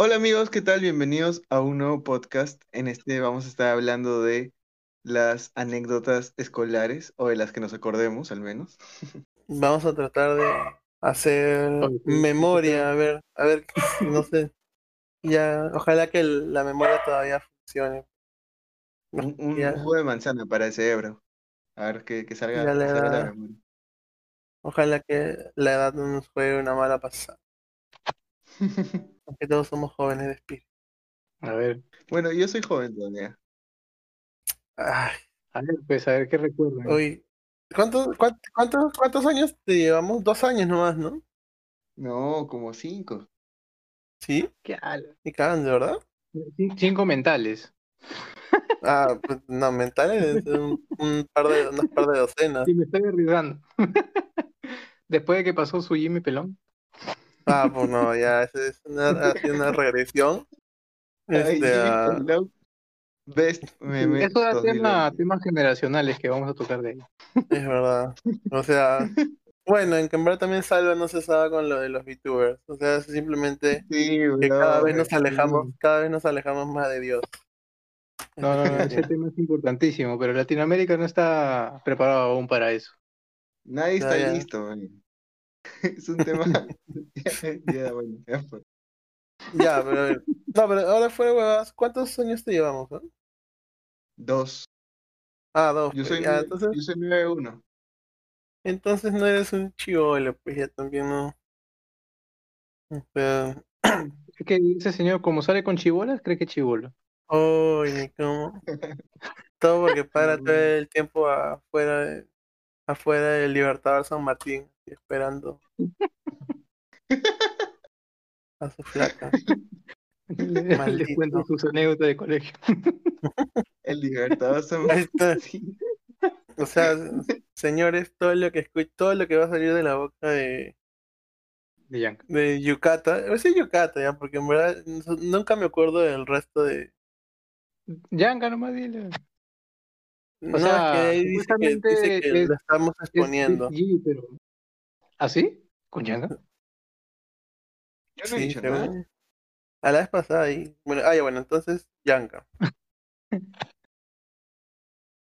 Hola amigos, ¿qué tal? Bienvenidos a un nuevo podcast. En este vamos a estar hablando de las anécdotas escolares o de las que nos acordemos al menos. Vamos a tratar de hacer memoria, a ver, a ver, no sé. Ya, ojalá que el- la memoria todavía funcione. Un, jugo de manzana para el cerebro. A ver que, que salga, la memoria. Ojalá que la edad no nos juegue una mala pasada. Aunque todos somos jóvenes de espíritu. A ver, Bueno, yo soy joven todavía. Ay, a ver, pues a ver qué recuerdan. hoy. ¿Cuántos, cuántos, cuántos, cuántos años te llevamos? Dos años nomás, ¿no? No, como cinco. Sí, ¿Qué al- y cagan, de verdad. Cin- Cinco mentales. Ah, pues no, mentales, un, un par de, unas par de docenas. Y me estoy derribando. Después de que pasó su Jimmy Pelón. Ah, pues no, ya, esa es una, regresión. Ay, Este, ah, Pelón, Best meme Eso da tema, 2020. temas generacionales que vamos a tocar de ahí. es verdad. O sea, bueno, en verdad también Salva no se sabe con lo de los VTubers. O sea, es simplemente Sí, que cada vez nos alejamos, cada vez nos alejamos más de Dios. No, no, no, ese tema es importantísimo, pero Latinoamérica no está preparado aún para eso. Nadie está Ya, ya. listo, man. Es un tema. ya, bueno, ya fue. Ya, pero a ver. No, pero ahora fuera huevas, ¿cuántos años te llevamos, no? Dos. Ah, dos. Yo pues, soy, ya, nueve- entonces, yo soy 9-1. entonces no eres un chivolo, pues ya también no. O sea, Es que ese señor, como sale con chibolas, cree que es chibolo. Uy, ¿cómo? Todo porque para todo el tiempo afuera de, afuera del Libertador San Martín, esperando a su flaca. Les cuento sus anécdotas de colegio. El Libertador San. Martín. O sea, señores, todo lo que escu- todo lo que va a salir de la boca de, De Yanka. de Yucata, voy a decir Yucata ya, porque en verdad nunca me acuerdo del resto de. Yanka nomás dile. No, sea, es que ahí dice que, dice que es- lo estamos Es- exponiendo. es pero... ¿Ah, sí? ¿Con Yanka? Yo no he Sí, dicho nada. A la vez pasada ahí. Bueno, ah, ya, bueno, entonces, Yanka.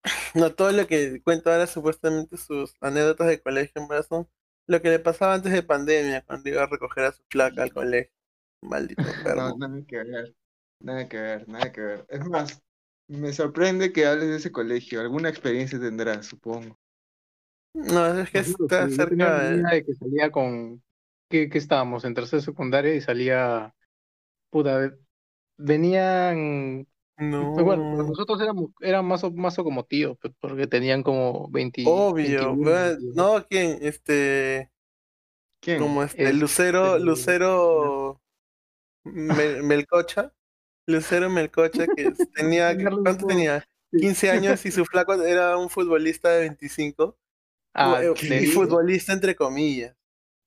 No, todo lo que cuenta ahora supuestamente sus anécdotas de colegio en verdad son lo que le pasaba antes de pandemia, cuando iba a recoger a su flaca al colegio. Maldito No, enfermo. nada que ver. Nada que ver, nada que ver. Es más, me sorprende que hables de ese colegio. Alguna experiencia tendrás, supongo. No, es que está sí, cerca de... que salía con... ¿Qué, qué estábamos? En tercera secundaria y salía... Puta, venían... No, pues bueno, pero nosotros éramos, eran más o, más o como tíos, pues, porque tenían como 20, obvio. 21, ¿verdad? 22. No, ¿quién? Este... ¿Quién? Como este, El- Lucero, el- Lucero Mel- Melcocha, Lucero Melcocha que tenía, ¿cuánto tenía? Sí. 15 años y su flaco era un futbolista de 25. Ah, Eh, y futbolista entre comillas.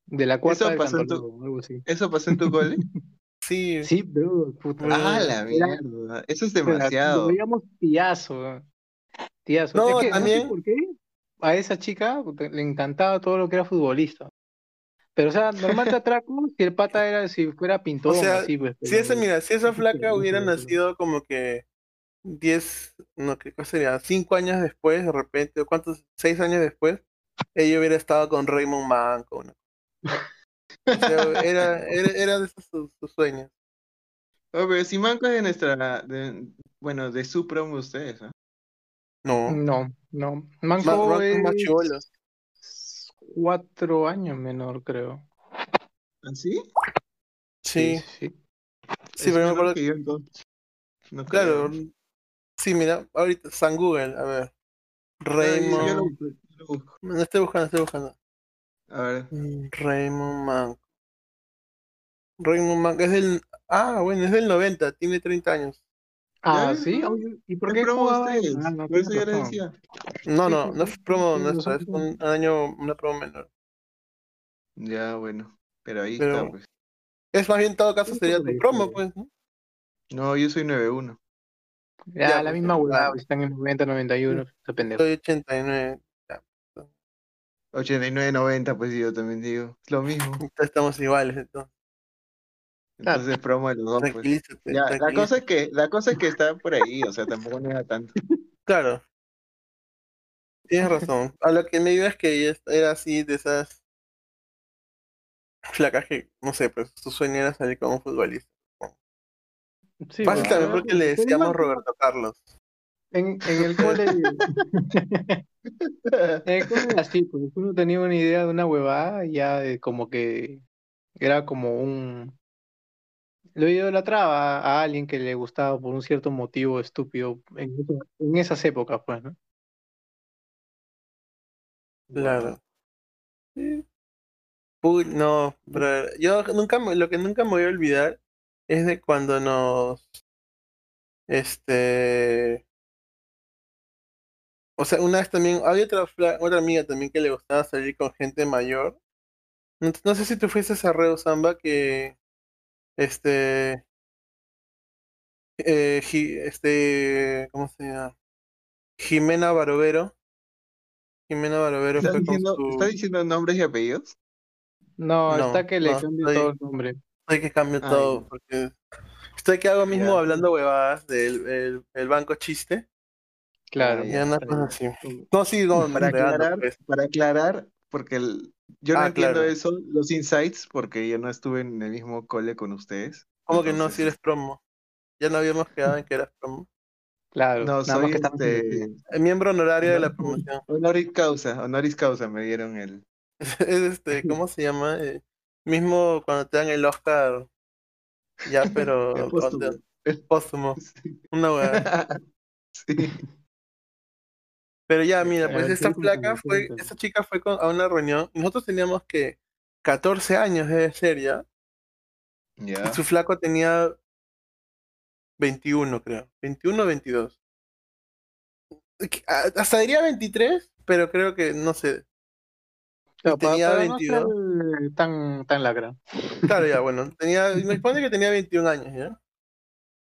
de la cuarta Eso pasó en tu- algo así. ¿Eso pasó en tu cole? Sí, Sí, bro, puta. ah, la mierda. Eso es Pero Lo demasiado. veíamos tiazo, weón. tiazo. No, Es que también- sé por qué a esa chica le encantaba todo lo que era futbolista. Pero, o sea, normal te atraco si el pata era, si fuera pintor O sea, así, pues. si esa, mira, si esa flaca hubiera nacido como que 10, no, ¿qué cosa sería? 5 años después, de repente, o cuántos, 6 años después, ella hubiera estado con Raymond Manco. ¿no? O sea, era, era, era de esos sus, sus sueños. Oh, pero si Manco es de nuestra. de- bueno, de su promo de ustedes, ¿no? No, No, no. Manco es más. Cuatro años menor, creo. ¿Así? Sí, sí. sí, Es pero me acuerdo que yo, entonces. No Claro. creo. Sí, mira, ahorita San Google, a ver. Ah, yo- Raymond. lo busco, yo lo busco. No estoy buscando, estoy buscando. A ver. Mm, Raymond Manco. Raymond Manco es del. Ah, bueno, es del 90, tiene 30 años. Ah, Ya, sí. ¿Y por qué promo ustedes. Ah, no, Por eso yo les razón. decía. No, no, no es promo nuestra, es un año, una promo menor. Ya, bueno. Pero ahí Pero- está, pues. Es más bien, en todo caso, sería tu promo, pues, ¿no? No, yo soy 9-1. Ya, Ya, la pues, misma huevada, ah. están en 90, 91, ese pendejo. Soy 89. 89-90, pues yo también digo. Es lo mismo. Estamos iguales, entonces. Entonces promo de los dos, pues. Ya, la cosa es que, la cosa es que está por ahí, o sea, tampoco no era tanto. Claro. Tienes razón. A lo que me digo es que ella era así de esas flacas que, no sé, pues su sueño era salir como futbolista. Sí, Fácil pues, porque le pero decíamos Roberto Carlos. En, en el cole, en el cole era así, pues uno tenía una idea de una huevada y ya de como que era como un... Lo idolatraba a alguien que le gustaba por un cierto motivo estúpido en, esas épocas, pues, ¿no? Claro. Sí. Uy, no, pero yo nunca, lo que nunca me voy a olvidar es de cuando nos, este, o sea, una vez también, había otra, otra amiga también que le gustaba salir con gente mayor. No, no sé si tú fuiste esa Reo Samba que, este, eh, este, ¿cómo se llama? Jimena Barovero. Jimena Barovero ¿Estás fue con diciendo, su... ¿estás diciendo nombres y apellidos? No, No, está que le no, cambie todo el nombre. Estoy que cambio Ay, todo, porque estoy que hago mismo hablando huevadas del el, el banco chiste. Claro. Ah, Y ya, una está cosa bien. así. No, sí, no, Para aclarar, pues. para aclarar, porque el- yo no Ah, entiendo claro. eso, los insights, porque yo no estuve en el mismo cole con ustedes. ¿Cómo que no? Si eres promo. Ya no habíamos quedado en que eras promo. Claro, No, nada más soy que estamos este, El miembro honorario de la promoción. honoris causa, honoris causa me dieron el... Es este, ¿cómo se llama? Eh, mismo cuando te dan el Oscar. Ya, pero el póstumo. cuando- póstumo. Sí. Una hueá. Sí. Pero ya, mira, pues Eh, esta sí, fue, esta chica fue con- a una reunión nosotros teníamos que 14 años debe ser ya. Y su flaco tenía 21, creo. 21 o 22. Que- a- Hasta diría 23, pero creo que, no sé. Tenía para no 22. ser tan, tan lacra. Claro, ya, bueno. Tenía, me pone que tenía 21 años, ¿ya?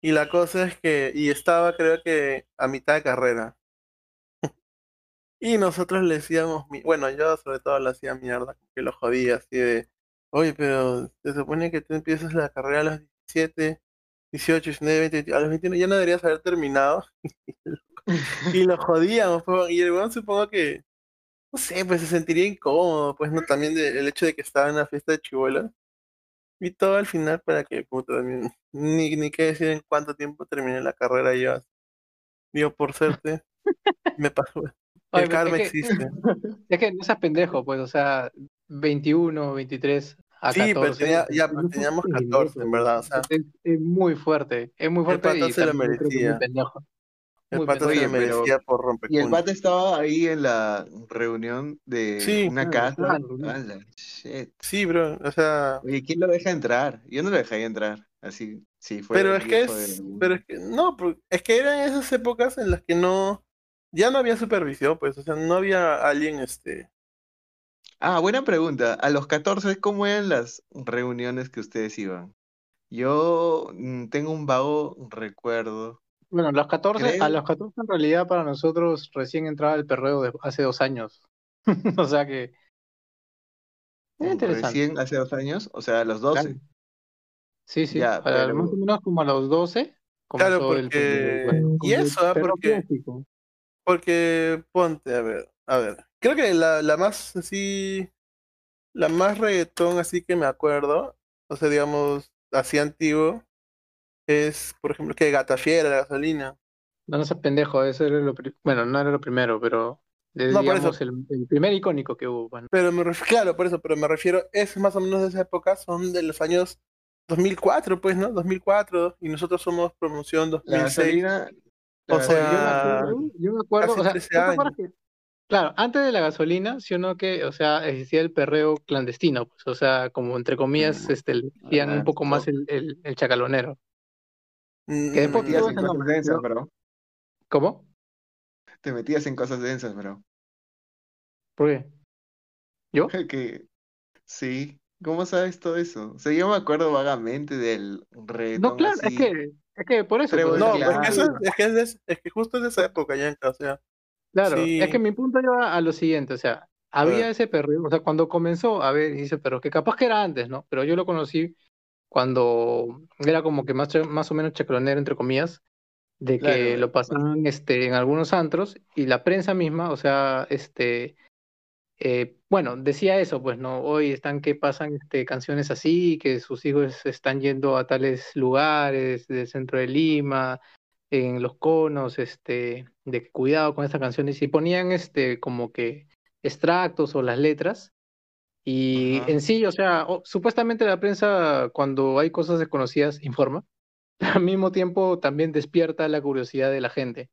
Y la cosa es que, y estaba creo que a mitad de carrera. Y nosotros le decíamos, bueno, yo sobre todo le hacía mierda, que lo jodía así de, oye, pero se supone que tú empiezas la carrera a los 17, 18, 19, 20, 21, a los 21 ya no deberías haber terminado. y lo jodíamos, pues, y el weón supongo que, no sé, pues se sentiría incómodo, pues, ¿no? También de- el hecho de que estaba en una fiesta de chibola. Y todo al final para que, puta, también, ni, ni qué decir en cuánto tiempo terminé la carrera yo. Digo, por suerte, me pasó. Oye, El pero karma es que- existe. Es que no seas pendejo, pues, o sea, 21, 23 a Sí, 14. pero tenía- ya, pero no teníamos seas 14, en verdad, o sea. Es, es muy fuerte, es muy fuerte pata y se lo merecía. pendejo. El pata se lo pero- merecía por Y el pata estaba ahí en la reunión de Sí, una claro, casa. claro. Ala, shit. Sí, bro, o sea, Oye, ¿quién lo deja entrar? Yo no lo dejaría entrar. Así, sí, fue pero es que de es, pero es que, no, es que eran esas épocas en las que no, ya no había supervisión, pues, o sea, no había alguien, este, Ah, buena pregunta. A los 14, ¿cómo eran las reuniones que ustedes iban? Yo mm, tengo un vago recuerdo. Bueno, los 14, Creo- a los 14 en realidad para nosotros recién entraba el perreo de hace dos años. o sea que es interesante. Recién hace dos años, o sea, a los 12. Claro. Sí, sí, Ya, pero- más o menos como a los 12 Claro, comenzó el porque- perreo, bueno, y el eso, ah, porque- clásico. Porque, ponte, a ver, a ver, creo que la, la más, así, la más reggaetón, así que me acuerdo, o sea, digamos, así antiguo, es, por ejemplo, que Gata Fiera, la gasolina. No, no seas pendejo, eso era lo bueno, no era lo primero, pero es, No, por eso. el, el primer icónico que hubo. Bueno, Pero me claro, por eso, pero me refiero, es más o menos de esa época, son de los años 2004, pues, ¿no? 2004, y nosotros somos promoción La 2006. gasolina. La O sea, yo me acuerdo, yo me acuerdo, casi o sea, 13 ¿tú te acuerdas años. que- claro, antes de la gasolina, sí o no que, o sea, existía el perreo clandestino, pues, o sea, como entre comillas, Mm. este, le decían Ah, un poco más el, el, el chacalonero. Mm, Que después Metías en cosas nombre, densas, pero- bro. ¿Cómo? Te metías en cosas densas, bro. ¿Por qué? ¿Yo? Que sí. ¿Cómo sabes todo eso? O sea, yo me acuerdo vagamente del reggaetón No, claro, es que, es que por eso, No, pues es que, claro. eso es, es que es de- es que justo es de esa época, Yanka, o sea, Claro, Sí. es que mi punto iba a lo siguiente, o sea, había ese perreo, o sea, cuando comenzó a ver ese perreo, que capaz que era antes, ¿no? Pero yo lo conocí cuando era como que más, más o menos chacronero, entre comillas, de que Claro, lo pasaban este, en algunos antros y la prensa misma, o sea, este, eh, bueno, decía eso, pues no, hoy están que pasan este, canciones así, que sus hijos están yendo a tales lugares del centro de Lima, en los conos, este, de cuidado con estas canciones, y ponían este, como que extractos o las letras. Y Ajá. en sí, o sea, o- supuestamente la prensa cuando hay cosas desconocidas informa, pero al mismo tiempo también despierta la curiosidad de la gente.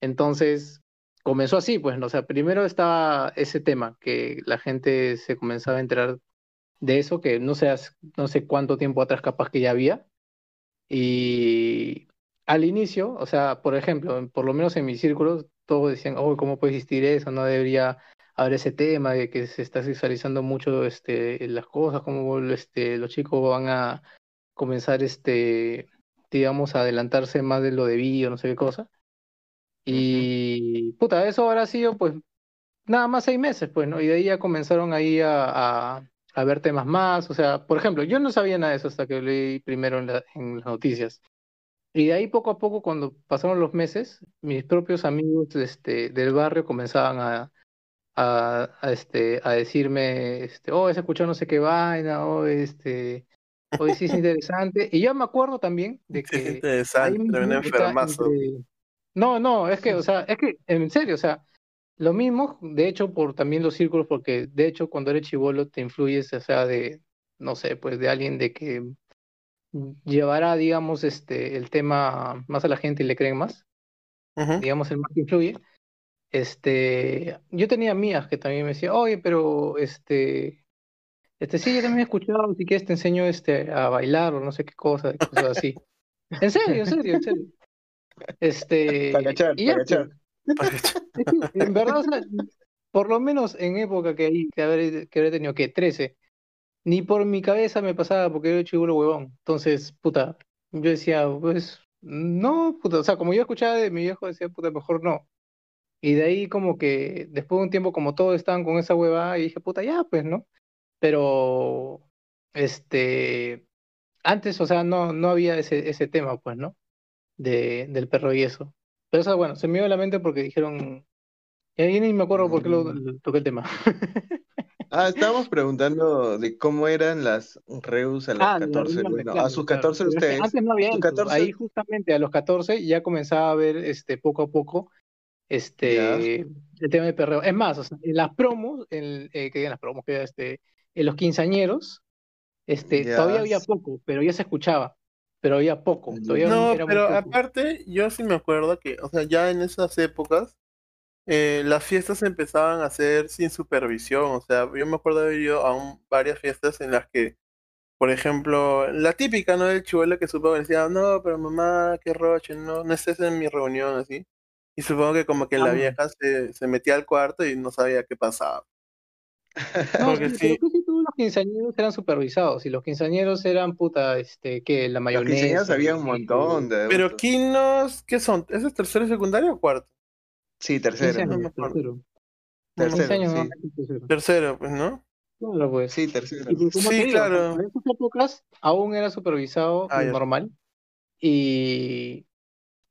Entonces, comenzó así, pues, ¿no? O sea, primero estaba ese tema, que la gente se comenzaba a enterar de eso, que no sé, no sé cuánto tiempo atrás capaz que ya había. Y al inicio, o sea, por ejemplo, por lo menos en mis círculos, todos decían, oh, ¿cómo puede existir eso? No debería haber ese tema de que se está sexualizando mucho este, las cosas, cómo este, los chicos van a comenzar, este, digamos, a adelantarse más de lo debido, no sé qué cosa. Y puta, eso habrá sido pues nada más seis meses, pues, ¿no? Y de ahí ya comenzaron ahí a, a, a ver temas más. O sea, por ejemplo, yo no sabía nada de eso hasta que leí primero en, la- en las noticias. Y de ahí poco a poco, cuando pasaron los meses, mis propios amigos este, del barrio comenzaban a, a, a, este, a decirme, este, oh, has escuchado no sé qué vaina, oh, este, hoy sí es interesante. Y yo me acuerdo también de Sí, que ahí interesante, sea, enfermazo. entre... No, no, es que, o sea, es que, en serio, o sea, lo mismo, de hecho, por también los círculos, porque de hecho, cuando eres chivolo te influyes, o sea, de, no sé, pues de alguien de que llevará, digamos, este, el tema más a la gente y le creen más, digamos, el más que influye. Este, yo tenía amigas que también me decían, oye, pero este, este, sí, yo también he escuchado, si quieres te enseño este, a bailar o no sé qué cosa, cosas así. En serio, en serio, en serio. Para Este, cachar, y ya, para pues, cachar. en verdad, o sea, por lo menos en época que, ahí- que habré, que habré tenido que 13, ni por mi cabeza me pasaba porque era chibolo huevón. Entonces, puta, yo decía, pues, no, puta, o sea, como yo escuchaba de mi viejo, decía, puta, mejor no. Y de ahí como que después de un tiempo como todos estaban con esa huevada y dije, puta, ya, pues, ¿no? Pero, este, antes, o sea, no, no había ese, ese tema, pues, ¿no? De, del perro y eso. Pero eso, bueno, se me dio a la mente porque dijeron, y ahí ni me acuerdo por qué lo, Mm. lo- toqué el tema. Ah, estábamos preguntando de cómo eran las reus a los Ah, de las 14. reuniones, Bueno, a claro, sus claro. 14 Pero es que ustedes, antes no había sus eso. 14, Ahí justamente a los 14 ya comenzaba a ver este, poco a poco ya, este, el tema de perreo. Es más, o sea, en las promos, en, eh, que en las promos, que este, en los quinceañeros, este, todavía había poco, pero ya se escuchaba, pero había poco, todavía. No, era pero poco. aparte, yo sí me acuerdo que, o sea, ya en esas épocas, eh, las fiestas empezaban a hacer sin supervisión. O sea, yo me acuerdo de haber ido a un- varias fiestas en las que, por ejemplo, la típica, ¿no? Del chivolo que supongo que decía, no, pero mamá, qué roche, no, no estés en mi reunión, así. Y supongo que como que la vieja se, se metía al cuarto y no sabía qué pasaba. no, Porque sí, quinceañeros eran supervisados, y los quinceañeros eran puta, este, que la Los quinceañeros mayonesa, había un montón de pero. Quinos, ¿qué son? ¿Ese es tercero y secundario o cuarto? Sí, 15 tercero, años, tercero. No me 15 tercero, años, no, sí, tercero. Tercero, pues, ¿no? Claro, pues. sí, tercero. Y como te Sí, digo, claro. en esas épocas aún era supervisado Ah, ya. normal y,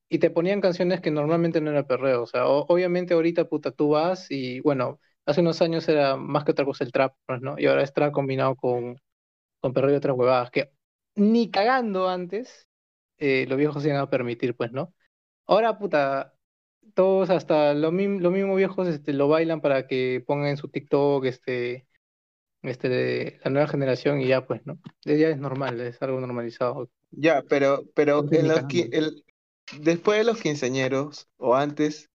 y te ponían canciones que normalmente no era perreo. O sea, o- obviamente ahorita puta tú vas y bueno, hace unos años era más que otra cosa el trap, pues, ¿no? Y ahora es trap combinado con, con perreo y otras huevadas que ni cagando antes eh, los viejos se iban a permitir, pues, ¿no? Ahora puta, todos hasta lo los mismos viejos este, lo bailan para que pongan en su TikTok este este, de la nueva generación y ya pues, ¿no? Ya es normal, es algo normalizado. Ya, pero, pero en los el, después de los quinceañeros o antes,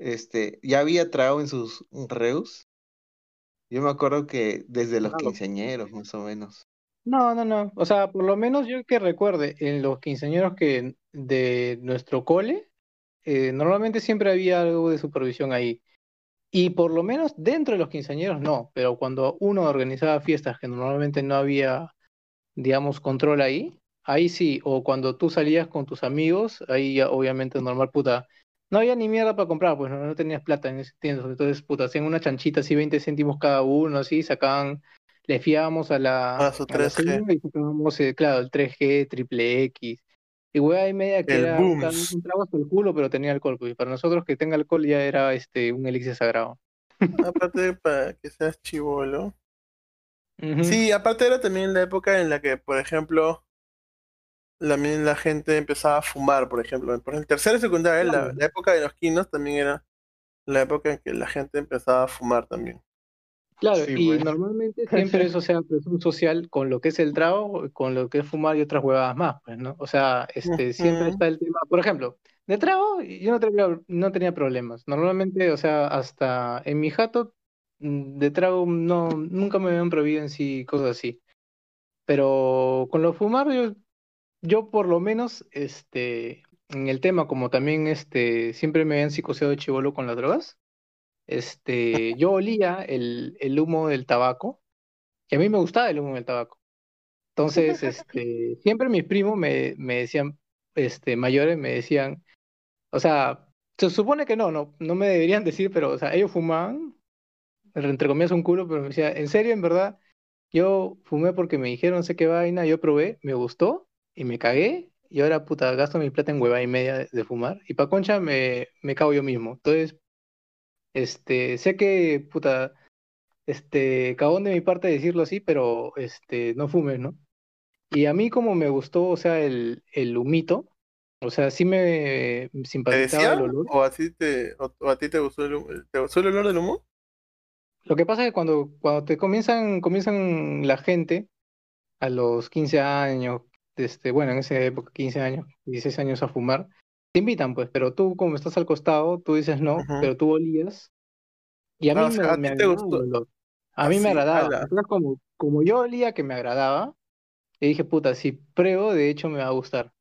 este, ya había trago en sus reus. Yo me acuerdo que desde los Claro. quinceañeros, más o menos. No, no, no. O sea, por lo menos yo que recuerde, en los quinceañeros que de nuestro cole, eh, normalmente siempre había algo de supervisión ahí. Y por lo menos dentro de los quinceañeros no, pero cuando uno organizaba fiestas que normalmente no había, digamos, control ahí, ahí sí, o cuando tú salías con tus amigos, ahí ya obviamente normal, puta, no había ni mierda para comprar, pues no, no tenías plata en ese tiempo, entonces, puta, hacían una chanchita así, 20 céntimos cada uno, así, sacaban le fiábamos a la, A su a la 3G. señora y sacábamos, eh, claro, el 3G, triple X. Y hueá y media que El era hasta el culo, pero tenía alcohol. Pues. y Para nosotros que tenga alcohol ya era este un elixir sagrado. Aparte de para que seas chivolo. Sí, aparte era también la época en la que, por ejemplo, también la gente empezaba a fumar, por ejemplo. Por el tercero y secundaria, la, Claro. la época de los quinos también era la época en que la gente empezaba a fumar también. Claro, Sí, y normalmente siempre eso sea presión social con lo que es el trago, con lo que es fumar y otras huevadas más, pues, ¿no? O sea, este, siempre está el tema, por ejemplo, de trago yo no tenía, no tenía problemas. Normalmente, o sea, hasta en mi jato mm, de trago no, nunca me habían prohibido en sí cosas así. Pero con lo fumar yo, yo por lo menos, este, en el tema, como también este, siempre me habían psicoseado de chivolo con las drogas este, yo olía el, el humo del tabaco y a mí me gustaba el humo del tabaco. Entonces, este, siempre mis primos me, me decían, este, mayores me decían, o sea, se supone que no, no, no me deberían decir, pero, o sea, ellos fumaban, entre comillas un culo, pero me decía, en serio, en verdad, yo fumé porque me dijeron sé qué vaina, yo probé, me gustó y me cagué y ahora, puta, gasto mi plata en hueva y media de, de fumar y pa' concha me, me cago yo mismo. Entonces, este, sé que, puta, este, cagón de mi parte decirlo así, pero, este, no fumes, ¿no? Y a mí como me gustó, o sea, el, el humito, o sea, sí me ¿Te simpatizaba decía? el olor. ¿O a ti te, o, o a ti te gustó el, te gustó el olor del humo? Lo que pasa es que cuando, cuando te comienzan, comienzan la gente a los 15 años, este, bueno, en esa época, 15 años, 16 años a fumar, te invitan, pues, pero tú como estás al costado, tú dices no, pero tú olías. Y a Ah, mí o sea, me, a me te gustó. A mí me agradaba. ala. Como, como yo olía que me agradaba, y dije, puta, si pruebo, de hecho me va a gustar.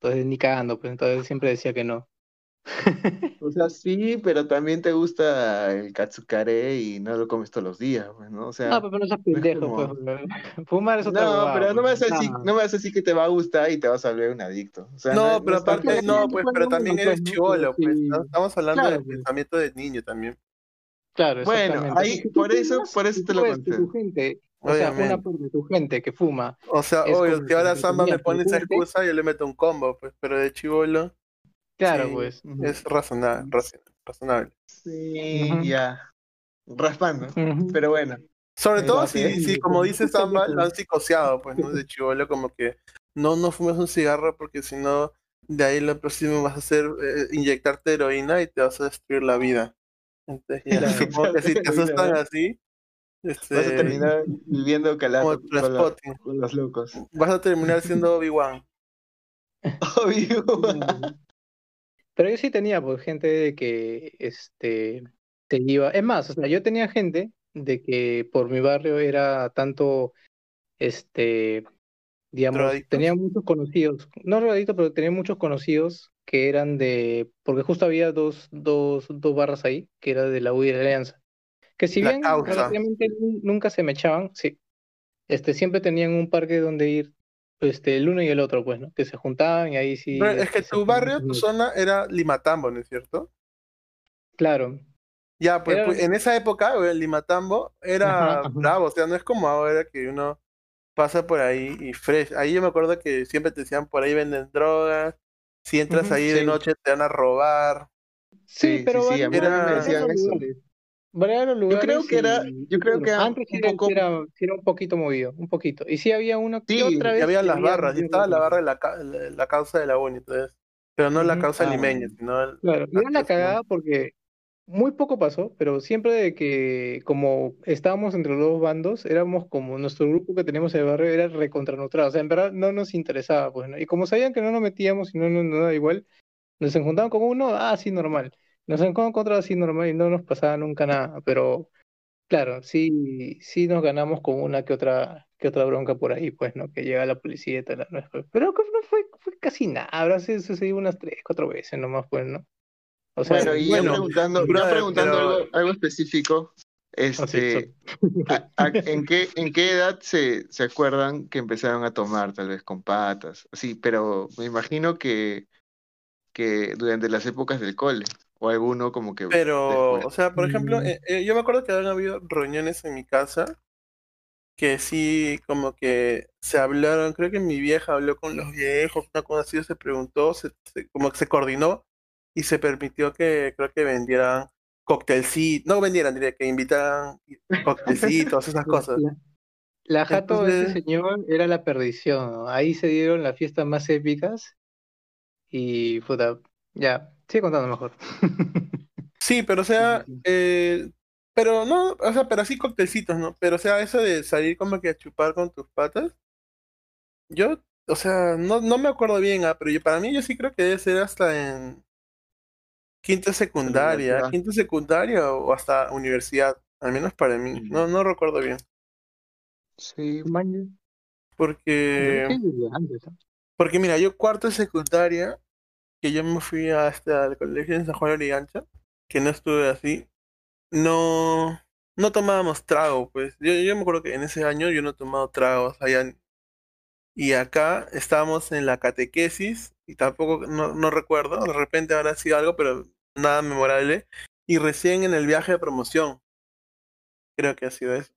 Entonces, ni cagando, pues, entonces siempre decía que no. O sea, sí, pero también te gusta el katsukare y no lo comes todos los días, pues, ¿no? O No, sea, pero no seas no es pendejo, como... pues. Fumar es otra No, huevada, pero no me pues. vas a decir, no me vas a decir que te va a gustar y te vas a volver un adicto. O sea, no, No, no pero aparte, no, pues, pero no, también eres ¿no? Pero chivolo, pues. ¿no? Estamos hablando Claro, del pues. pensamiento de niño también, Claro, Bueno, ahí, por eso, por eso te lo tu gente, o sea, una parte de tu gente que fuma O sea, obvio, si ahora Samba me pone esa excusa, yo le meto un combo, pues, pero de chivolo, claro, sí, pues. es razonable, razonable. Sí, ya, raspando. Pero bueno, Sobre todo este, si, si como dice Samba, lo han psicoseado, pues, ¿no? De chivolo, como que no, no fumes un cigarro porque si no, de ahí lo próximo vas a hacer eh, inyectarte heroína y te vas a destruir la vida. Entonces, ya, Claro. supongo que si te asustan así, vas a este, terminar viviendo como calato con, con los locos. vas a terminar siendo Obi-Wan. Obvio. Pero yo sí tenía, pues, gente de que, este, se iba. Es más, o sea, yo tenía gente de que por mi barrio era tanto, este, digamos, ¿Drogadictos? tenía muchos conocidos, no drogadictos, pero tenía muchos conocidos que eran de, porque justo había dos, dos, dos barras ahí, que era de la U y de la Alianza, que si La bien relativamente nunca se me echaban, sí, este, siempre tenían un parque donde ir, este, el uno y el otro, pues, ¿no? Que se juntaban y ahí sí, Pero es que tu barrio, tu zona era Limatambo, ¿no es cierto? Claro, Ya, pues, Era- pues, en esa época, güey, el Limatambo era Ajá, ajá. bravo, o sea, no es como ahora que uno pasa por ahí y fresh. Ahí yo me acuerdo que siempre te decían por ahí venden drogas, si entras ahí de noche te van a robar. Sí, Sí, pero sí, mí Era- me decían los lugares. Yo creo que era, y- yo y creo bueno, que era antes un era, poco, era, era un poquito movido, un poquito. Y sí había una que Sí, otra Y vez había las había barras, y estaba la barra de la, la, la causa de la uni, entonces. Pero no la causa Ah. limeña, sino el- Claro, y era la cagada porque muy poco pasó, pero siempre de que como estábamos entre los dos bandos, éramos como nuestro grupo que teníamos en el barrio era recontranutrado, o sea, en verdad no nos interesaba, pues, ¿no? Y como sabían que no nos metíamos y no nos no, daba igual, nos encontraban con uno, ah, sí, normal. Nos con otro así normal y no nos pasaba nunca nada, pero claro, sí, sí nos ganamos con una que otra, que otra bronca por ahí, pues, ¿no? Que llega la policía y tal, ¿no? Pero no fue, fue casi nada, habrá se sucedido unas tres, cuatro veces nomás, pues, ¿no? O sea, bueno, y bueno, preguntando, preguntando pero- algo, algo específico, así, este, a- a- ¿en qué, en qué edad se, se acuerdan que empezaron a tomar, tal vez con patas? Sí, pero me imagino que, que durante las épocas del cole, o alguno como que Pero, después. o sea, por ejemplo, Mm. eh, eh, yo me acuerdo que habían habido reuniones en mi casa que sí, como que se hablaron, creo que mi vieja habló con los viejos, una cosa así, se preguntó, se, se- como que se coordinó y se permitió que creo que vendieran coctelcitos, no vendieran, diría que invitaran coctelcitos, esas cosas. La, la jato de ese señor era la perdición, ¿no? Ahí se dieron las fiestas más épicas y puta, ya, sigue contando mejor. Sí, pero o sea, Sí, sí, sí. eh, pero no, o sea, pero así coctelcitos, ¿no? Pero o sea, eso de salir como que a chupar con tus patas, yo, o sea, no, no me acuerdo bien, ah, pero yo, para mí yo sí creo que debe ser hasta en quinta secundaria, quinta secundaria o hasta universidad, al menos para mí, no, no recuerdo bien, Sí, Maña. porque, Sí, porque mira, yo cuarto de secundaria, que yo me fui hasta el colegio en San Juan de Lurigancho, que no estuve así, no, no tomábamos trago, pues. Yo, yo me acuerdo que en ese año yo no he tomado tragos allá. Y acá estábamos en la catequesis y tampoco, no, no recuerdo, de repente habrá sido algo, pero nada memorable. Y recién en el viaje de promoción, creo que ha sido eso.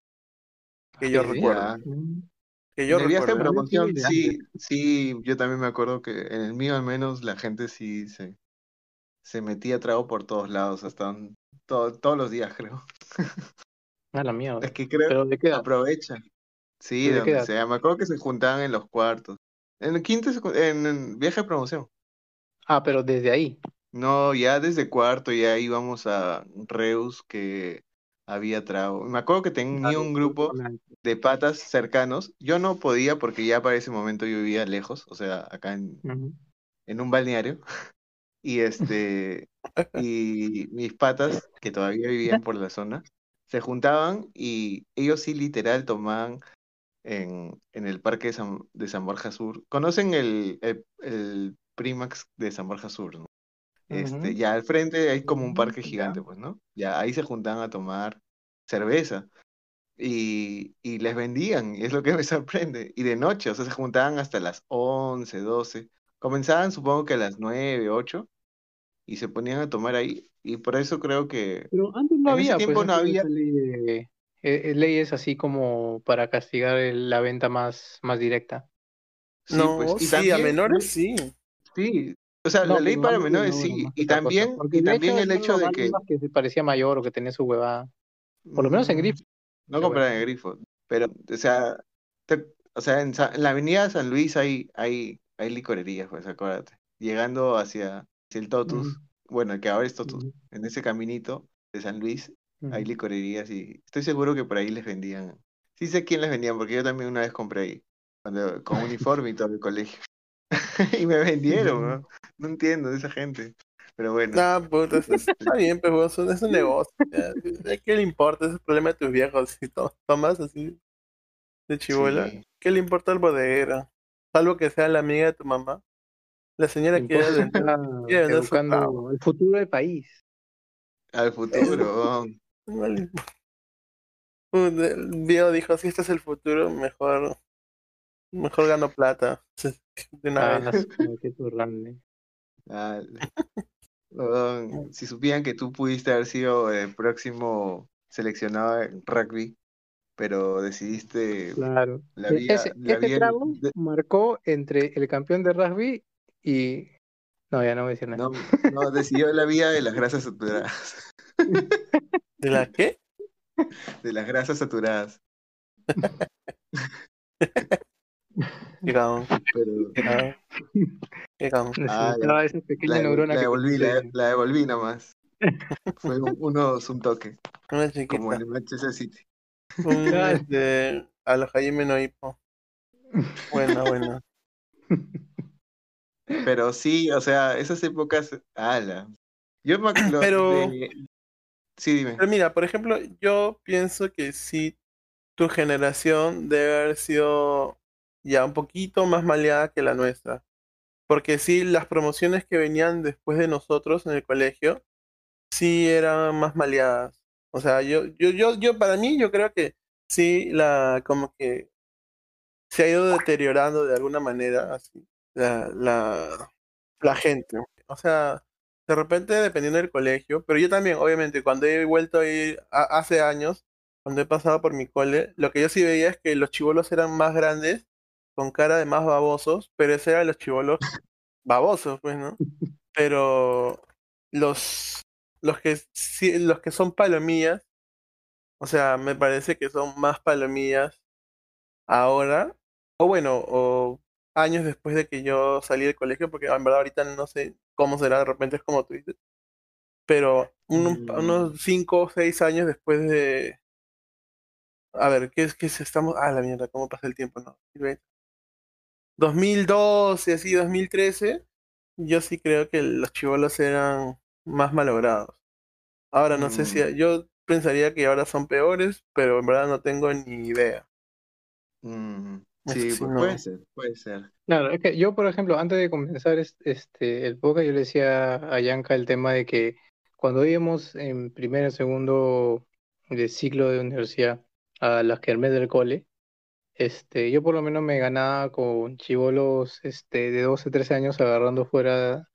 Que yo recuerdo. ya. Que yo en el viaje de recuerdo. promoción, Sí, sí, sí, yo también me acuerdo que en el mío al menos la gente sí se, se metía trago por todos lados, hasta un- todo- todos los días creo. A la mierda. Es que creo, ¿Pero de qué edad? aprovechan. Sí, ¿Desde de qué donde sea. Me acuerdo que se juntaban en los cuartos. En el quinto, en el viaje de promoción. Ah, pero desde ahí. No, ya desde cuarto ya íbamos a Reus que había trago. Me acuerdo que tenía un grupo de patas cercanos. Yo no podía porque ya para ese momento yo vivía lejos, o sea, acá en, en un balneario. Y este, y mis patas, que todavía vivían por la zona, se juntaban y ellos sí literal tomaban en, en el parque de San, de San Borja Sur. ¿Conocen el, el, el Primax de San Borja Sur, no? Este, Ujú. ya al frente hay como un parque Ujú, gigante, ya. pues, ¿no? Ya ahí se juntaban a tomar cerveza y, y les vendían, y es lo que me sorprende. Y de noche, o sea, se juntaban hasta las 11, 12. Comenzaban supongo que a las 9, 8 y se ponían a tomar ahí. Y por eso creo que Pero antes no en ese había, tiempo pues, no esa- había. ley de- eh, eh, leyes así como para castigar el- la venta más, más directa. Sí, No, pues, y sí, a también, menores sí. sí, o sea, No, la ley para menores no, sí, y también, y el hecho de que que se parecía mayor o que tenía su huevada. Por lo menos en mm, Grifo. no comprar en grifo, pero, o sea, te- o sea, en, Sa- en la avenida San Luis hay, hay, hay licorerías, pues, acuérdate. Llegando hacia, hacia el Totus, Ujú, bueno, que ahora es Totus, ujú, en ese caminito de San Luis hay licorerías y estoy seguro que por ahí les vendían. Sí sé quién les vendían, porque yo también una vez compré ahí, cuando, con uniforme y todo el colegio. Y me vendieron. ¿no? No entiendo de esa gente. Pero bueno, puta, eso está bien, pero es un, es un negocio. ya. ¿A ¿Qué le importa? Es el problema de tus viejos. Si to- tomas así de chibola, sí. ¿qué le importa al bodeguero? Salvo que sea la amiga de tu mamá. La señora El quiere el futuro del país. Al futuro. Un- El viejo dijo, si este es el futuro, mejor, mejor gano plata. De Ah, qué oh, Si supieran que tú pudiste haber sido el próximo seleccionado en rugby, pero decidiste Claro. la E- vía, Ese, la ese vía trago de- marcó entre el campeón de rugby y. No, ya no voy a decir nada. no, no, decidió la vía de las grasas saturadas. ¿De la qué? De las grasas saturadas. Qué cagón, Pero qué cagón, qué cagón. Necesitaba esa pequeña la, neurona la devolví, la, la devolví nomás. Fue un, unos un toque, Una como chiquita. en el Manchester City. Un, este, a los Jaime no hipo. Buena, buena. Pero sí, o sea, esas épocas, ala. Yo me ac- lo- Pero- de- Sí, dime. Pero mira, por ejemplo, yo pienso que sí, tu generación debe haber sido ya un poquito más maleada que la nuestra. Porque sí, las promociones que venían después de nosotros en el colegio, sí eran más maleadas. O sea, yo, yo, yo, yo, para mí, yo creo que sí, la, como que se ha ido deteriorando de alguna manera, así, la, la, la gente. O sea, de repente dependiendo del colegio, pero yo también, obviamente, cuando he vuelto a ir a- hace años, cuando he pasado por mi cole, lo que yo sí veía es que los chivolos eran más grandes, con cara de más babosos, pero ese eran los chivolos babosos, pues, ¿no? Pero los, los, que, los que son palomillas, o sea, me parece que son más palomillas ahora, o bueno, o años después de que yo salí del colegio, porque en verdad ahorita no sé cómo será, de repente es como tú dices, pero un- Mm. unos 5 o 6 años después de... A ver, ¿qué es que estamos? Ah, la mierda, ¿cómo pasa el tiempo? No, 2012, así, 2013, yo sí creo que los chivolos eran más malogrados. Ahora no sé si Mm. yo pensaría que ahora son peores, pero en verdad no tengo ni idea. Mm, sí, sí, pues no. puede ser, puede ser. Claro, es que yo, por ejemplo, antes de comenzar es- este, el podcast, yo le decía a Yanka el tema de que cuando íbamos en primero o segundo de ciclo de universidad a las kermés del cole, este, yo por lo menos me ganaba con chivolos este, de 12, 13 años agarrando fuera,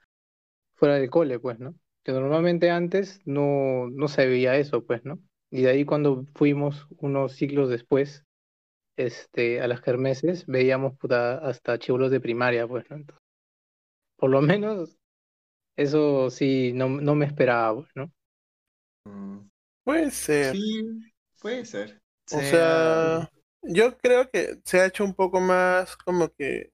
fuera del cole, pues, ¿no? Que normalmente antes no, no se veía eso, pues, ¿no? Y de ahí cuando fuimos unos ciclos después, este, a las kermeses, veíamos puta, hasta chivolos de primaria, pues, ¿no? Entonces, por lo menos eso sí, no, no me esperaba, pues, ¿no? Mm, Puede ser. sí, puede ser. O sea, yo creo que se ha hecho un poco más como que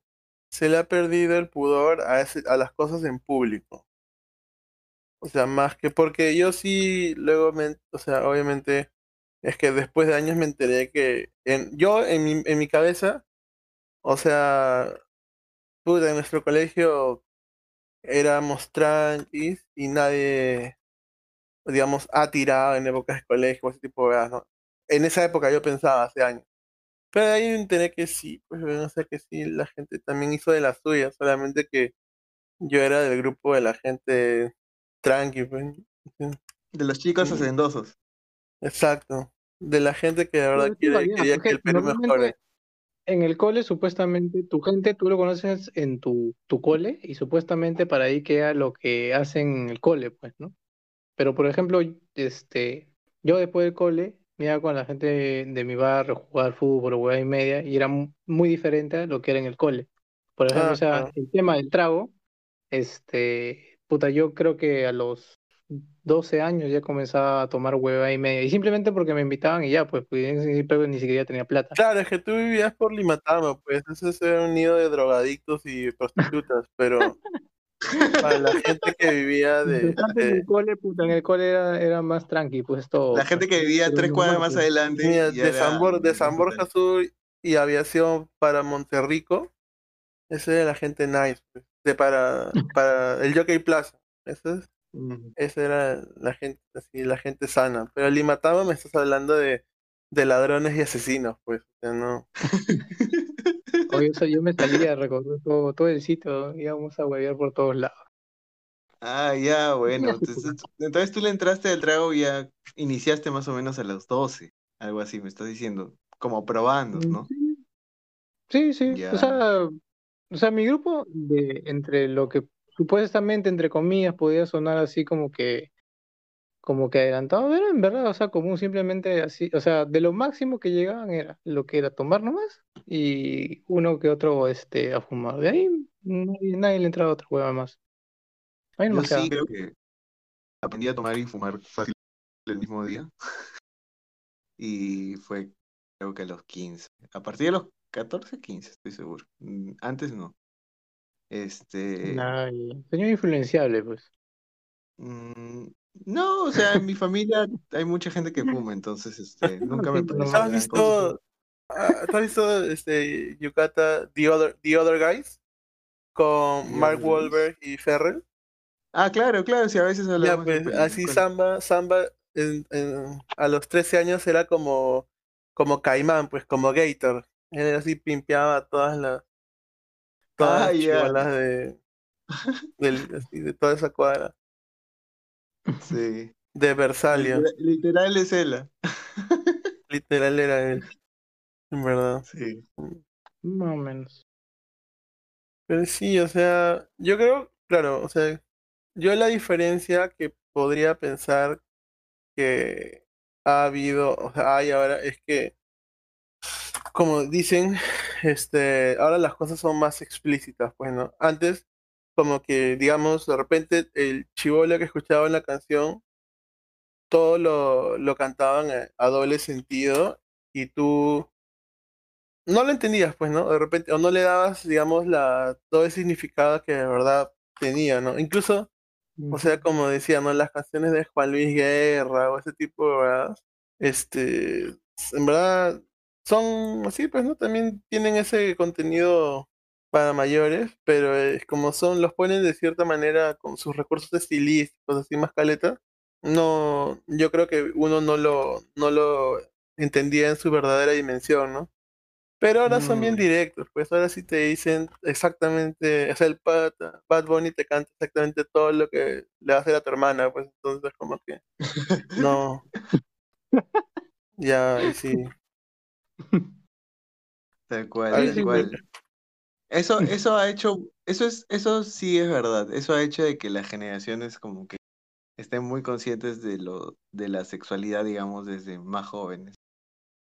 se le ha perdido el pudor a, ese- a las cosas en público. O sea, más que porque yo sí, luego, me, o sea, obviamente, es que después de años me enteré que en, yo en mi, en mi cabeza, o sea, puta, en nuestro colegio éramos tranquis y nadie, digamos, ha tirado en épocas de colegio, ese tipo de cosas. En esa época yo pensaba, hace años. Pero ahí me enteré que sí, pues o sea que sí, la gente también hizo de las suyas, solamente que yo era del grupo de la gente tranqui, pues. De los chicos hacendosos. Exacto. De la gente que de verdad Pero quiere, quería que el Perú mejore. En el cole, supuestamente, tu gente tú lo conoces en tu, tu cole y supuestamente para ahí queda lo que hacen en el cole, pues, ¿no? Pero, por ejemplo, este, yo después del cole me iba con la gente de, de mi barrio a jugar fútbol o hueá y media y era mu- muy diferente a lo que era en el cole. Por ejemplo, Ah, o sea, claro. el tema del trago, este, puta, yo creo que a los 12 años ya comenzaba a tomar hueva y media y simplemente porque me invitaban y ya, pues, pues ni siquiera tenía plata. Claro, es que tú vivías por Limatama, pues ese era un nido de drogadictos y prostitutas, pero para la gente que vivía de, en el cole, puta, en el cole era, era más tranqui, pues todo. La gente que vivía Pero tres cuadras más adelante. mira, de era- San, Bor- de San Borja Sur y aviación para Monterrico, esa era la gente nice, pues, de para, para el Jockey Plaza, esa es, esa era la gente así, la gente sana, pero Limatama me estás hablando de, de ladrones y asesinos, pues, o sea, no. Oye, o sea, yo me salía a recorrer todo, todo el sitio, íbamos a huevear por todos lados. Ah, ya, bueno. Entonces, entonces tú le entraste al trago y ya iniciaste más o menos a los 12. Algo así, me estás diciendo. Como probando, ¿no? Sí, sí, Ya. o sea, o sea, mi grupo de entre lo que supuestamente entre comillas podía sonar así como que como que adelantado, era en verdad, o sea, común simplemente así, o sea, de lo máximo que llegaban era lo que era tomar nomás y uno que otro este a fumar. De ahí nadie, nadie le entraba a otra hueva más. A mí no Yo sí creo que aprendí a tomar y fumar fácil el mismo día. Y fue creo que a los 15. A partir de los 14, 15, estoy seguro. Mm, Antes no. Este. Ay, señor influenciable, pues. mm, No, o sea, en mi familia hay mucha gente que fuma, entonces este, nunca me normal. ¿Has visto, ah, ¿tú has visto este, Yukata, The Other, The Other Guys? Con The Mark Other Guys. Wahlberg y Ferrell. Ah, claro, claro, sí, a veces Ya, hablamos de pues, así Samba, Samba en- en- a los 13 años era como, como Caimán, pues, como Gator. Él así pimpeaba todas las todas Ah, las ya. de, del- así, de toda esa cuadra. Sí. De Versalia. Literal, literal es ella. Literal era él. En verdad. Sí. Más o menos. Pero sí, o sea, yo creo, claro, o sea, yo la diferencia que podría pensar que ha habido, o sea, hay ahora, es que, como dicen, este, ahora las cosas son más explícitas, pues, ¿no? Antes, como que, digamos, de repente el chivolo que escuchaba en la canción, todo lo, lo cantaban a, a doble sentido y tú no lo entendías, pues, ¿no? De repente, o no le dabas, digamos, la, todo el significado que de verdad tenía, ¿no? Incluso, o sea, como decía, ¿no? Las canciones de Juan Luis Guerra o ese tipo de verdad, este, en verdad, son así, pues, ¿no? También tienen ese contenido para mayores, pero es como son, los ponen de cierta manera con sus recursos estilísticos, así más caleta. No, yo creo que uno no lo, no lo entendía en su verdadera dimensión, ¿no? Pero ahora son bien Mm. directos, pues ahora sí te dicen exactamente, o sea, el Bad, Bad Bunny te canta exactamente todo lo que le va a hacer a tu hermana, pues entonces como que no, ya, y sí. Tal cual, tal cual. Eso, eso ha hecho, eso es, eso sí es verdad. Eso ha hecho de que las generaciones como que estén muy conscientes de lo, de la sexualidad, digamos, desde más jóvenes.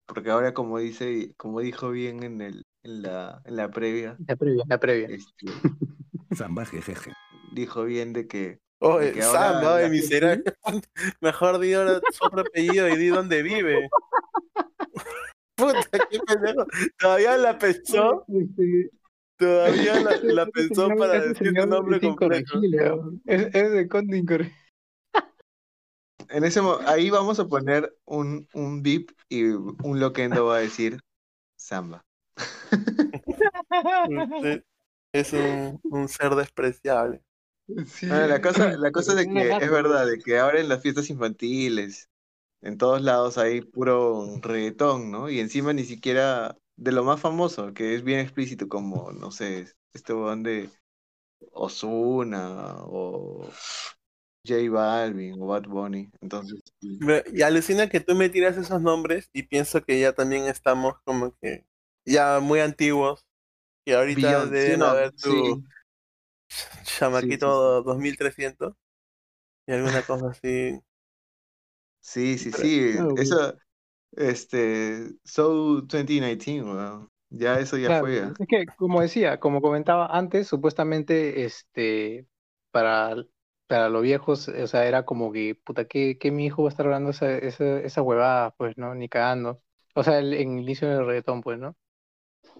Porque ahora como dice, como dijo bien en el, en la, en la previa, La previa, la previa. este, Zamba jejeje. dijo bien de que, de ahora Samba, oye, la gente- miserable. Mejor di ahora su otro apellido y di dónde vive. Puta, qué pendejo. Todavía la pensó, Este, todavía la, pensó para decir tu nombre es completo. Es, es de conde incorregible. en ese ahí vamos a poner un, un beep y un loquendo va a decir Samba. Es un, un ser despreciable. La cosa, la cosa de que es verdad, de que ahora en las fiestas infantiles, en todos lados hay puro reggaetón, ¿no? Y encima ni siquiera de lo más famoso, que es bien explícito, como, no sé, este weón de Ozuna o J Balvin o Bad Bunny. Entonces, sí. Ve, Y alucina que tú me tiras esos nombres y pienso que ya también estamos como que ya muy antiguos. Y ahorita Beyond, sí, deben no, haber tu sí, chamaquito 2300 y alguna cosa así. sí, sí, Pero- sí, pues. eso, este, So 2019, weón. Ya eso ya Claro, fue. ¿ah? es que como decía, como comentaba antes, supuestamente este para, para los viejos, o sea, era como que, puta, que, que mi hijo va a estar hablando esa, esa, esa huevada, pues, ¿no? Ni cagando. O sea, el, en el inicio del reggaetón, pues, ¿no?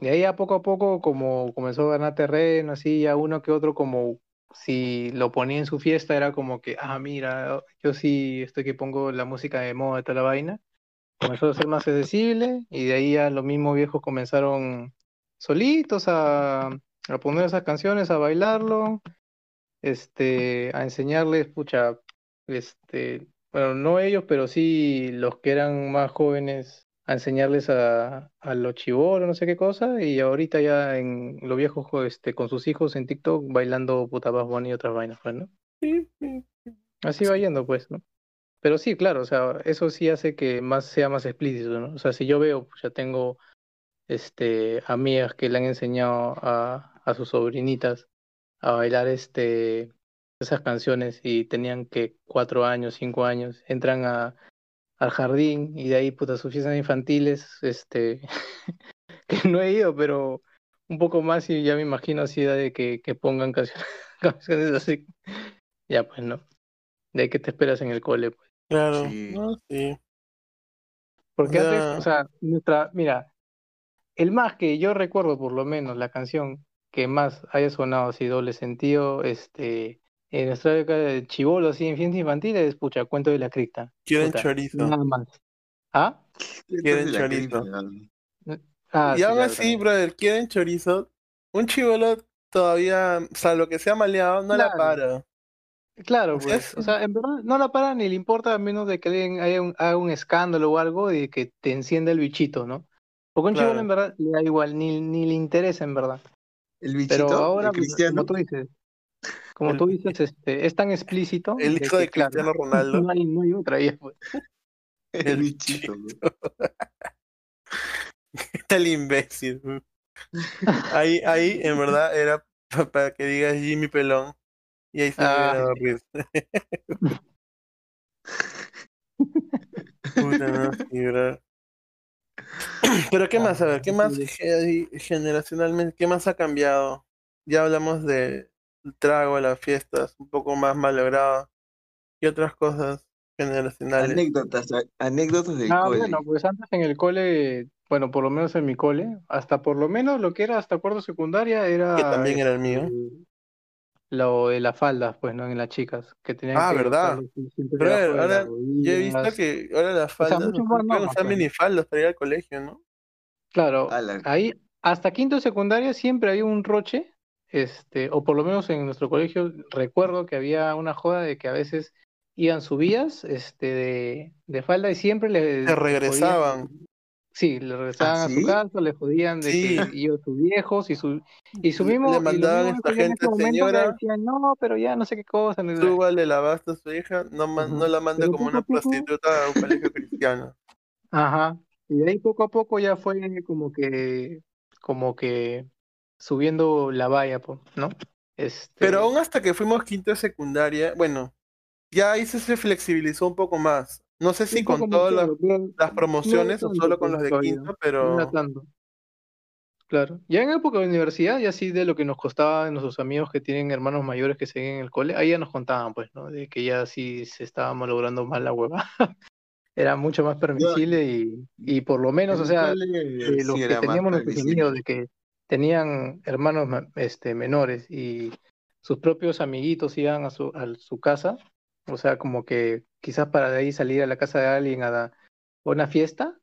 De ahí a poco a poco, como comenzó a ganar terreno, así, a uno que otro, como si lo ponía en su fiesta, era como que, ah, mira, yo sí estoy que pongo la música de moda toda la vaina. Comenzó a ser más accesible y de ahí ya los mismos viejos comenzaron solitos a, a poner esas canciones, a bailarlo, este, a enseñarles, pucha, este, bueno, no ellos, pero sí los que eran más jóvenes, a enseñarles a, a los chibolos, no sé qué cosa, y ahorita ya en los viejos jo- este, con sus hijos en TikTok bailando puta Bad y otras vainas, pues, ¿no? Sí, sí. Así va yendo, pues, ¿no? Pero sí, claro, o sea, eso sí hace que más sea más explícito, ¿no? O sea, si yo veo, pues ya tengo este amigas que le han enseñado a, a sus sobrinitas a bailar este esas canciones y tenían que cuatro años, cinco años, entran a, al jardín y de ahí, puta, sus fiestas infantiles, este, que no he ido, pero un poco más y ya me imagino así de que, que pongan canciones, canciones así. Ya, pues no. De ahí que te esperas en el cole, pues. Claro, Sí. no, sí. Porque Ya. antes, o sea, nuestra, mira, el más que yo recuerdo por lo menos la canción que más haya sonado así doble sentido, este, en nuestra época de chivolo, así en fiestas infantiles, pucha, cuento de la cripta. Quieren Puta, chorizo. Nada más. ¿Ah? Quieren la chorizo. cripta, Ah, y sí, aún claro, así, también. brother, quieren chorizo. Un chivolo todavía, o sea, lo que sea maleado, no la Claro. para. Claro, pues, o sea, en verdad no la para ni le importa a menos de que alguien haya un, haga un escándalo o algo y que te encienda el bichito, ¿no? Porque un chivolo Claro. en verdad le da igual, ni, ni le interesa en verdad. El Pero bichito, ahora, el pues, cristiano. como tú dices, como El- tú dices, este, es tan explícito El de hijo que, de claro, Cristiano Ronaldo. no hay, no hay otra ya, pues. El el bichito. El imbécil. Ahí, ahí, en verdad, era pa- para que digas Jimmy Pelón. Y ahí se Ah. me a dormir. Puta, no. Pero qué más, a ver, qué más ge- generacionalmente, qué más ha cambiado? Ya hablamos de trago, las fiestas, un poco más malogrado. ¿Qué otras cosas generacionales? Anécdotas, a- anécdotas del Ah, cole. bueno, pues antes en el cole, bueno, por lo menos en mi cole, hasta por lo menos lo que era hasta cuarto secundaria era Que también era el mío. Lo de las faldas, pues, ¿no? En las chicas, que tenían Ah, que ¿verdad? usarlo sí, siempre Brother, debajo de las ahora Yo he visto que ahora las O sea, faldas, mucho ustedes más pueden normas, usar pues. minifaldas para ir al colegio, ¿no? Claro, ahí hasta quinto secundaria siempre había un roche, este, o por lo menos en nuestro colegio recuerdo que había una joda de que a veces iban subidas, este, de, de falda y siempre le Se regresaban. Sí, le regresaban a su ¿sí? casa, le jodían de Sí. que iban sus viejos y su y su mismo le y mandaban mismos esta en gente, ese momento le "Señora, decían, no, pero ya no sé qué cosa. no sé". Súbale la basta a su hija, no, man- no la Pero como una prostituta a un colegio cristiano. Ajá. Y ahí poco a poco ya fue como que, como que subiendo la valla, ¿no? Este, Pero aún hasta que fuimos quinto de secundaria, bueno, ya ahí se flexibilizó un poco más. No sé si con todas las, no promociones o solo con los de quinto, pero tanto. Claro. Ya en época de universidad, ya sí de lo que nos costaba nuestros amigos que tienen hermanos mayores que siguen en el cole, ahí ya nos contaban, pues, ¿no? De que ya sí se estaba malogrando más la hueva. Era mucho más permisible y, y por lo menos, En o sea, cole de los sí que teníamos nuestros amigos, de que tenían hermanos ma- este, menores y sus propios amiguitos iban a su, a su casa, o sea, como que quizás para de ahí salir a la casa de alguien a, da- a una fiesta,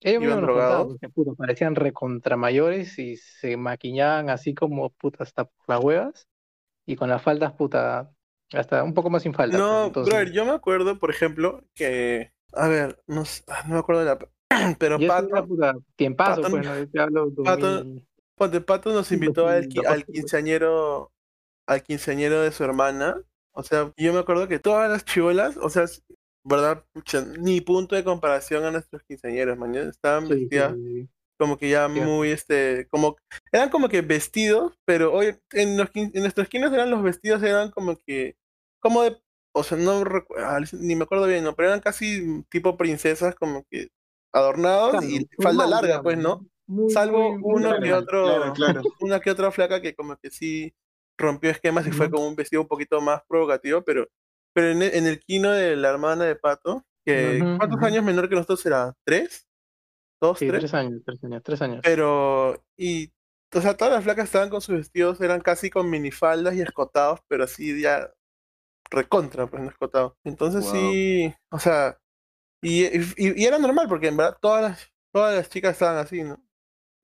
ellos ¿Iban mismos nos contaban, drogados? parecían recontra mayores y se maquillaban así como puta hasta por las huevas y con las faldas puta, hasta un poco más sin falda. pues, No, entonces, brother, yo me acuerdo, por ejemplo, que, a ver, no, ah, no me acuerdo de la... Pero Pato, puta tiempazo, Pato- pues, ¿no? Yo te hablo Pato- 2000, Ponte, Pato nos invitó al, al 2012, pues. quinceañero, al quinceañero de su hermana. O sea, yo me acuerdo que todas las chivolas, o sea, verdad, Pucha, ni punto de comparación a nuestros quinceañeros, mañana estaban sí, vestidas sí, como que ya muy, este, como, eran como que vestidos, pero hoy en, los, en nuestros quince eran los vestidos, eran como que, como de, o sea, no ah, ni me acuerdo bien, ¿no? Pero eran casi tipo princesas, como que adornados Claro, y falda larga, pues, ¿no? Muy, Salvo muy, uno que otro, claro, claro. una que otra flaca que como que sí rompió esquemas y fue con un vestido un poquito más provocativo, pero, pero en el, en el kino de la hermana de Pato, que ¿cuántos años menor que nosotros era? ¿Tres? ¿Dos, Sí, tres? tres años, tres años, tres años. Pero, y, o sea, todas las flacas estaban con sus vestidos, eran casi con minifaldas y escotados, pero así ya recontra, pues no escotados. Entonces Wow. sí, o sea, y, y, y era normal porque en verdad todas las, todas las chicas estaban así, ¿no?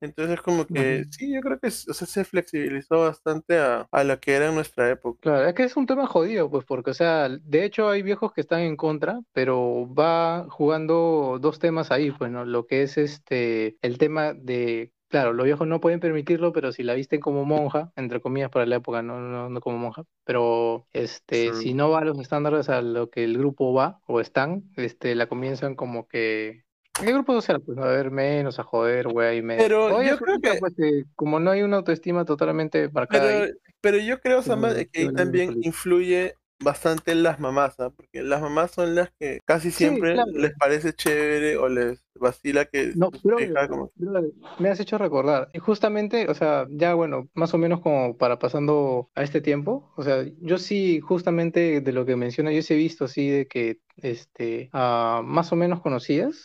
Entonces como que sí, yo creo que o sea, se flexibilizó bastante a, a lo que era en nuestra época. Claro, es que es un tema jodido, pues, porque, o sea, de hecho hay viejos que están en contra, pero va jugando dos temas ahí, pues, ¿no? Lo que es este, el tema de, claro, los viejos no pueden permitirlo, pero si la visten como monja, entre comillas, para la época, no, no, no como monja, pero, este, si no va a los estándares a lo que el grupo va o están, este, la comienzan como que el grupo social, pues, ¿no? a ver menos, a joder, güey, medio. Pero yo se creo que- pues, que como no hay una autoestima totalmente marcada ahí, Pero, pero yo creo, Samba, Pero que ahí también influye bastante las mamás, ¿ah? Porque las mamás son las que casi Sí, siempre claro. les parece chévere o les vacila que No, pero como me has hecho recordar. Y justamente, o sea, ya bueno, más o menos como para pasando a este tiempo, o sea, yo sí, justamente de lo que menciona, yo sí he visto así de que, este, más o menos conocidas,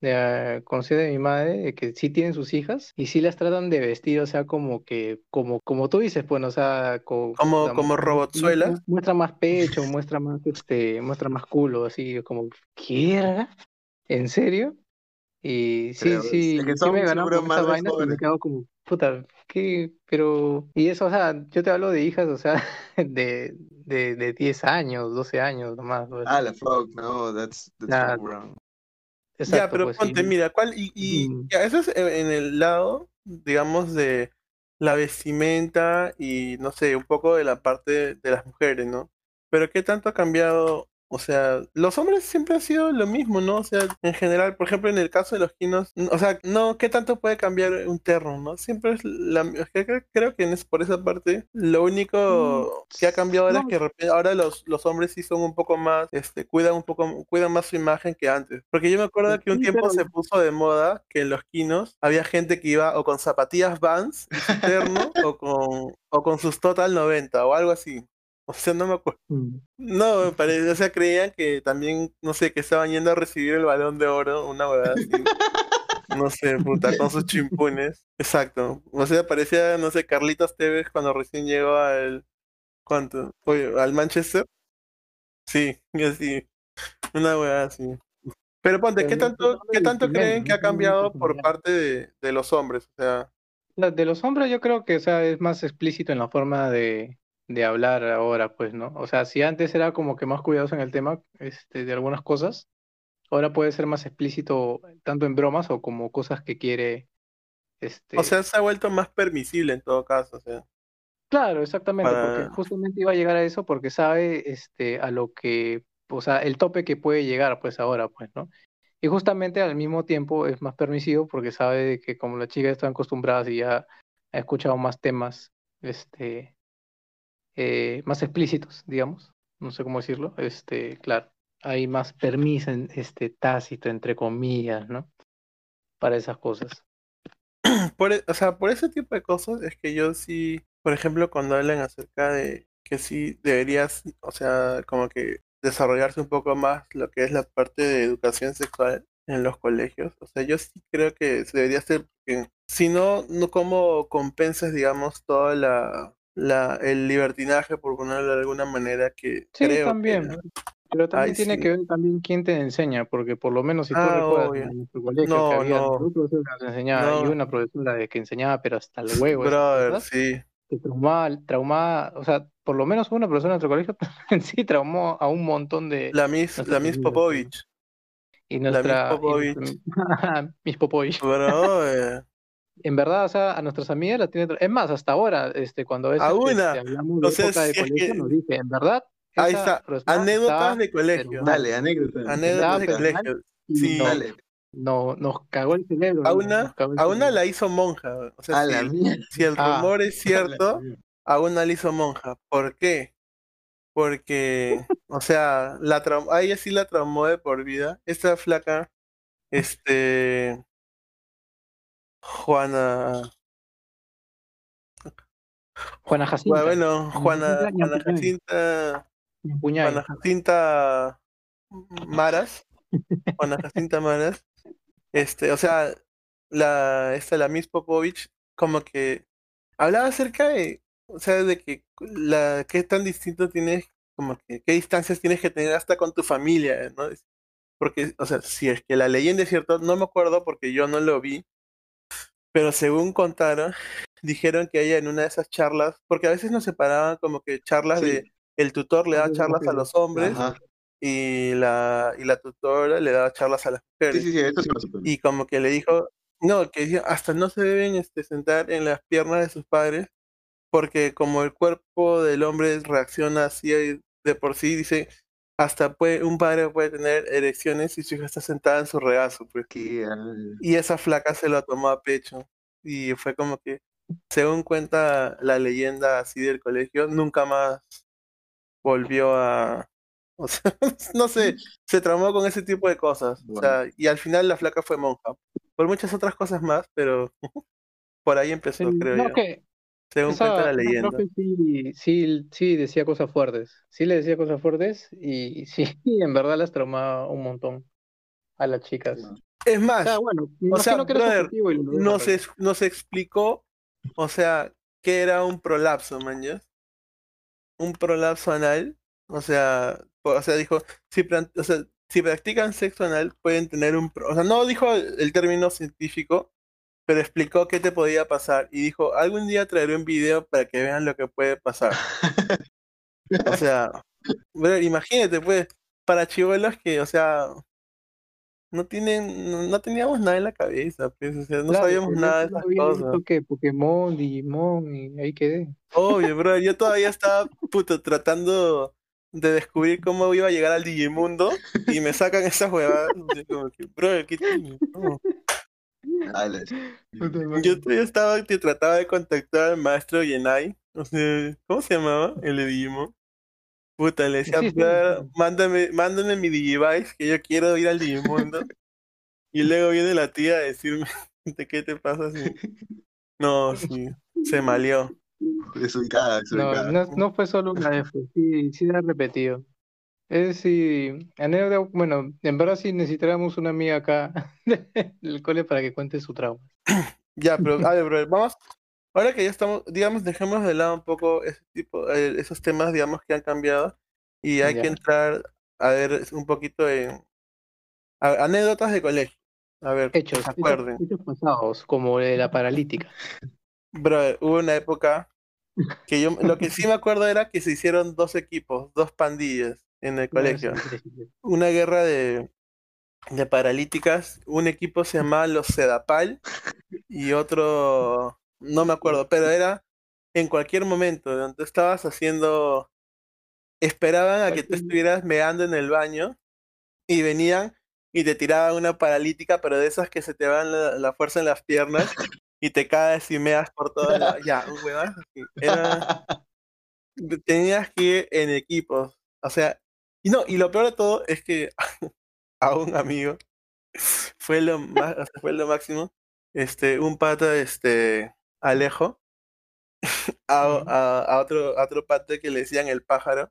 de, conocida de mi madre, que sí tienen sus hijas y sí las tratan de vestir, o sea, como que, como, como tú dices, pues, o sea, co- Como- como mu- robotzuelas. Muestra, más pecho, muestra más, este, muestra más culo, así como, ¿qué era? ¿En serio? Y sí, Pero sí, es que sí me ganó con esa vaina y me quedado como, puta, ¿qué? Pero, y eso, o sea, yo te hablo de hijas, o sea, de, de, de 10 años, 12 años nomás. Ah, la fuck, no, that's, that's Ah, fuck Ya, pero pues, ponte, sí. mira, ¿cuál? Y, y ya, eso es en en el lado, digamos, de la vestimenta y, no sé, un poco de la parte de las mujeres, ¿no? Pero ¿qué tanto ha cambiado O sea, los hombres siempre han sido lo mismo, ¿no? O sea, en general, por ejemplo, en el caso de los quinos, o sea, no, ¿qué tanto puede cambiar un terno, no? Siempre es la... Creo que es por esa parte, lo único que ha cambiado ahora es que ahora los, los hombres sí son un poco más, este, cuidan un poco, cuidan más su imagen que antes. Porque yo me acuerdo que un tiempo se puso de moda que en los quinos había gente que iba o con zapatillas Vans, terno, o con, o con sus Total 90 o algo así. O sea, no me acuerdo. Mm. No, parece, o sea, creían que también, no sé, que estaban yendo a recibir el balón de oro, una verdad así. No sé, puta, con sus chimpunes. Exacto. O sea, parecía, no sé, Carlitos Tevez cuando recién llegó al. ¿Cuánto? Oye, al Manchester. Sí, así. Una weá así. Pero ponte, ¿qué tanto, ¿qué tanto creen que ha cambiado por parte de, de los hombres? O sea. De los hombres yo creo que o sea, es más explícito en la forma de, de hablar ahora, pues, ¿no? O sea, si antes era como que más cuidadoso en el tema este, de algunas cosas, ahora puede ser más explícito tanto en bromas o como cosas que quiere. Este... O sea, se ha vuelto más permisible en todo caso, o sea. Claro, exactamente, porque justamente iba a llegar a eso porque sabe este, a lo que, o sea, el tope que puede llegar, pues ahora, pues, ¿no? Y justamente al mismo tiempo es más permisivo porque sabe que como las chicas están acostumbradas y ya ha escuchado más temas, este, eh, más explícitos, digamos, no sé cómo decirlo, este, claro, hay más permiso en este tácito, entre comillas, ¿no? Para esas cosas. Por, e, o sea, por ese tipo de cosas es que yo sí, por ejemplo, cuando hablan acerca de que sí deberías, o sea, como que desarrollarse un poco más lo que es la parte de educación sexual en los colegios. O sea, yo sí creo que se debería hacer, si no, no como compensas, digamos, toda la, la, el libertinaje, por ponerlo de alguna manera, que sí, también. Pero también tiene que ver también quién te enseña, porque por lo menos si tú ah, recuerdas en tu colegio no, que había no. un profesor que nos enseñaba y una profesora que enseñaba, pero hasta el huevo. Brother, sí. Que traumaba, traumaba, o sea, por lo menos una persona en nuestro colegio sí traumó a un montón de... La Miss, la Miss Popovich. Y nuestra... La Miss Popovich. Miss Popovich. En verdad, o sea, a nuestras amigas la tiene. Es más, hasta ahora, este, cuando es, a una. Este, hablamos de época de colegio, nos dice, en verdad. Ahí está, anécdotas de colegio. Dale, anécdotas. Anécdotas de colegio. Sí, dale. No, nos cagó el cerebro. A una, a una la hizo monja. O sea, si, si, el ah. rumor es cierto, a una la hizo monja. ¿Por qué? Porque, o sea, la a ella sí la traumó de por vida. Esta flaca, este, Juana. Juana Jacinta. Bueno, Juana, Juana Jacinta. Juana Jacinta Maras. Juana Jacinta Maras. Este, o sea, la, esta, la Miss Popovich, como que hablaba acerca de, o sea, de que la, qué tan distinto tienes, como que, qué distancias tienes que tener hasta con tu familia, ¿no? Porque, o sea, si es que la leyenda es cierto, no me acuerdo porque yo no lo vi, pero según contaron, dijeron que ella en una de esas charlas, porque a veces nos separaban como que charlas de el tutor le da charlas a los hombres y la y la tutora le daba charlas a las mujeres. Sí, sí, sí, y como que le dijo, no, que hasta no se deben este, sentar en las piernas de sus padres, porque como el cuerpo del hombre reacciona así de por sí, dice, hasta puede, un padre puede tener erecciones y su hija está sentada en su regazo. Pues. Y esa flaca se lo tomó a pecho. Y fue como que, según cuenta la leyenda así del colegio, nunca más volvió a... O sea, no sé, se traumó con ese tipo de cosas. O sea, y al final la flaca fue monja. Por muchas otras cosas más, pero por ahí empezó, creo yo. Según cuenta la leyenda. sí, sí, sí decía cosas fuertes. Sí le decía cosas fuertes y sí, en verdad las traumaba un montón a las chicas. Es más, o sea, brother, no, se, no se explicó, o sea, que era un prolapso, man, Un prolapso anal. O sea, o sea, dijo, si, o sea, si practican sexo anal pueden tener un... O sea, no dijo el término científico, pero explicó qué te podía pasar y dijo, algún día traeré un video para que vean lo que puede pasar. o sea, imagínate, pues, para chivolos que, o sea, no tienen, no, teníamos nada en la cabeza, pues, o sea, no sabíamos nada de esas cosas. que Pokémon, Digimon y ahí quedé. Obvio, bro, yo todavía estaba, puto, tratando de descubrir cómo iba a llegar al Digimundo y me sacan esas huevadas. Como que, ¿qué tiene? No. Yo todavía estaba que trataba de contactar al maestro Yenai. O sea, ¿cómo se llamaba? El de Digimon. Puta, le decía, Sí, sí, "Bro, sí. mándame, mándame mi Digivice que yo quiero ir al Digimundo. y luego viene la tía a decirme, ¿de qué te pasa así? No, sí, se maleó. Desubicada, No, desubicada. no, no fue solo una vez, sí, sí era repetido. Es sí, anécdota, bueno, en verdad sí necesitaríamos una amiga acá del cole para que cuente su trauma. Ya, pero, a ver, bro, vamos. Ahora que ya estamos, digamos, dejemos de lado un poco ese tipo, eh, esos temas, digamos, que han cambiado. Y hay Ya. que entrar a ver un poquito en a- anécdotas de colegio. A ver, Hechos, acuerden. hechos pasados, como de la paralítica. Bro, hubo una época que yo, lo que sí me acuerdo era que se hicieron dos equipos, dos pandillas en el colegio. Una guerra de, de paralíticas. Un equipo se llamaba los Sedapal y otro, no me acuerdo, pero era en cualquier momento, donde estabas haciendo, esperaban a que tú estuvieras meando en el baño y venían y te tiraban una paralítica, pero de esas que se te van la, la fuerza en las piernas y te caes y meas por todas las... Ya, huevas. Era, tenías que ir en equipos. O sea, y no, y lo peor de todo es que a un amigo fue lo más, fue lo máximo. Este, un pata, este, Alejo, a, a, a otro, a otro pata que le decían el pájaro,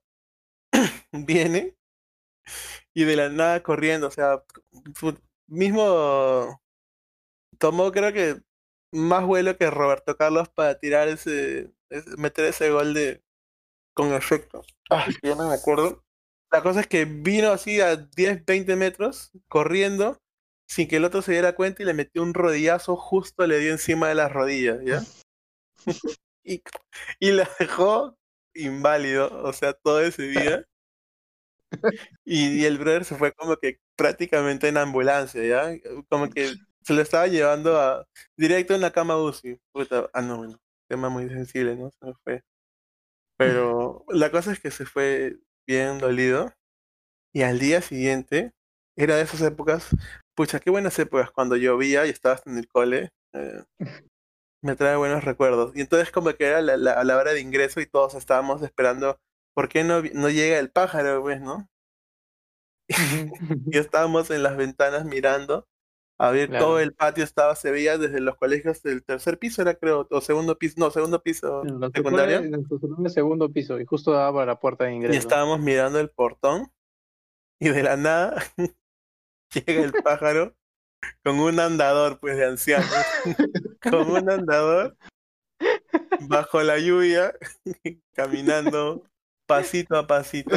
viene y de la nada corriendo, o sea, mismo tomó creo que más vuelo que Roberto Carlos para tirar ese, ese- meter ese gol de con efecto. Ah, yo no me acuerdo. La cosa es que vino así a 10, 20 metros, corriendo, sin que el otro se diera cuenta y le metió un rodillazo, justo le dio encima de las rodillas, ¿ya? y, y la dejó inválido, o sea, todo ese día. Y, y el brother se fue como que prácticamente en ambulancia, ¿ya? Como que se lo estaba llevando a directo en la cama UCI. Puta, ah, no, bueno, tema muy sensible, ¿no? Se me fue. Pero la cosa es que se fue bien dolido. Y al día siguiente, era de esas épocas, pucha, qué buenas épocas cuando llovía y estabas en el cole. eh, me trae buenos recuerdos. Y entonces como que era la, la- a la hora de ingreso y todos estábamos esperando, ¿por qué no, no llega el pájaro, pues, no? Y estábamos en las ventanas mirando a ver Claro. todo el patio estaba, se veía desde los colegios del tercer piso, era creo, o segundo piso, no, segundo piso nuestro salón de segundo piso y justo daba para la puerta de Y ingreso. estábamos mirando el portón y de la nada llega el pájaro con un andador pues de ancianos, con un andador bajo la lluvia, caminando pasito a pasito.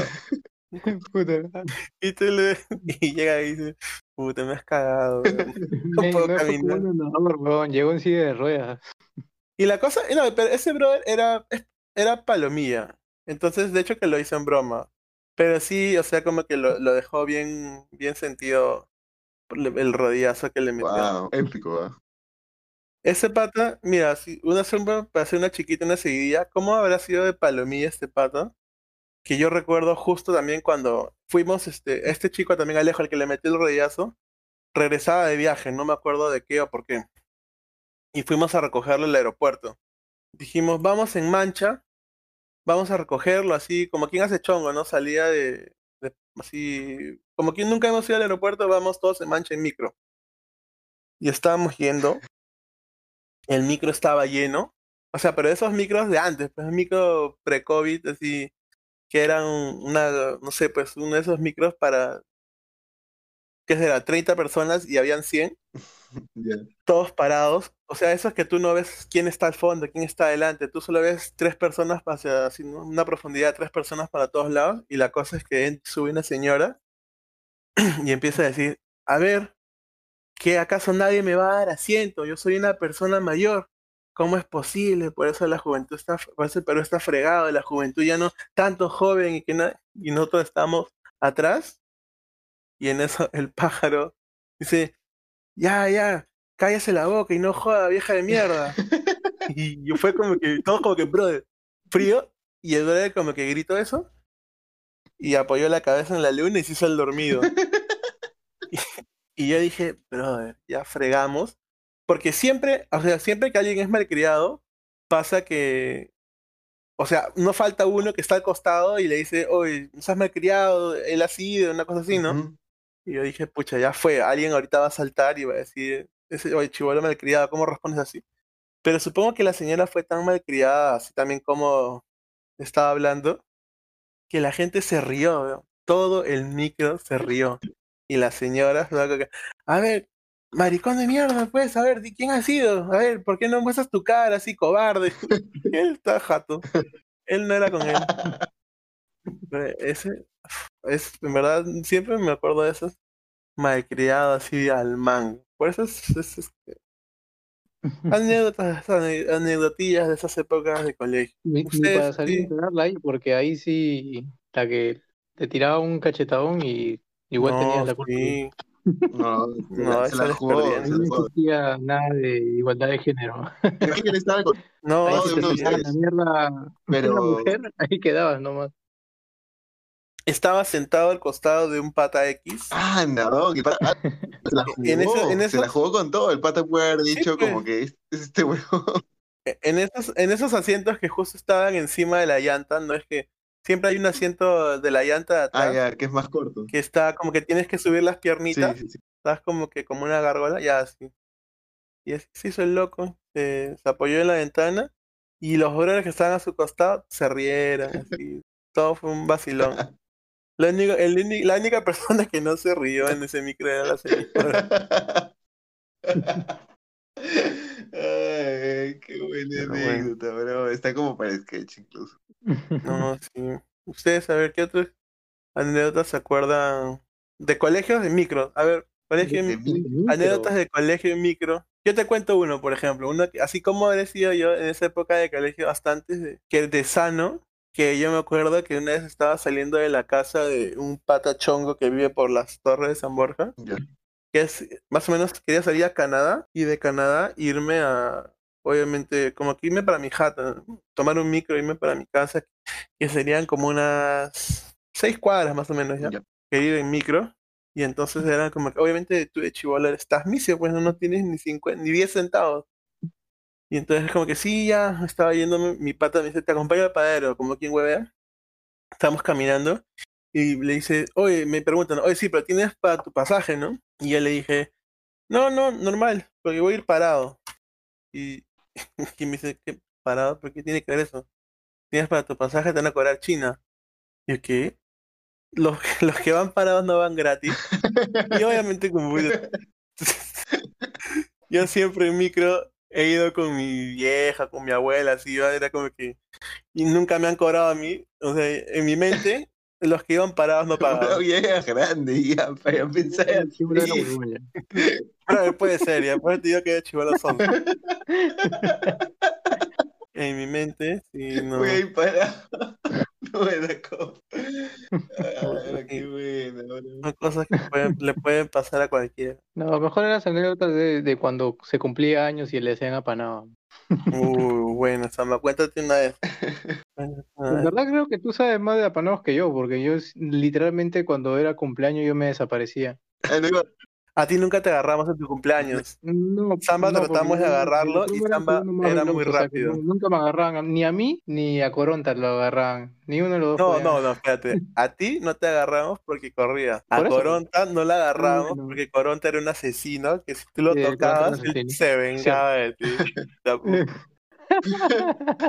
Puta, Y, tú le- y llega y dice, puta, me has cagado. weón". men, puedo no caminar. weón, Llegó en silla de ruedas. Y la cosa, no, pero ese brother era, era palomilla. Entonces, de hecho que lo hizo en broma. Pero sí, o sea, como que lo, lo dejó bien, bien sentido el rodillazo que le metió. Wow, épico, ¿ah? Ese pata, mira, si una sombra para hacer una chiquita, una seguidilla, ¿cómo habrá sido de palomilla este pata? Que yo recuerdo justo también cuando fuimos, este, este chico también Alejo, el que le metió el rodillazo, regresaba de viaje, no me acuerdo de qué o por qué. Y fuimos a recogerlo al aeropuerto. Dijimos, vamos en mancha, vamos a recogerlo así, como quien hace chongo, ¿no? Salía de, de- así, como quien nunca hemos ido al aeropuerto, vamos todos en mancha en micro. Y estábamos yendo, el micro estaba lleno, o sea, pero esos micros de antes, pues micro pre-COVID, así, que eran una, no sé, pues uno de esos micros para, ¿qué será? 30 personas y habían 100 Ya. todos parados. O sea, esos que tú no ves quién está al fondo, quién está adelante. Tú solo ves tres personas hacia así, ¿no? una profundidad de tres personas para todos lados. Y la cosa es que sube una señora y empieza a decir, a ver, ¿qué acaso nadie me va a dar asiento? Yo soy una persona mayor. ¿Cómo es posible? Por eso la juventud está, por eso el Perú está fregado, la juventud ya no tanto joven y que na- y nosotros estamos atrás. Y en eso el pájaro dice, ya, ya, cállese la boca y no joda, vieja de mierda. y yo fue como que, todo como que, brother, frío, y el brother como que gritó eso, y apoyó la cabeza en la luna y se hizo el dormido. y, y yo dije, brother, ya fregamos. Porque siempre, o sea, siempre que alguien es malcriado, pasa que, o sea, no falta uno que está al costado y le dice, oye, no seas malcriado, él así, de una cosa así, ¿no? Y yo dije, pucha, ya fue, alguien ahorita va a saltar y va a decir, ese, oye, chivolo malcriado, ¿cómo respondes así? Pero supongo que la señora fue tan malcriada, así también como estaba hablando, que la gente se rió, ¿no? todo el micro se rió. Y la señora, ¿no? A ver, maricón de mierda, pues, a ver, ¿de quién has sido? A ver, ¿por qué no muestras tu cara así, cobarde? él está jato. Él no era con él. Ese, es, en verdad, siempre me acuerdo de esos malcriados así al mango. Por eso es, es- es- anécdotas, ane- anecdotillas de esas épocas de colegio. Ni Ustedes, para salir sí. y ahí, porque ahí sí, la que te tiraba un cachetadón y igual no, tenías la culpa. sí. No, No, se la jugó. no existía nada de igualdad de género. No, si la mierda una Pero mujer, ahí quedabas nomás. estaba sentado al costado de un pata X. Ah, no, que pata- ah, se la jugó, En eso- en se la jugó con todo. El pata puede haber Sí, dicho pues. como que es, es este huevo. En esos, en esos asientos que justo estaban encima de la llanta, no es que siempre hay un asiento de la llanta de Ah, atrás ya, que es más corto. que está como que tienes que subir las Sí, piernitas, sí, sí. estás como que como una gárgola, ya así. Y así se hizo el loco, se, se apoyó en la ventana y los obreros que estaban a su costado se rieron, así. Todo fue un vacilón. La única, el la única persona que no se rió en ese micro era la señora. Ay, qué buena Pero bueno. anécdota, bro. Está como para sketch incluso. No, sí. Ustedes, a ver, ¿qué otras anécdotas se acuerdan de colegios de micro? A ver, colegio De anécdotas de colegio en micro. Yo te cuento uno, por ejemplo, uno que- así como he sido yo en esa época de colegio bastante de, que de sano, que yo me acuerdo que una vez estaba saliendo de la casa de un pata chongo que vive por las torres de San Borja. Que es más o menos quería salir a Canadá y de Canadá irme a, obviamente, como que irme para mi jata, tomar un micro, irme para mi casa, que serían como unas seis cuadras más o menos ya, Ya. que ir en micro. Y entonces era como que, obviamente, tú de chivola estás misio, pues no, no tienes ni 50, ni 10 centavos. Y entonces como que sí, ya estaba yéndome, mi pata me dice, te acompaño al padero, como quien huevea. Estamos caminando y le dice, oye, me preguntan, oye, sí, pero tienes para tu pasaje, ¿no? Y yo le dije, no, no, normal, porque voy a ir parado. Y, y me dice, ¿qué parado? ¿Por qué tiene que ver eso? Tienes para tu pasaje, te van a cobrar China. Y yo, ¿qué? Los, los que van parados no van gratis. Y obviamente como yo siempre en micro he ido con mi vieja, con mi abuela, así, era como que y nunca me han cobrado a mí, o sea, en mi mente los que iban parados no pagaban. ya era grande, ya, para pensar así. Pero puede ser, ya, por eso te digo que de chivolo son. En mi mente, sí, no. A ir para. No me da como. Ah, qué buena, bro. Son cosas que pueden- le pueden pasar a cualquiera. No, mejor eran las anécdotas de, de cuando se cumplía años y le hacían apanado. Uy, bueno, Samba, cuéntate una vez. En verdad creo que tú sabes más de apanados que yo, porque yo literalmente cuando era cumpleaños yo me desaparecía. No A ti nunca te agarramos en tu cumpleaños. No, Samba no, tratamos de agarrarlo y Samba era muy o sea, que rápido. nu- nunca me agarraban, ni a mí ni a Coronta lo agarraban. Ni uno de los dos No, no, no, espérate. A ti no te agarramos porque corría. A Por eso. Coronta no la agarramos bueno. porque Coronta era un asesino que si tú lo Sí, tocabas, él se vengaba de ti.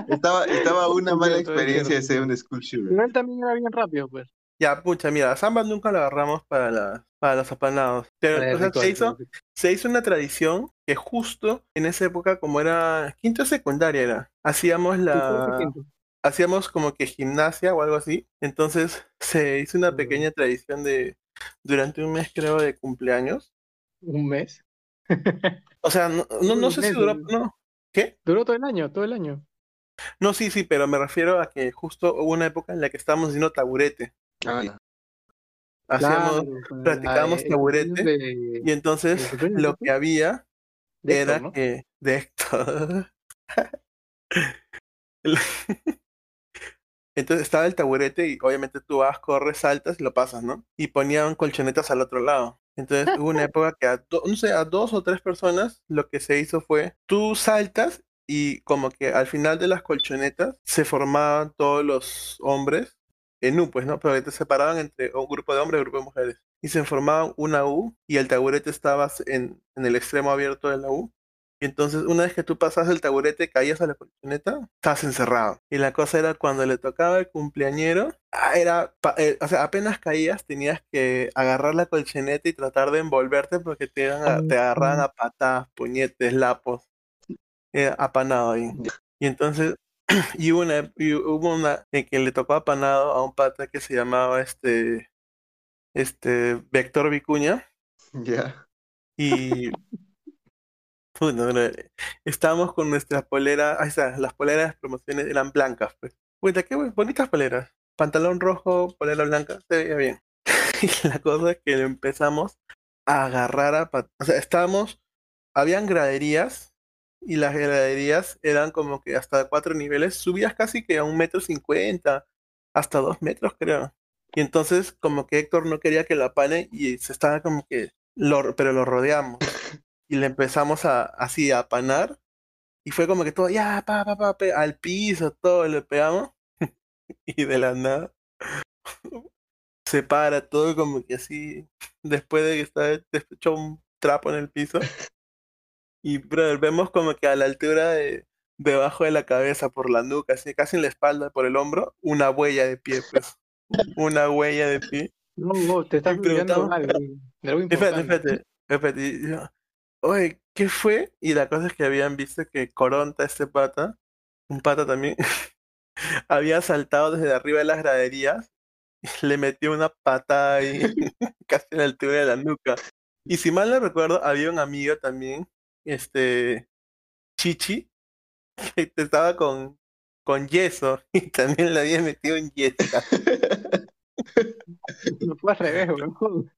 Estaba, estaba una mala experiencia de ser un school shooter. Pero él también era bien rápido, pues. Ya, pucha, mira, Samba nunca lo agarramos para, la, para los apanados. Pero, se hizo, se hizo una tradición que justo en esa época, como era quinto secundaria era, hacíamos la, hacíamos como que gimnasia o algo así. Entonces se hizo una Mm. pequeña tradición de, durante un mes creo, de cumpleaños. Un mes. O sea, no, no, sé si duró, no. ¿Qué? Duró todo el año, todo el año. No, sí, sí, pero me refiero a que justo hubo una época en la que estábamos haciendo taburete. Ah, ya. Hacíamos, Claro, para- practicábamos taburete, de- y entonces ¿el cumpleaños de lo que había de era Héctor, ¿no? que de Héctor. Entonces estaba el taburete y obviamente tú vas, corres, saltas y lo pasas, ¿no? Y ponían colchonetas al otro lado. Entonces hubo una época que a, do- no sé, a dos o tres personas lo que se hizo fue, tú saltas y como que al final de las colchonetas se formaban todos los hombres en U, pues, ¿no? Pero te separaban entre un grupo de hombres y un grupo de mujeres. Y se formaban una U y el taburete estaba en, en el extremo abierto de la U. Y entonces, una vez que tú pasas el taburete, caías a la colchoneta, estabas encerrado. Y la cosa era cuando le tocaba el cumpleañero, ah, era, eh, o sea, apenas caías, tenías que agarrar la colchoneta y tratar de envolverte porque te, iban a- te agarraban a patadas, puñetes, lapos. Era apanado ahí. Y entonces, y hubo una, y hubo una en que le tocó apanado a un pata que se llamaba este, este, Vector Vicuña. Ya. Y bro, estábamos con nuestras poleras, ahí está, las poleras de promociones eran blancas, pues. Puta, qué bonitas poleras. Pantalón rojo, polera blanca, se veía bien. Y la cosa es que le empezamos a agarrar a O sea, estábamos, habían graderías y las graderías eran como que hasta cuatro niveles, subías casi que a un metro cincuenta, hasta dos metros creo. Y entonces como que Héctor no quería que la pane y se estaba como que, lo, pero lo rodeamos y le empezamos a así a apanar y fue como que todo ya pa pa pa pe- al piso todo le pegamos y de la nada se para todo como que así después de que está echó un trapo en el piso y brother, vemos como que a la altura de debajo de la cabeza por la nuca así casi en la espalda por el hombro una huella de pie pues una huella de pie No, no, te estás algo, de algo Espérate, espérate, espérate. y yo, Oye, ¿qué fue? Y la cosa es que habían visto que Coronta, este pata, un pata también, había saltado desde arriba de las graderías y le metió una patada ahí, casi a la altura de la nuca. Y si mal no recuerdo, había un amigo también, este, Chichi, que estaba con, con yeso y también le había metido un yeso. No fue al revés, weón.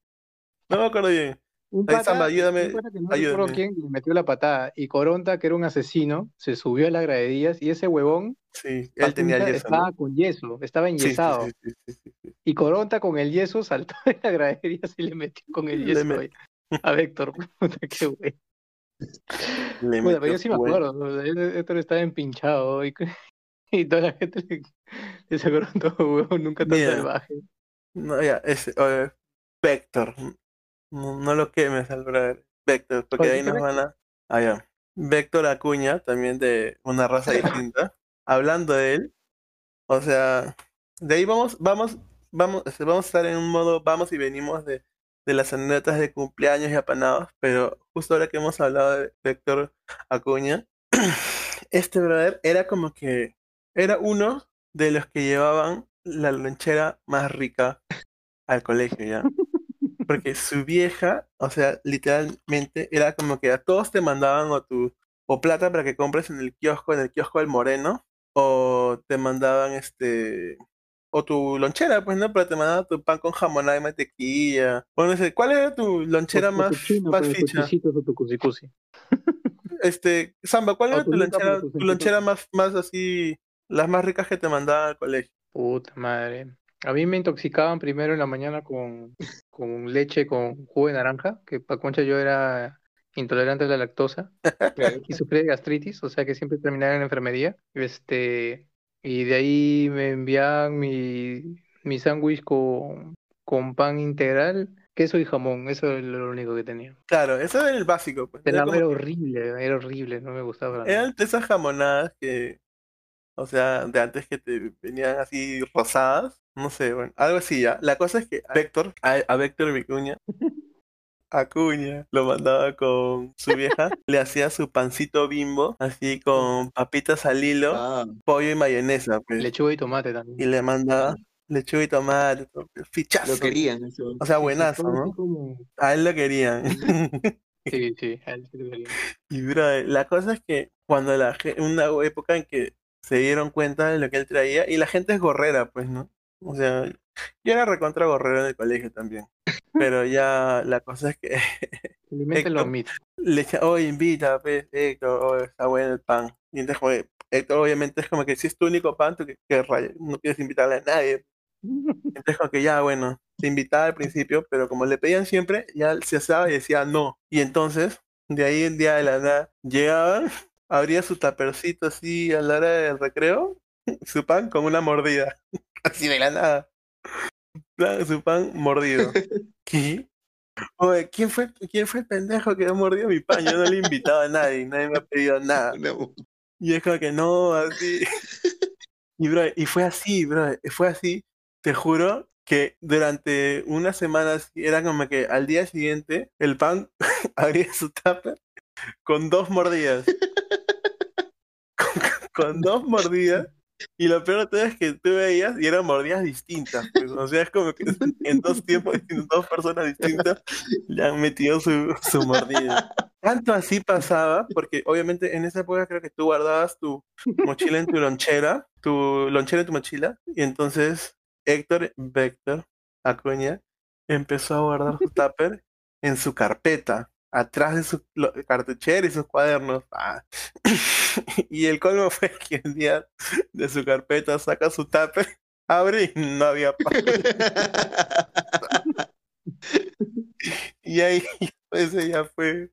No me acuerdo bien. Un Ahí, pata, Samba, ayúdame, un que no ayúdame. recuerdo quién le metió la patada. Y Coronta, que era un asesino, se subió a las graderías y ese huevón Sí, él tenía yeso. ¿no? estaba con yeso, estaba enyesado. sí, sí, sí, sí, sí. Y Coronta con el yeso saltó de la gradería y le metió con el yeso met- ahí a Véctor. Puta, qué güey. Le Puta, pero yo sí me acuerdo. o sea, Héctor Héctor estaba empinchado y, y toda la gente le, le sacaron todo, huevón, nunca tan Mira. salvaje. No, ya, ese, oye, Vector. No, no lo quemes al brother. Vector, porque ahí ¿qué nos van a. Ah, ya. Vector Acuña, también de una raza distinta. Hablando de él, o sea, de ahí vamos, vamos, vamos, este, vamos a estar en un modo, vamos y venimos de, de las anécdotas de cumpleaños y apanados, pero justo ahora que hemos hablado de Vector Acuña, este brother era como que era uno de los que llevaban la lonchera más rica al colegio ya. Porque su vieja, o sea, literalmente era como que a todos te mandaban o tu o plata para que compres en el kiosco, en el kiosco del Moreno, o te mandaban este o tu lonchera, pues no, pero te mandaban tu pan con jamonada y mantequilla. Bueno, no sé, ¿cuál era tu lonchera O- más, tu chino más tus ficha? o tu cusicusi. Este, Samba, ¿cuál O era tu tu lonchera, tus tu lonchera más, más así, las más ricas que te mandaban al colegio? Puta madre. A mí me intoxicaban primero en la mañana con, con leche con jugo de naranja, que pa' concha yo era intolerante a la lactosa y sufrí de gastritis, o sea que siempre terminaba en la enfermería. Este, y de ahí me enviaban mi, mi sándwich con, con pan integral, queso y jamón, eso era lo único que tenía. Claro, eso era el básico, pues. Pero Era como era horrible, era horrible, no me gustaba. Eran esas jamonadas que, o sea, de antes que te venían así rosadas, no sé, bueno, algo así ya. La cosa es que a Véctor, a, a Véctor Vicuña, Acuña, lo mandaba con su vieja, le hacía su pancito bimbo, así con papitas al hilo, Ah, pollo y mayonesa, pues, Lechuga y tomate también. y le mandaba lechuga y tomate, fichazo. lo querían. eso. O sea, buenazo, ¿no? como- A él lo querían. Sí, sí, a él sí lo quería. Y brother, la cosa es que cuando la una época en que se dieron cuenta de lo que él traía, y la gente es gorrera, pues, ¿no? O sea, yo era recontra gorrero en el colegio también. Pero ya la cosa es que Felizmente lo Héctor. omite. le decía, oye, invita, pues, Héctor, oh, está bueno el pan. Y entonces, como que Héctor, obviamente, es como que si es tu único pan, tú que, que no quieres invitarle a nadie. Entonces, como que ya, bueno, te invitaba al principio, pero como le pedían siempre, ya se asaba y decía no. Y entonces, de ahí el día de la nada, llegaban, abría su tapercito así a la hora del recreo, su pan con una mordida. Así de la nada. Su pan mordido. ¿Qué? Oye, ¿quién fue, ¿quién fue el pendejo que ha mordido mi pan? Yo no le he invitado a nadie, nadie me ha pedido nada. No. Y es como que no, así. Y, bro, y fue así, bro, fue así. Te juro que durante unas semanas era como que al día siguiente el pan abría su tapa con dos mordidas. con, con dos mordidas. Y lo peor de todo es que tú veías y eran mordidas distintas. pues, o sea, es como que en dos tiempos, distintos, dos personas distintas le han metido su, su mordida. Tanto así pasaba, porque obviamente en esa época creo que tú guardabas tu mochila en tu lonchera, tu lonchera en tu mochila, y entonces Héctor Vector Acuña empezó a guardar su tupper en su carpeta, atrás de su lo- cartuchera y sus cuadernos. Ah. y el colmo fue que el día de su carpeta saca su tupper, abre y no había. Y ahí, ese ya fue,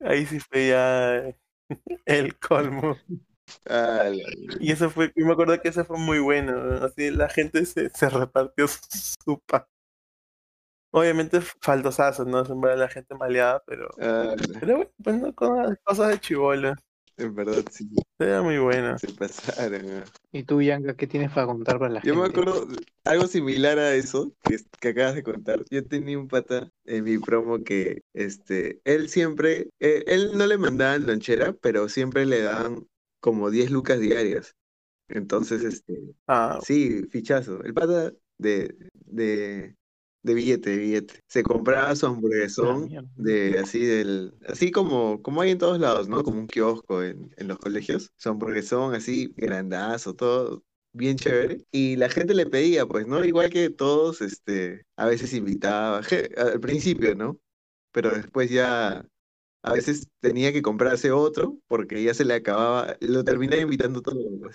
ahí sí fue ya el colmo. Y eso fue, y me acuerdo que eso fue muy bueno, ¿no? así la gente se, se repartió su, su pan. Obviamente faltosazo, ¿no? Siempre la gente maleada, pero, ah, pero bueno, pues no, cosas, cosas de chivolo, en verdad, sí, era muy buena. se pasaron. ¿Y tú, Yanka, qué tienes para contar para la Yo me gente? acuerdo de algo similar a eso que, que acabas de contar. Yo tenía un pata en mi promo que, este, él siempre, eh, él no le mandaban lonchera, pero siempre le daban como 10 lucas diarias. Entonces, este, Ah, sí, fichazo. El pata de, de, de billete, de billete. Se compraba su hamburguesón de así del, así como, como hay en todos lados, ¿no? Como un kiosco en, en los colegios. Su hamburguesón así, grandazo, todo bien chévere. Y la gente le pedía, pues, ¿no? Igual que todos, este, a veces invitaba, al principio, ¿no? Pero después ya a veces tenía que comprarse otro porque ya se le acababa, lo terminaba invitando todo. pues.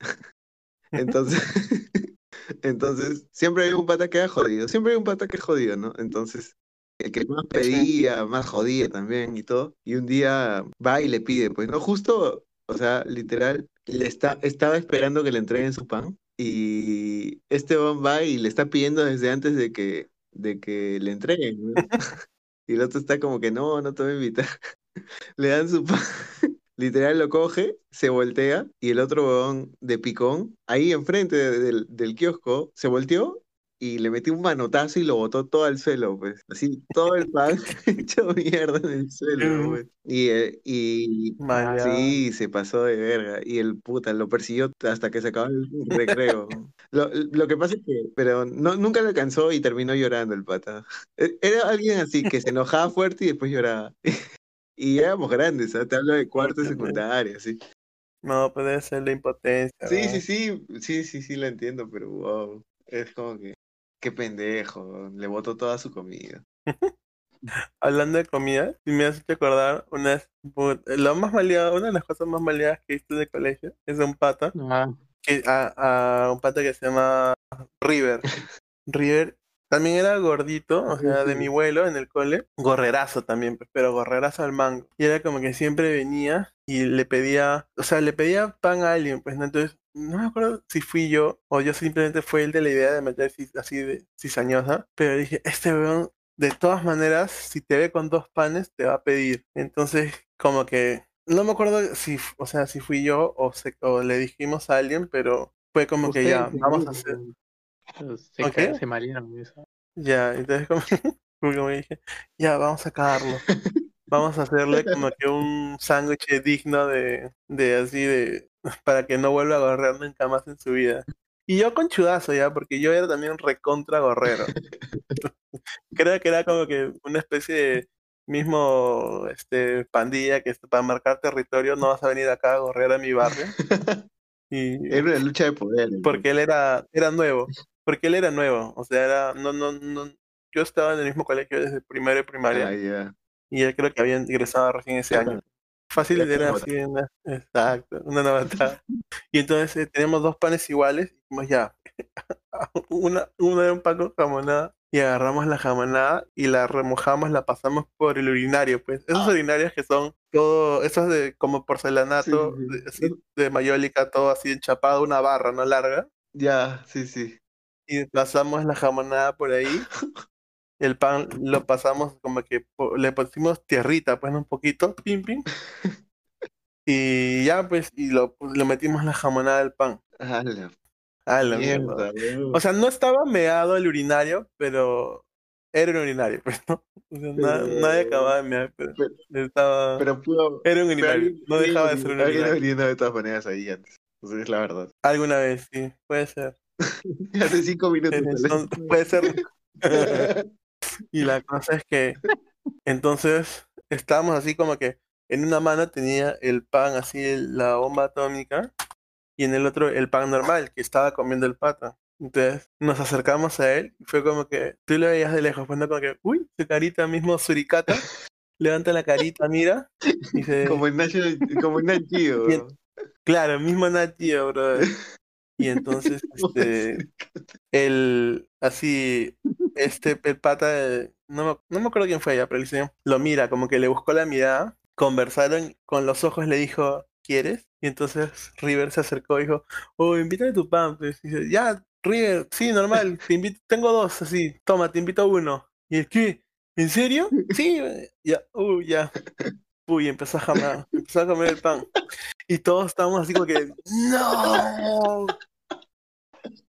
Entonces, entonces, siempre hay un pata que era jodido, siempre hay un pata que es jodido, ¿no? Entonces, el que más pedía, más jodía también y todo, y un día va y le pide, pues, ¿no? Justo, o sea, literal, le está, estaba esperando que le entreguen su pan, y este va y le está pidiendo desde antes de que, de que le entreguen, ¿no? Y el otro está como que, no, no te voy a invitar. Le dan su pan, literal lo coge, se voltea y el otro huevón de picón, ahí enfrente de- del, del kiosco, se volteó y le metió un manotazo y lo botó todo al suelo, pues. Así, todo el pan hecho mierda en el suelo, pues. Y, eh, y sí, se pasó de verga. Y el puta lo persiguió hasta que se acabó el recreo. Lo, lo que pasa es que, pero no, nunca le alcanzó y terminó llorando el pata. E- Era alguien así que se enojaba fuerte y después lloraba. Y éramos grandes, ¿sabes? Te hablo de cuarto man. secundaria, sí. No, puede ser la impotencia. Sí, sí, sí, sí, sí, sí, lo entiendo, pero wow. Es como que, qué pendejo, le botó toda su comida. Hablando de comida, me has hecho acordar una lo más maleado, una de las cosas más maleadas que hice de colegio es de un pata, Ah, que, a, a un pata que se llama River. River también era gordito, o sea, de mi vuelo en el cole, gorrerazo también, pero gorrerazo al mango. Y era como que siempre venía y le pedía, o sea, le pedía pan a alguien, pues, ¿no? Entonces, no me acuerdo si fui yo o yo simplemente fue el de la idea de meter así de cizañosa, pero dije, este weón, de todas maneras, si te ve con dos panes, te va a pedir. Entonces, como que, no me acuerdo si, o sea, si fui yo o, se- o le dijimos a alguien, pero fue como que ya, vamos a hacer. Se, ¿Ok? ca- se eso. Ya, entonces como, como dije, ya, vamos a sacarlo. Vamos a hacerle como que un sándwich digno de, de así de, para que no vuelva a gorrear nunca más en su vida. Y yo con chudazo ya, porque yo era también recontra gorrero. Creo que era como que una especie de mismo este pandilla que para marcar territorio no vas a venir acá a gorrear a mi barrio. Y Era una lucha de poder. porque él era, era nuevo, porque él era nuevo, o sea, era, no, no, no, yo estaba en el mismo colegio desde primero y primaria Ah, ya. y él creo que había ingresado recién ese año. Fácil era así, una, exacto, una novatada. Y entonces eh, tenemos dos panes iguales, y dijimos ya, una, uno era un pan con jamonada y agarramos la jamonada y la remojamos, la pasamos por el urinario, pues. Esos urinarios que son todo, esos de como porcelanato, sí, sí. de, así, de mayólica, todo así enchapado, una barra, ¿no? Larga. Ya, sí, sí. Y pasamos la jamonada por ahí. El pan lo pasamos como que le pusimos tierrita, pues un poquito, pim, pim. Y ya, pues, y lo, lo metimos la jamonada del pan. A la A la mierda. O sea, no estaba meado el urinario, pero era un urinario, pues, ¿no? O sea, na- Pero- nadie acababa de mear, pero, pero- estaba... Pero pudo. era un pero urinario, alguien- no dejaba de ser un Alguien urinario. orinó de todas maneras ahí antes. Entonces es la verdad. Alguna vez, sí, puede ser. Hace cinco minutos. Entonces, puede ser. Y la cosa es que entonces estábamos así como que en una mano tenía el pan así, la bomba atómica, y en el otro el pan normal que estaba comiendo el pata. Entonces nos acercamos a él y fue como que tú lo veías de lejos, no como que, uy, su carita mismo suricata, levanta la carita, mira, y dice, Como en Nacho, como en Nachio. Claro, mismo Natio, brother. Y entonces, este, el, así, este, el pata, de- no me, no me acuerdo quién fue ya, pero dice, lo mira, como que le buscó la mirada, conversaron, con los ojos le dijo, ¿quieres? Y entonces River se acercó y dijo, oh, invítame tu pan, pues, y dice, ya, River, sí, normal, te invito, tengo dos, así, toma, te invito a uno. Y es que, ¿en serio? Sí, ya, uh, ya. Uy, empezó a jamar, empezó a comer el pan. Y todos estábamos así como que, ¡No!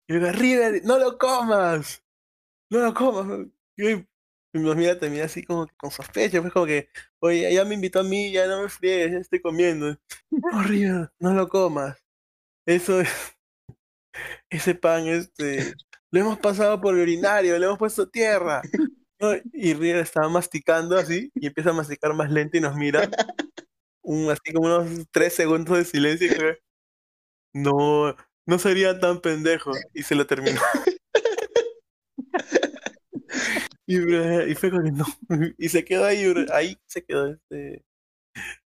Y yo River, no lo comas, no lo comas. Y nos mira también así como que con sospecha, pues como que, oye, ya me invitó a mí, ya no me friegues, ya estoy comiendo. No, River, no lo comas. Eso es, ese pan, este, lo hemos pasado por el urinario, le hemos puesto tierra. Y River estaba masticando así, y empieza a masticar más lento y nos mira. Un, así como unos tres segundos de silencio y que, no, no sería tan pendejo. Y se lo terminó. y, y fue como que no. Y se quedó ahí, ahí se quedó este.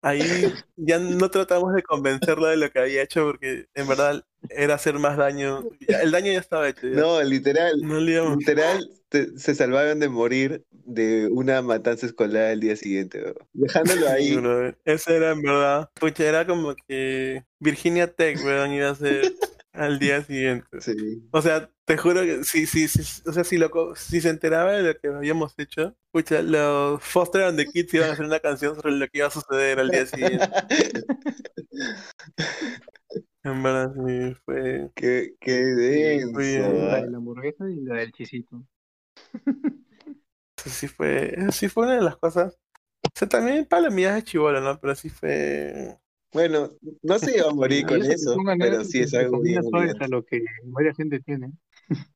Ahí ya no tratamos de convencerlo de lo que había hecho porque en verdad era hacer más daño. El daño ya estaba hecho. ya. No, literal. No Literal, te- se salvaron de morir de una matanza escolar el día siguiente, weón. Dejándolo Sí, ahí. brother. Ese era en verdad. Pucha, era como que Virginia Tech, weón, iba a ser al día siguiente. Sí. O sea, te juro que si, si, si, o sea, si, lo, co- si se enteraba de lo que habíamos hecho, pucha, los Foster and the Kids iban a hacer una canción sobre lo que iba a suceder al día siguiente. En verdad, sí, fue. Qué, qué Sí, denso, La ¿ah? de la hamburguesa y la del chisito. Sí fue, sí fue una de las cosas. O sea, también palomillas de chivolo, ¿no? Pero sí fue. Bueno, no se iba a morir con eso pero sí es algo bien a lo que varias gente tiene.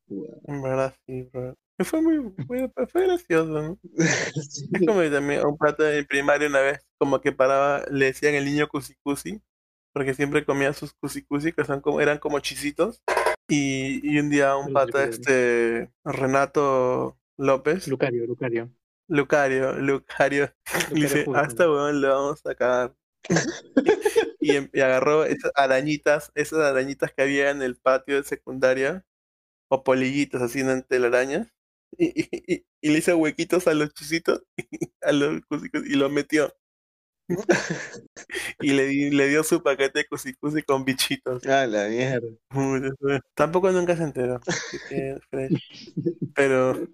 En verdad, sí, bro. Y Fue muy, fue, fue gracioso, ¿no? Sí. Es como que también un plato de primaria una vez, como que paraba, le decían el niño cusicusi, porque siempre comía sus cusicusi, que son como, eran como chisitos. Y, y un día un pata, este, Renato López, Lucario, Lucario. Lucario, Lucario, le dice, Lucario a esta weón le vamos a cagar. y, em- y agarró esas arañitas, esas arañitas que había en el patio de secundaria, o polillitos así en telarañas, y, y, y- y le hizo huequitos a los chisitos, a los cusicus, y los metió. y le, le dio su paquete de cusicusi con bichitos. Ah, la mierda. Tampoco nunca se enteró. que. Pero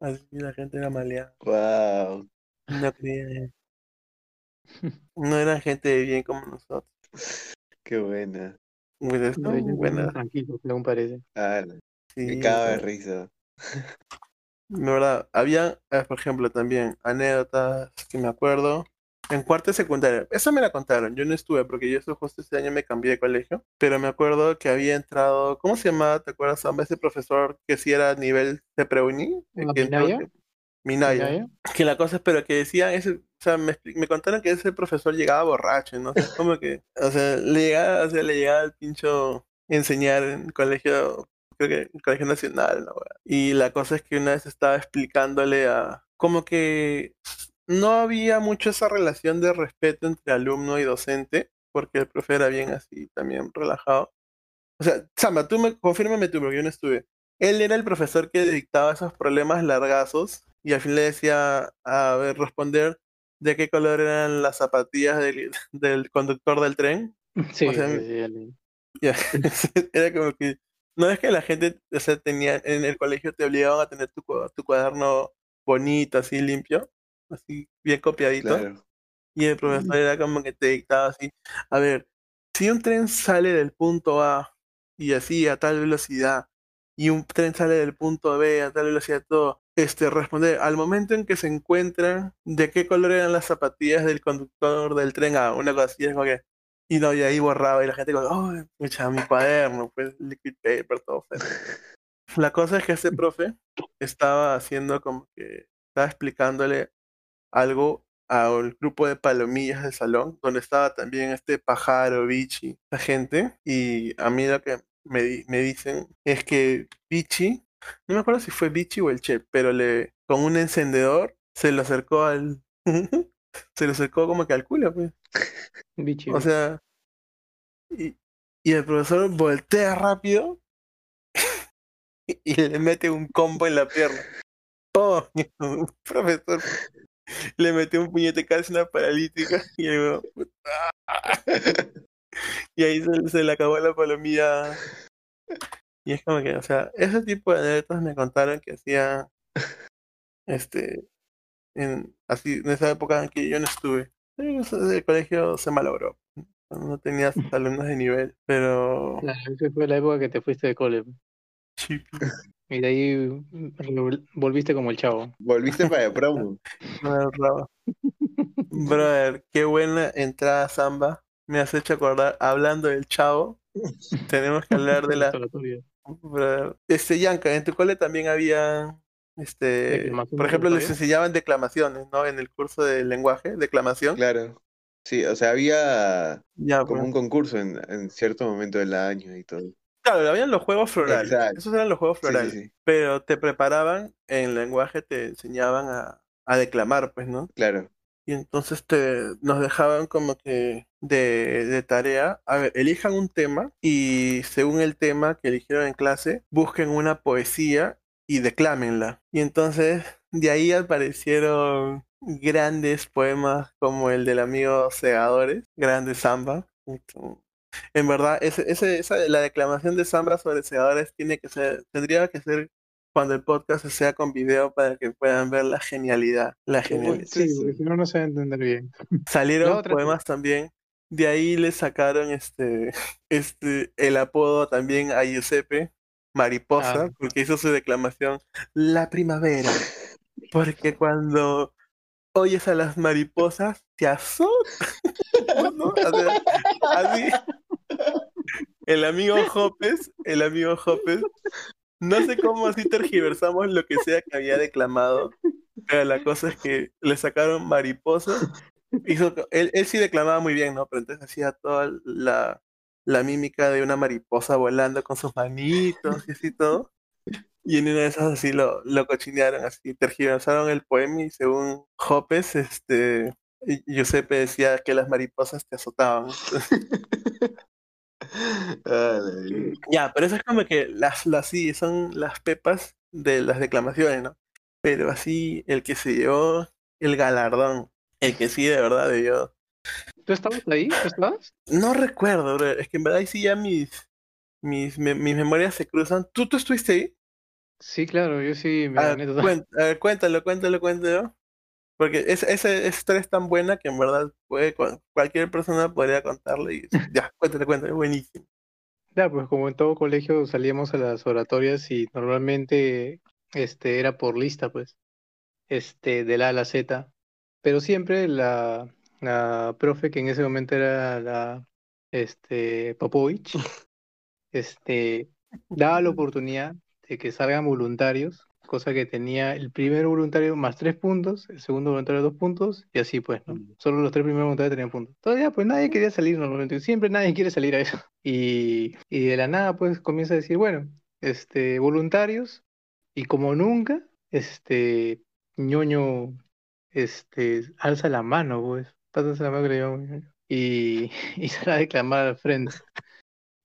así la gente era maleada. Wow. No creía. No eran gente de bien como nosotros. Qué buena. No, están ellos buenas. son tranquilos, según parece. Ah, Sí, me cago de risa. de verdad, había, eh, por ejemplo, también anécdotas que me acuerdo. En cuarto de secundaria, eso me la contaron, yo no estuve porque yo justo este año me cambié de colegio, pero me acuerdo que había entrado, ¿cómo se llamaba? ¿Te acuerdas? Ese profesor que sí era nivel de preuni, que entró- ¿Minaya? Que la cosa es, pero que decía, ese, o sea, me contaron que ese profesor llegaba borracho, ¿no? O sea, como que, o sea, le llegaba, o sea, le llegaba el pincho enseñar en colegio creo que en Colegio Nacional, ¿no? Y la cosa es que una vez estaba explicándole a, como que no había mucho esa relación de respeto entre alumno y docente, porque el profe era bien así, también relajado. O sea, Samba, tú me, confírmame tú, porque yo no estuve. Él era el profesor que dictaba esos problemas largazos y al fin le decía, a ver, responder de qué color eran las zapatillas del, del conductor del tren. Sí, O sea, sí, Era como que, no es que la gente, o sea, tenía, en el colegio te obligaban a tener tu, cua- tu cuaderno bonito, así limpio, así bien copiadito. Claro. Y el profesor era como que te dictaba así, a ver, si un tren sale del punto A y así a tal velocidad, y un tren sale del punto B a tal velocidad, todo, este, responder, al momento en que se encuentran, ¿de qué color eran las zapatillas del conductor del tren A? Una cosa así, es como que, y no, y ahí borraba, y la gente como, oh, echa mi cuaderno, pues, liquid paper, todo. La cosa es que ese profe estaba haciendo como que, estaba explicándole algo al grupo de palomillas del salón, donde estaba también este pájaro, Vichy, esa gente, y a mí lo que me, di- me dicen es que Vichy, no me acuerdo si fue Vichy o el Che, pero le, con un encendedor se lo acercó al, se lo acercó como que al culo, pues. Bichi, O sea, y, y el profesor voltea rápido y, y le mete un combo en la pierna. ¡Pum! profesor le metió un puñete casi una paralítica y, el huevón, ¡ah! Y ahí se, se le acabó la palomilla. Y es como que, o sea, ese tipo de anécdotas me contaron que hacía este en así en esa época en que yo no estuve. El colegio se malogró. No tenía alumnos de nivel, pero Claro, esa fue la época que te fuiste de cole. sí, Y de ahí volviste como el chavo. Volviste para el promo. Brother, qué buena entrada samba. Me has hecho acordar, hablando del chavo, tenemos que hablar de la. Este, Yanka, en tu cole también había, este, por ejemplo, les enseñaban declamaciones, ¿no? En el curso de lenguaje, declamación. Claro. Sí, o sea, había Ya, como pues. un concurso en, en cierto momento del año y todo. Claro, habían los juegos florales. Exacto. Esos eran los juegos Sí, sí, florales. sí, Pero te preparaban en lenguaje, te enseñaban a, a declamar, pues, ¿no? claro. Y entonces te, nos dejaban como que de, de tarea, a ver, elijan un tema y según el tema que eligieron en clase, busquen una poesía y declámenla. Y entonces de ahí aparecieron grandes poemas como el del amigo Segadores, Grande Samba. En verdad, ese, ese, esa, la declamación de Samba sobre Segadores tiene que ser, tendría que ser cuando el podcast sea con video para que puedan ver la genialidad. La genialidad. Sí, porque si no, no se va a entender bien. Salieron poemas también. De ahí le sacaron este, este, el apodo también a Giuseppe, Mariposa, Ah. porque hizo su declamación La primavera. Porque cuando oyes a las mariposas, te así. El amigo Hopes, el amigo Hopes, no sé cómo así tergiversamos lo que sea que había declamado, pero la cosa es que le sacaron mariposas él, sí declamaba muy bien, ¿no? Pero entonces hacía toda la, la mímica de una mariposa volando con sus manitos y así todo. Y en una de esas así lo, lo cochinearon, así tergiversaron el poema y según Hopes, este, Giuseppe decía que las mariposas te azotaban. Ah. Ya, pero eso es como que las, las sí, son las pepas de las declamaciones, ¿no? Pero así, el que se llevó el galardón, el que sí de verdad debió ¿Tú estabas ahí? ¿Tú estabas? No recuerdo, bro. Es que en verdad ahí sí ya mis, mis, me- mis memorias se cruzan. ¿Tú, tú estuviste ahí? Sí, claro, yo sí me A cuen- a ver, cuéntalo, cuéntalo, cuéntalo. Porque es, esa, esa historia es tan buena que en verdad puede, cual- cualquier persona podría contarle y ya, cuéntale, cuéntale, buenísimo. Ya, pues como en todo colegio salíamos a las oratorias y normalmente este era por lista, pues, este, de la A a la Z. Pero siempre la, la profe, que en ese momento era la este, Popovich, este, daba la oportunidad de que salgan voluntarios, cosa que tenía el primer voluntario más tres puntos, el segundo voluntario dos puntos, y así pues, ¿no? Solo los tres primeros voluntarios tenían puntos. Todavía pues nadie quería salir normalmente, siempre nadie quiere salir a eso. Y, y de la nada pues comienza a decir, bueno, este, voluntarios, y como nunca, este, ñoño, este, alza la mano, pues, pásase la mano que le llamo, ñoño, y, y se la declamar al frente.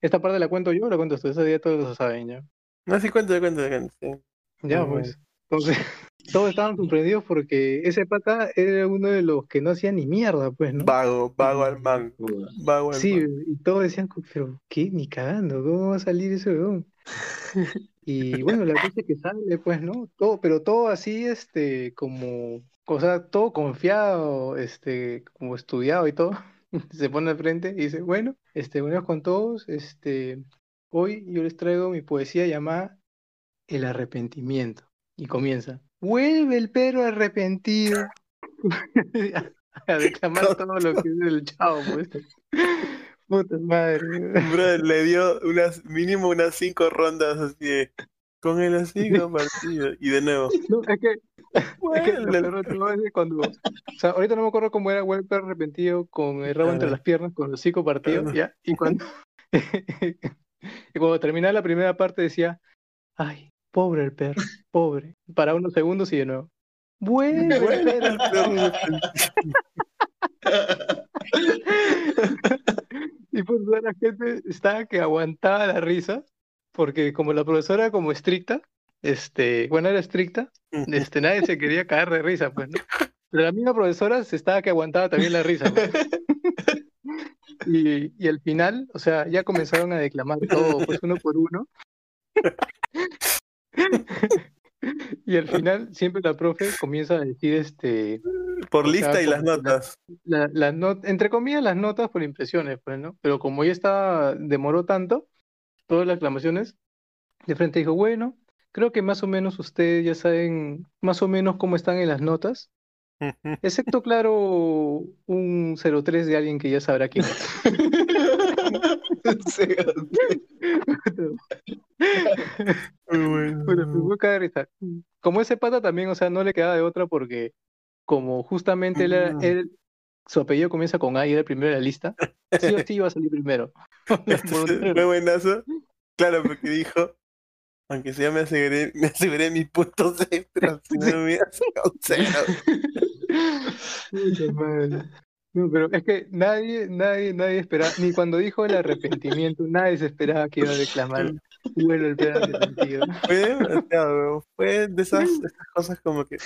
Esta parte la cuento yo o la cuento tú, ese día todos lo saben ya. No, sí, cuento, cuento, cuento. Ya, pues. Entonces, todos estaban sorprendidos porque ese pata era uno de los que no hacía ni mierda, pues, ¿no? Vago, vago al man. Vago al Sí, man. y todos decían, pero ¿qué? Ni cagando, ¿cómo va a salir ese weón? Y bueno, la cosa es que sale, pues, ¿no? Todo, pero todo así, este, como, o sea, todo confiado, este, como estudiado y todo. Se pone al frente y dice, bueno, este, buenos con todos, este, hoy yo les traigo mi poesía llamada El arrepentimiento. Y comienza, vuelve el perro arrepentido. A declamar todo lo que es el chavo, pues. Puta madre. Le dio unas, mínimo unas cinco rondas así de, con el hocico partido. Y de nuevo, No, es que, es que lo vuelve el peor de todo es que cuando, o sea, ahorita no me acuerdo cómo era Welper arrepentido con el rabo entre las piernas, con el hocico partido. ¿ya? Y cuando, y cuando terminaba la primera parte decía, ay, pobre el perro, pobre. Para unos segundos y de nuevo, el perro Y pues la gente estaba que aguantaba la risa, porque como la profesora como estricta, este, bueno, era estricta, este, nadie se quería caer de risa, pues, ¿no? Pero la misma profesora se estaba que aguantaba también la risa, pues. Y, y al final, o sea, ya comenzaron a declamar todo, pues uno por uno. Y al final, siempre la profe comienza a decir, este, Por O sea, lista y las la- notas. la, not- entre comillas, las notas por impresiones, pues, ¿no? Pero como ya estaba, demoró tanto, todas las aclamaciones, de frente dijo, bueno, creo que más o menos ustedes ya saben más o menos cómo están en las notas, excepto, claro, un 03 de alguien que ya sabrá quién es. Bueno. De risa. Como ese pata también, o sea, no le quedaba de otra porque como justamente él, era- él- su apellido comienza con A y era el primero de la lista, sí o sí iba a salir primero. Fue buenazo. Claro, porque dijo, aunque sea me aseguré, me aseguré mis puntos extras, si no me hubiera. No, pero es que nadie, nadie, nadie esperaba, ni cuando dijo el arrepentimiento, nadie se esperaba que iba a declamar bueno el pedazo arrepentido. Fue demasiado, weón. Fue de esas, de esas cosas como que.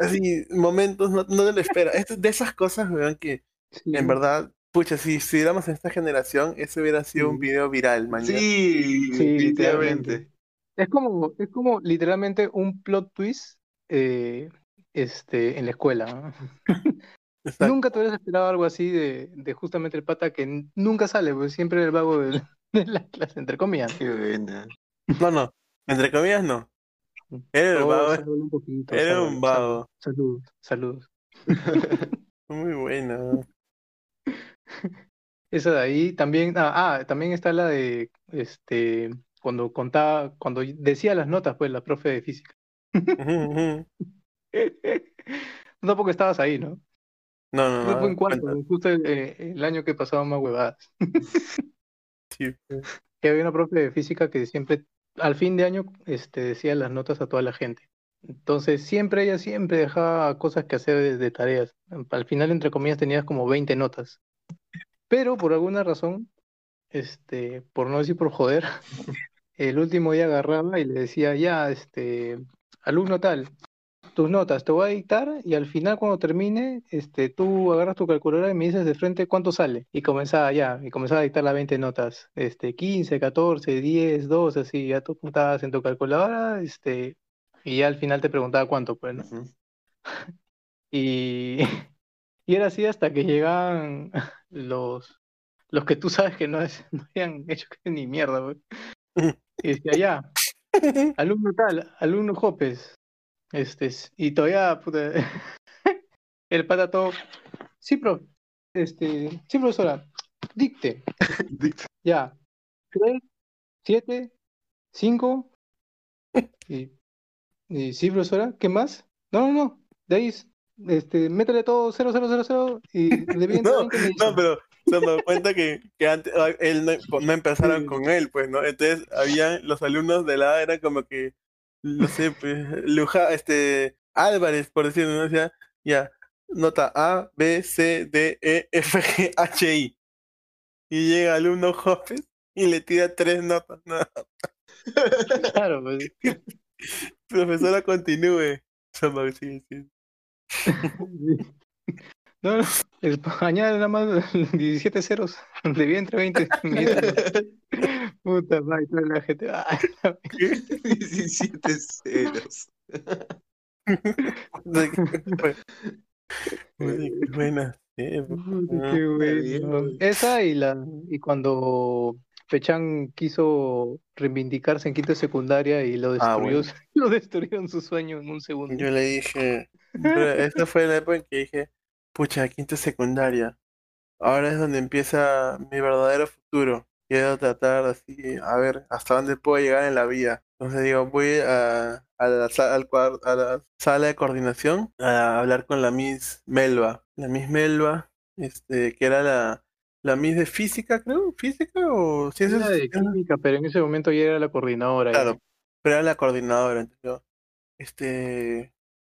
Así, momentos, no, no te lo esperas. Es de esas cosas, weón, que Sí. en verdad, pucha, si estuviéramos en esta generación, ese hubiera sido un video viral, man. ya. Sí, Sí, definitivamente. Es como, es como literalmente un plot twist eh, este, en la escuela. Nunca te hubieras esperado algo así de, de justamente el pata que nunca sale, pues siempre el vago de, de la clase, entre comillas. Qué buena. No, no, entre comillas, no. Era Oh, vago, sálvalo un poquito, era un vago. Saludos, saludos. Fue muy bueno. Esa de ahí también, ah, ah, también está la de este cuando contaba, cuando decía las notas, pues la profe de física. No, tampoco estabas ahí, ¿no? No, no, Eso fue en no. cuarto, justo el, eh, el año que pasaba más huevadas. Sí. Que había una profe de física que siempre, al fin de año, este, decía las notas a toda la gente. Entonces, siempre ella siempre dejaba cosas que hacer de tareas. Al final, entre comillas, tenías como 20 notas. Pero por alguna razón, este, por no decir por joder, el último día agarraba y le decía, ya, este, alumno tal, tus notas, te voy a dictar y al final cuando termine, este, tú agarras tu calculadora y me dices de frente cuánto sale. Y comenzaba ya, y comenzaba a dictar las 20 notas, este, 15, 14, 10, 12, así, ya tú apuntabas en tu calculadora, este, y ya al final te preguntaba cuánto, pues, ¿no? Ujú. Y, y era así hasta que llegaban los, los que tú sabes que no, es- no habían hecho ni mierda, pues. Y decía, ya, alumno tal, alumno Jopes, este, y todavía, puta, el pata todo, sí, profe, este, sí, profesora, dicte, Dicta. ya, tres, siete, cinco, y, y sí, profesora, ¿qué más? No, no, no, de ahí, es- este, métele todo 0000 y evidentemente No, me dice, no, pero se me da cuenta que, que antes ah, él no, no empezaron Sí. con él, pues, ¿no? Entonces, había los alumnos de la era como que, no sé, pues, Luja, este, Álvarez, por decirlo, ¿no? Ya, nota A, B, C, D, E, F, G, H, I. Y llega alumno Hopes y le tira tres notas, ¿no? claro, pues, Profesora, continúe. Sí. No, no, es- añade nada más 17 ceros, debía entre 20 millones. Puta madre, la gente, ah, 17 ceros. Buena. Ah, qué bueno. güey. Esa y la y cuando Pechan quiso reivindicarse en quinto de secundaria y lo Ah, destruyó, bueno. lo destruyeron su sueño en un segundo. Yo le dije, esta fue la época en que dije, pucha, quinta secundaria. Ahora es donde empieza mi verdadero futuro. Quiero tratar así, a ver hasta dónde puedo llegar en la vida. Entonces digo, voy a, a la, sa- al cuar- a la sala de coordinación a hablar con la Miss Melba. La Miss Melba, este, que era la, la Miss de física, creo, física o ciencias de química, pero en ese momento ya era la coordinadora. ya. Claro, pero era la coordinadora. Entonces este,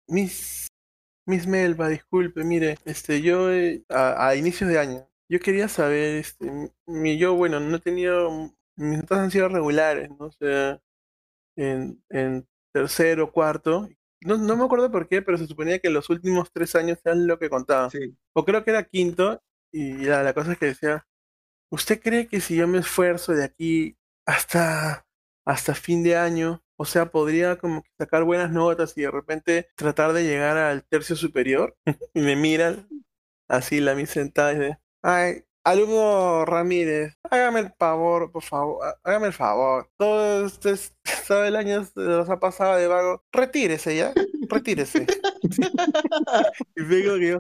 Miss, Miss Melba, disculpe, mire, este, yo eh, a, a inicios de año, yo quería saber, este, mi, yo, bueno, no he tenido, mis notas han sido regulares, ¿no? O sea, en, en tercero, cuarto, no, no me acuerdo por qué, pero se suponía que los últimos tres años eran lo que contaba. Sí. O creo que era quinto, y ya, la cosa es que decía, ¿usted cree que si yo me esfuerzo de aquí hasta, hasta fin de año, o sea, podría como que sacar buenas notas y de repente tratar de llegar al tercio superior? y me miran así la mi sentada y dice, ay, alumno Ramírez, hágame el favor, por favor, há- hágame el favor. Todo este, todo el año se los ha pasado de vago. Retírese ya, retírese. y vengo que yo,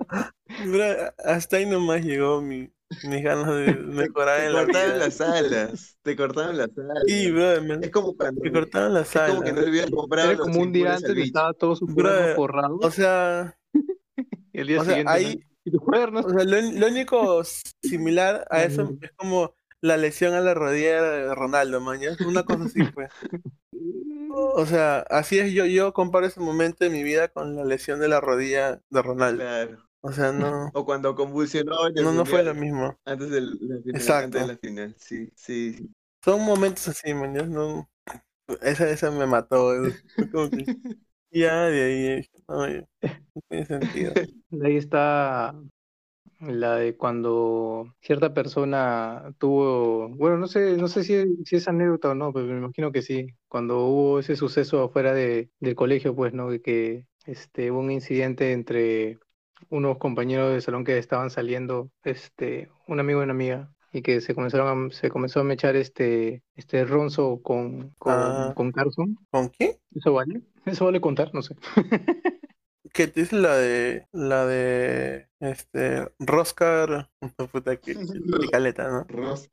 hasta ahí nomás llegó mi, mis ganas de mejorar Te en la cortaron vida. las alas. Te cortaron las alas. Y, bro, me, Es como cuando. me cortaron las Es como que alas. no hubieran comprado Era como un día antes bicho. estaba todo su Brother, cuaderno forrado O sea, y el día o sea, siguiente ahí- ¿no? y tus cuadernos o sea, lo, lo único similar a eso es como la lesión a la rodilla de Ronaldo, mañana. Una cosa así fue. O sea, así es, yo, yo comparo ese momento de mi vida con la lesión de la rodilla de Ronaldo. Claro. O sea, no, O cuando convulsionó en el no, no fue lo mismo. Antes de la final. Exacto. Antes de la final. Sí, sí. Son momentos así, man, no, esa, esa me mató. fue como que ya de ahí, no, ya, no tiene sentido. De ahí está la de cuando cierta persona tuvo, bueno, no sé, no sé si, si es anécdota o no, pero me imagino que sí. Cuando hubo ese suceso afuera de, del colegio, pues, ¿no? Que este, hubo un incidente entre unos compañeros de salón que estaban saliendo, este, un amigo y una amiga, y que se comenzaron a, se comenzó a mechar este, este ronzo con, con, Ah. con Carson. ¿Con qué? ¿Eso vale? ¿Eso vale contar? No sé. ¿Qué te dice la de la de este Roscar? Puta que, que caleta, ¿no? Ros-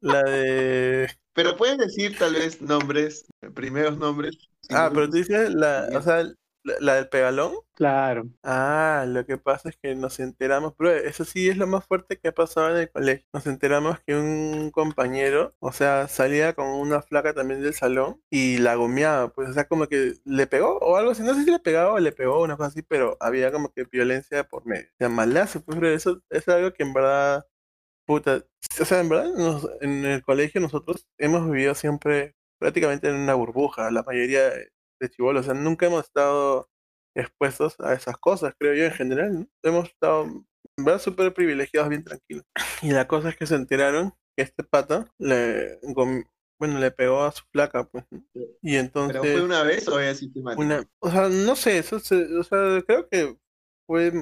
La de Pero puedes decir tal vez nombres, primeros nombres. Ah, pero tú dices la, o sea, la, la del pegalón. Claro. Ah, lo que pasa es que nos enteramos, pero eso sí es lo más fuerte que ha pasado en el colegio. Nos enteramos que un compañero, o sea, salía con una flaca también del salón y la gomeaba, pues, o sea, como que le pegó o algo así, no sé si le pegaba o le pegó una cosa así, pero había como que violencia por medio. O sea, malazo, pues, pero eso es algo que en verdad, puta, o sea, en verdad, nos- en el colegio nosotros hemos vivido siempre prácticamente en una burbuja, la mayoría de, chibolos, o sea, nunca hemos estado expuestos a esas cosas, creo yo en general, ¿no? Hemos estado, en verdad, súper privilegiados, bien tranquilos. Y la cosa es que se enteraron que este pata le, bueno, le pegó a su flaca, pues, ¿no? Y entonces, ¿Pero fue una vez o es sistemático? una, o sea, no sé, eso se- o sea, creo que fue,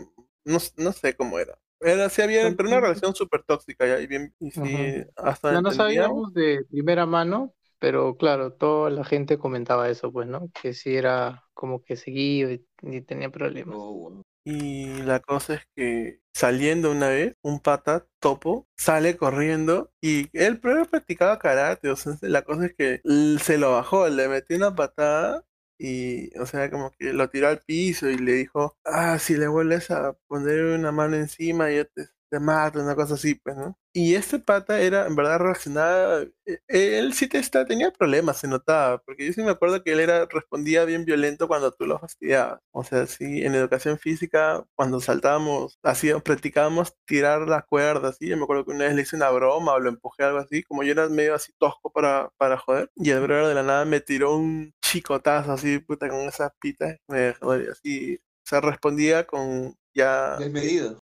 no, no sé cómo era. Era, sí había, pero una relación súper tóxica, ya, y bien, y sí, hasta Ya no entendíamos. sabíamos de primera mano, pero claro, toda la gente comentaba eso, pues, ¿no? Que sí era como que seguido y, tenía problemas. Oh. Y la cosa es que saliendo una vez, un pata topo sale corriendo y él primero practicaba karate, o sea, la cosa es que se lo bajó, le metió una patada y, o sea, como que lo tiró al piso y le dijo, ah, si le vuelves a poner una mano encima, yo te, te mato, una cosa así, pues, ¿no? Y este pata era, en verdad, reaccionaba, eh, él sí te está, tenía problemas, se notaba, porque yo sí me acuerdo que él era, respondía bien violento cuando tú lo fastidiabas. O sea, sí, en educación física, cuando saltábamos, hacíamos, practicábamos tirar la cuerda, así, yo me acuerdo que una vez le hice una broma o lo empujé algo así, como yo era medio así tosco para, para joder, y el brother de la nada me tiró un chicotazo así, puta, con esas pitas, me joder, así, o sea, respondía con ya Desmedido.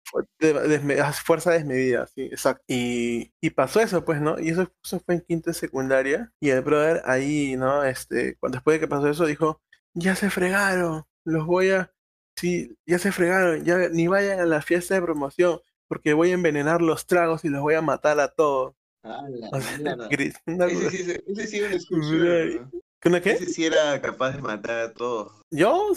Fuerza desmedida, sí, exacto. Y, y pasó eso, pues, ¿no? Y eso, eso fue en quinto de secundaria. Y el brother ahí, ¿no? Este, cuando después de que pasó eso, dijo, ya se fregaron, los voy a, sí, ya se fregaron, ya ni vayan a la fiesta de promoción, porque voy a envenenar los tragos y los voy a matar a todos. Ah, la O sea, mierda. gri- una Ese cosa- sí, ese, ese sí era un Bro, excursión, ¿no? ¿Una qué? Ese sí era capaz de matar a todos. Yo,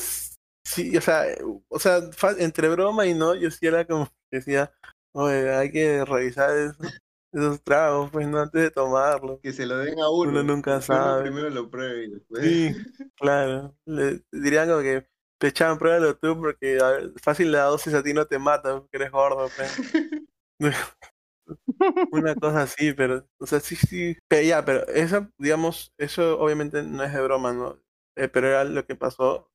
sí, o sea, o sea, entre broma y no, yo sí era como que decía, oye, hay que revisar esos, esos tragos, pues, no, antes de tomarlo. Que se lo den a uno. Uno nunca uno sabe. primero lo pruebe y después. Sí, claro. Le dirían como que te echaban pruébalo tú porque a ver, fácil la dosis a ti no te mata porque eres gordo, pues. Una cosa así, pero, o sea, sí, sí. Pero ya, pero eso, digamos, eso obviamente no es de broma, ¿no? Eh, pero era lo que pasó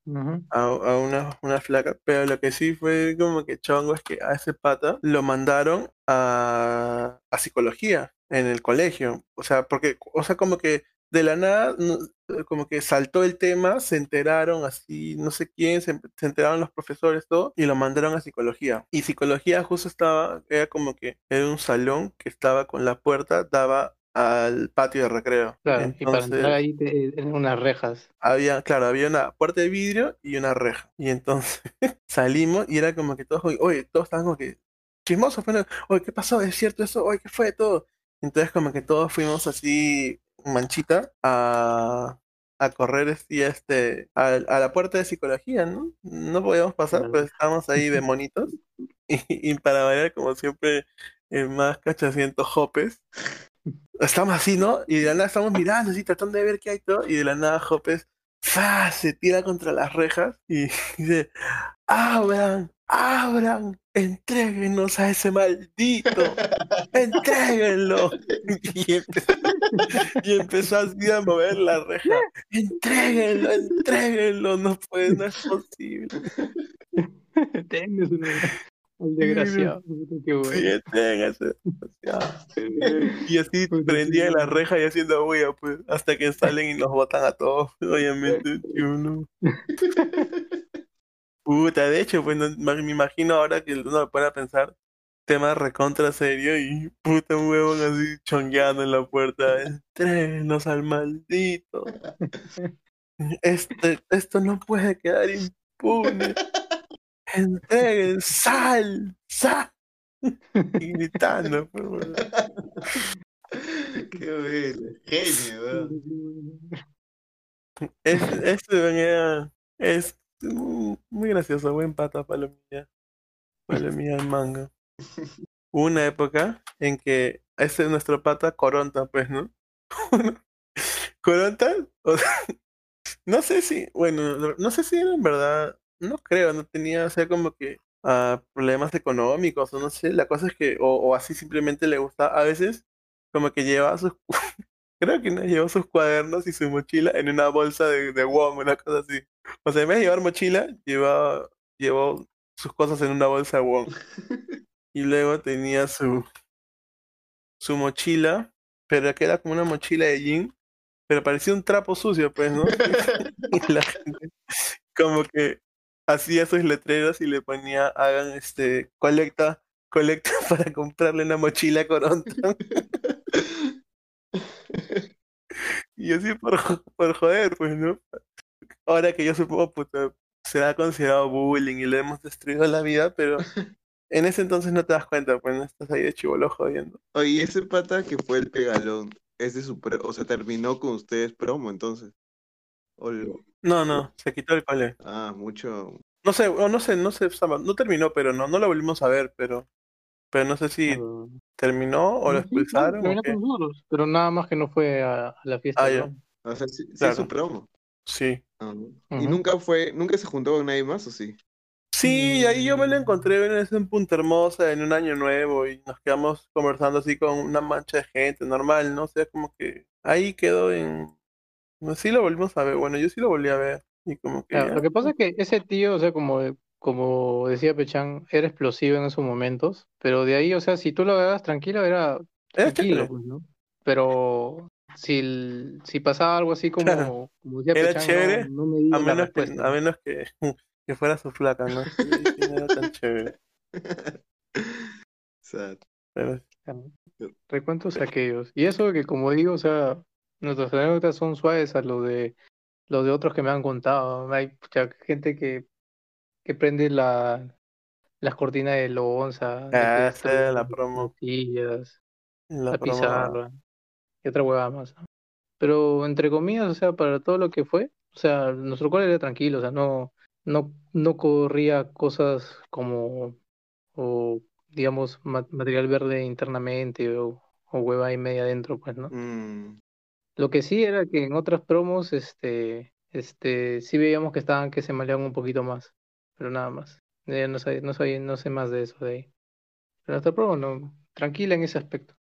a, a una, una flaca. Pero lo que sí fue como que chongo es que a ese pata lo mandaron a, a psicología en el colegio. O sea, porque, o sea, como que de la nada, no- como que saltó el tema, se enteraron así, no sé quién, se, se enteraron los profesores, todo, y lo mandaron a psicología. Y psicología justo estaba, era como que era un salón que estaba con la puerta, daba al patio de recreo. Claro, y para entrar ahí te- eran unas rejas. había, claro, había una puerta de vidrio y una reja. Y entonces salimos y era como que todos, oye, todos estaban como que chismosos, ¿no? oye, ¿qué pasó? ¿Es cierto eso? Oye, ¿qué fue todo? Entonces como que todos fuimos así, manchita, a, a correr así, este, a, a la puerta de psicología, ¿no? No podíamos pasar, Claro. pues estábamos ahí de monitos. Y, y para variar, como siempre, el más cachaciento Jopes. Estamos así, ¿no? Y de la nada estamos mirando, así, tratando de ver qué hay todo. Y de la nada Jopes ¡fa! se tira contra las rejas y dice, abran, abran, entréguenos a ese maldito, entréguenlo. Y empezó, y empezó así a mover la reja, entréguenlo, entréguenlo, no puede, no es posible. Al desgraciado. Qué bueno. Y así Puta, prendían sí. la reja y haciendo bulla, pues, hasta que salen y nos botan a todos, obviamente, uno. Puta, de hecho, pues no- me imagino ahora que uno lo pone a pensar, tema recontra serio y puta un huevón así chongueando en la puerta. Entréguenos al maldito. Este, esto no puede quedar impune. Entreguen sal, sal. Y gritando, pues. Qué bueno. Genio, weón. Es, este era- es muy gracioso, buen pata, palomilla. Palomilla en manga. Hubo una época en que ese es nuestro pata Coronta, pues, ¿no? Coronta, o sea, no sé si, bueno, no- no sé si era en verdad, no creo, no tenía, o sea, como que ah, problemas económicos, o no sé, la cosa es que, o, o así simplemente le gusta, a veces, como que lleva sus, creo que no llevó sus cuadernos y su mochila en una bolsa de, de WOM, una cosa así. O sea, en vez de llevar mochila, llevaba, llevó sus cosas en una bolsa de WOM. Y luego tenía su, su mochila, pero que era como una mochila de jean, pero parecía un trapo sucio, pues, ¿no? Y la gente como que hacía sus letreros y le ponía, hagan este, colecta, colecta para comprarle una mochila Coronta. Y así por, por joder, pues, ¿no? Ahora que yo supongo, puta, será considerado bullying y le hemos destruido la vida, pero en ese entonces no te das cuenta, pues, no estás ahí de chivolo jodiendo. Oye, ¿y ese pata que fue el pegalón, es de su o sea, terminó con ustedes promo entonces. O No, no, se quitó el cole. Ah, mucho. No sé, o no sé, no sé, no terminó, pero no, no lo volvimos a ver, pero, pero no sé si Pero- terminó o lo Sí, expulsaron o nosotros, pero nada más que no fue a, a la fiesta. Ah, de ya. broma. O sea, sí, sí es Claro. su promo. Sí. Ah, ¿Y nunca fue, nunca se juntó con nadie más o sí? Sí, ahí yo me lo encontré en ese Punta Hermosa en un año nuevo y nos quedamos conversando así con una mancha de gente normal, ¿no? O sea, como que ahí quedó en... no, Sí lo volvimos a ver, bueno, yo sí lo volví a ver y como que Claro, ya, lo que pasa es que ese tío, o sea, como, como decía Pechan, era explosivo en esos momentos, pero de ahí, o sea, si tú lo veas tranquilo, era Era tranquilo, chévere. pues, ¿no? Pero si, el- si pasaba algo así como, Claro. como decía Era Pechan, chévere, no, no medía a menos que, a menos que, que fuera su flaca, ¿no? No era tan chévere. Sad. Pero. Recuentos aquellos. Y eso que como digo, o sea, nuestras anécdotas son suaves a lo de lo de otros que me han contado. Hay gente que, que prende la, las cortinas de lonza, de Ah, esa la promo. sillas, la la promo, pizarra y otra huevada más. ¿no? Pero entre comillas, o sea, para todo lo que fue, o sea, nuestro cole era tranquilo, o sea, no, no, no corría cosas como, o digamos, ma- material verde internamente o, o hueva y media adentro, pues, ¿no? Mm, Lo que sí era que en otras promos, este, este, sí veíamos que estaban, que se maleaban un poquito más, pero nada más. Ya no sé, no sé, no sé más de eso de ahí. Pero nuestra promo no, tranquila en ese aspecto.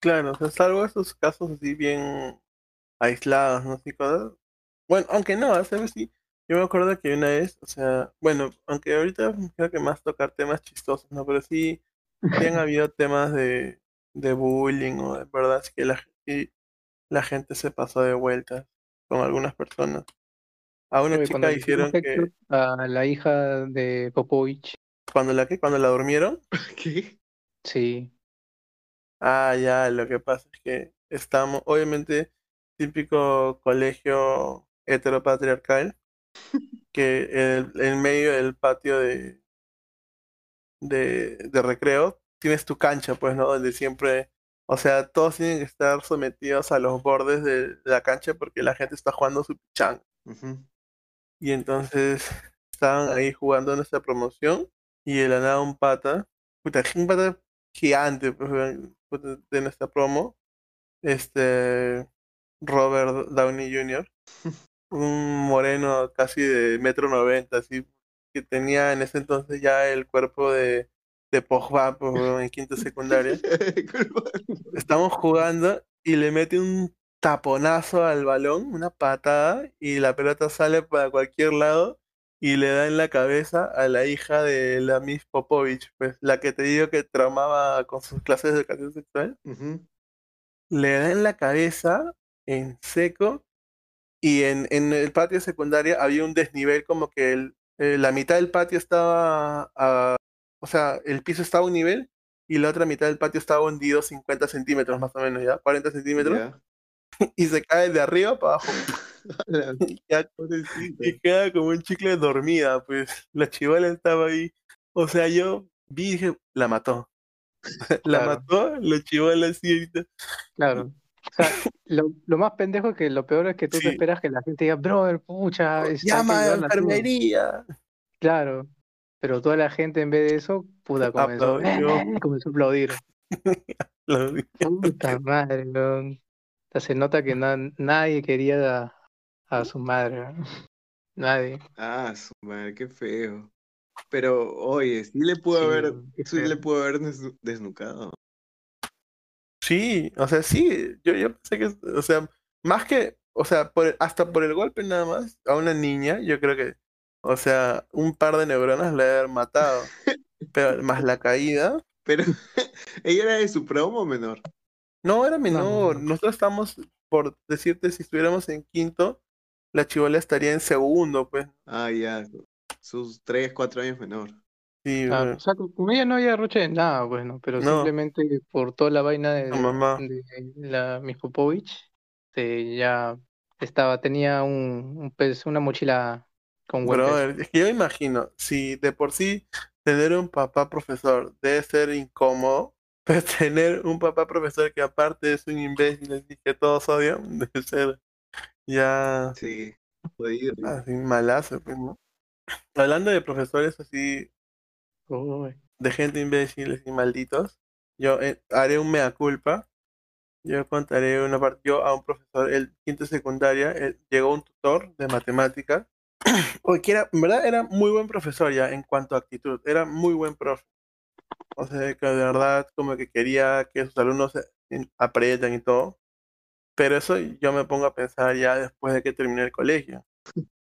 Claro, o sea, salvo esos casos así bien aislados, ¿no? Así cosas. Bueno, aunque no, ¿sabes? Sí, yo me acuerdo que una vez, o sea, bueno, aunque ahorita creo que más tocar temas chistosos, ¿no? Pero sí, sí han habido temas de, de bullying o de verdad es que la, y la gente se pasó de vueltas con algunas personas. A una Oye, chica hicieron que, a la hija de Popovich, cuando la que, cuando la durmieron, ¿Qué? sí, Ah, ya, lo que pasa es que estamos, obviamente, típico colegio heteropatriarcal, que en, el- en medio del patio de, de, de recreo tienes tu cancha, pues, ¿no? Donde siempre, o sea, todos tienen que estar sometidos a los bordes de la cancha porque la gente está jugando su pichanga. Ujú. Y entonces estaban ahí jugando nuestra promoción y de la nada un pata, puta, un pata gigante pues, de nuestra promo, este Robert Downey Jr., un moreno casi de metro noventa, así, que tenía en ese entonces ya el cuerpo de, de Pogba pues, en quinta secundaria. Culpa. Estamos jugando y le mete un taponazo al balón, una patada, y la pelota sale para cualquier lado y le da en la cabeza a la hija de la Miss Popovich, pues la que te digo que traumaba con sus clases de educación sexual. Le da en la cabeza en seco y en, en el patio secundaria había un desnivel como que el- eh, la mitad del patio estaba, a- o sea, el piso estaba a un nivel y la otra mitad del patio estaba hundido 50 centímetros más o menos, ¿ya? 40 centímetros y se cae de arriba para abajo y, queda como un chicle dormida, pues la chivola estaba ahí. O sea, yo vi y dije, la mató. La Claro. mató, la chivola así ahorita. claro. O sea, lo, lo más pendejo es que lo peor es que tú Sí. te esperas que la gente diga, brother, pucha, que Llama a la ayudarla a todos". enfermería. Claro, pero toda la gente en vez de eso, puta, comenzó. "Eh", comenzó a aplaudir. La- Puta madre, weón. O sea, se nota que na- nadie quería a, a su madre. Nadie. Ah, su madre, qué feo. Pero, oye, sí le pudo Sí, haber, sí le pudo haber desnu- desnucado. Sí, o sea, sí, yo, yo pensé que, o sea, más que, o sea, por, hasta por el golpe nada más, a una niña, yo creo que, o sea, un par de neuronas le haber matado, pero más la caída, Pero, ¿ella era de su promo o menor? no era no, menor, no. nosotros estamos, por decirte, si estuviéramos en quinto, la chivola estaría en segundo, pues, Ah, ya. Sus tres, cuatro años menor. sí, Claro, o sea, con ella no había roche de nada, bueno, pero No. simplemente por toda la vaina de, La mamá. de la Miss Popovich, este, ya estaba, tenía un, un pez, una mochila con brother, es que yo imagino, si de por sí tener un papá profesor debe ser incómodo, pues tener un papá profesor que aparte es un imbécil así que todos odian, debe ser ya Sí, jodido. así malazo, pues, ¿no? Hablando de profesores así, Uy, de gente imbécil y malditos, yo eh, haré un mea culpa. Yo contaré una parte. Yo a un profesor, el quinto de secundaria, él- llegó un tutor de matemáticas. Oye, que era, en verdad era muy buen profesor ya en cuanto a actitud. Era muy buen profe. O sea, que de verdad como que quería que sus alumnos en- aprendan y todo. Pero eso yo me pongo a pensar ya después de que terminé el colegio.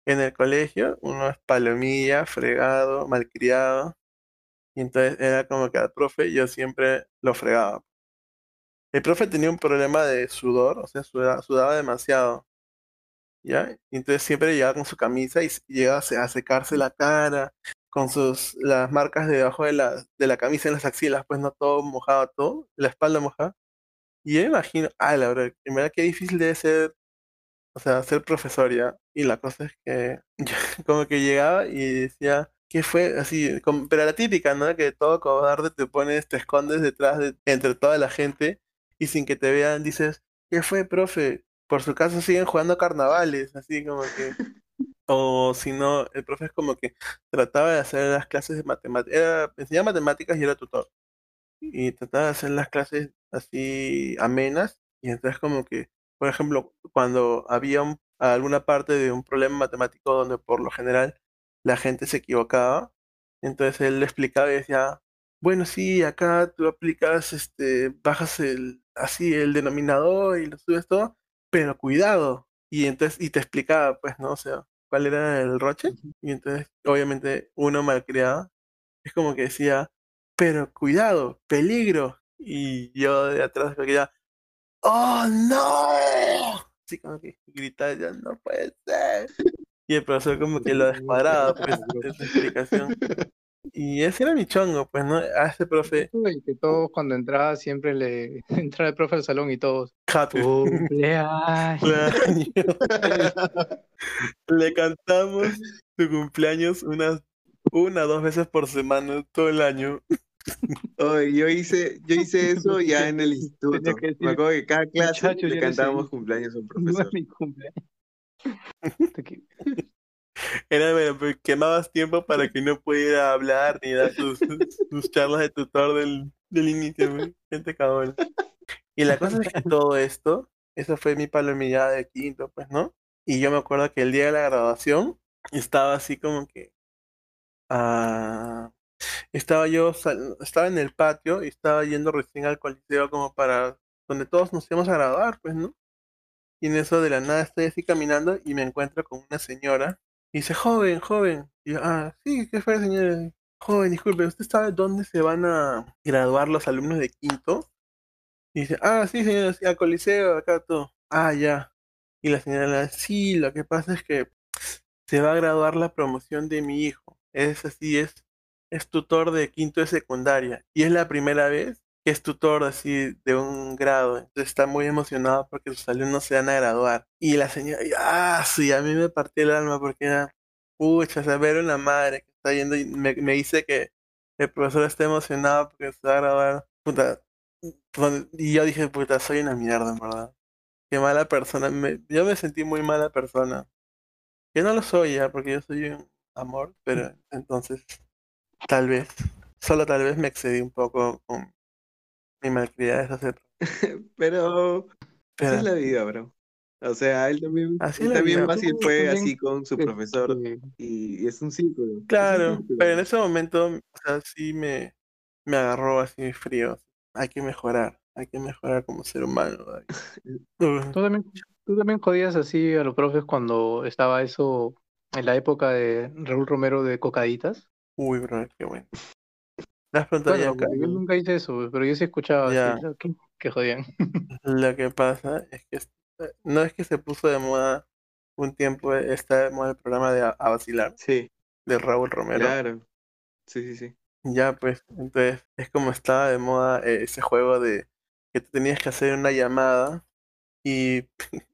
En el colegio uno es palomilla, fregado, malcriado. Y entonces era como que al profe yo siempre lo fregaba. El profe tenía un problema de sudor, o sea, sudaba demasiado. ¿Ya? Entonces siempre llegaba con su camisa y llegaba a se- a secarse la cara, con sus las marcas debajo de la, de la camisa en las axilas, pues no todo mojado, todo, la espalda mojada. Y yo imagino, ah, la verdad, en verdad qué difícil debe ser, o sea, ser profesor ya. Y la cosa es que como que llegaba y decía, ¿qué fue? Así, como- pero la típica, ¿no? Que todo cobarde te pones, te escondes detrás de, entre toda la gente y sin que te vean dices, ¿qué fue, profe? Por su caso siguen jugando carnavales, así como que... O si no, el profe es como que trataba de hacer las clases de matemáticas, enseñaba matemáticas y era tutor. Y trataba de hacer las clases así amenas. Y entonces como que, por ejemplo, cuando había un- alguna parte de un problema matemático donde por lo general la gente se equivocaba, entonces él le explicaba y decía, bueno, sí, acá tú aplicas, este, bajas el, así el denominador y lo subes todo, pero cuidado. Y entonces, y te explicaba, pues, ¿no? O sea, cuál era el roche. Y entonces, obviamente, uno malcriado es como que decía, pero cuidado, peligro. Y yo de atrás me quedaba, ¡Oh, no! Así como que gritaba, ya no puede ser. Y el profesor como que lo descuadraba, pues, esa explicación. Y ese era mi chongo, pues, ¿no? A ese profe, Y que todos cuando entraba siempre le entraba el profe al salón y todos. happy Cumpleaños. cumpleaños. Le cantamos su cumpleaños unas una o dos veces por semana todo el año. Oye, yo hice, yo hice eso ya en el instituto. Decir, Me acuerdo que cada clase "Muchachos, le no cantábamos sé". cumpleaños a un No profesor. es mi cumpleaños. Era, bueno, pues, quemabas tiempo para que no pudiera hablar ni dar sus, sus charlas de tutor del, del inicio. Gente cabrón. Y la cosa es que todo esto, esa fue mi palomillada de quinto, pues, ¿no? Y yo me acuerdo que el día de la graduación estaba así como que. ah, estaba yo, estaba en el patio y estaba yendo recién al coliseo como para donde todos nos íbamos a graduar, pues, ¿no? Y en eso de la nada estoy así caminando y me encuentro con una señora y dice, joven, joven. Y yo, ah, sí, ¿qué fue, señora? Joven, disculpe, ¿usted sabe dónde se van a graduar los alumnos de quinto? Y dice, ah, sí, señora, sí, al coliseo, acá todo. Ah, ya. Y la señora, sí, lo que pasa es que se va a graduar la promoción de mi hijo. Es así, es, es tutor de quinto de secundaria. Y es la primera vez que es tutor así de un grado. Entonces está muy emocionado porque sus alumnos se van a graduar. Y la señora, ah, sí, a mí me partió el alma porque era, pucha, saber una madre que está yendo y me, me dice que el profesor está emocionado porque se va a graduar. Puta, y yo dije, puta, soy una mierda, en verdad. Qué mala persona. Yo me sentí muy mala persona. Que no lo soy ya, porque yo soy un amor, pero entonces, tal vez, solo tal vez me excedí un poco con mi malcriada de hacer. Pero así Pero, es la vida, bro. O sea, él también, Así él es también vida. fácil Tú fue también, así con su este, profesor y, y es un círculo. es un claro, círculo. pero en ese momento, o sea, sí me, me agarró así frío. Hay que mejorar, hay que mejorar como ser humano. ¿Tú también, tú también jodías así a los profes cuando estaba eso en la época de Raúl Romero de Cocaditas? Uy, bro, qué bueno. Bueno, porque yo nunca hice eso, pero yo sí escuchaba así, que, que jodían. Lo que pasa es que es- no es que se puso de moda un tiempo, está de moda el programa de A, A Vacilar Sí, de Raúl Romero. claro. Sí, sí, sí. Ya, pues, entonces es como estaba de moda eh, ese juego de que tú tenías que hacer una llamada y,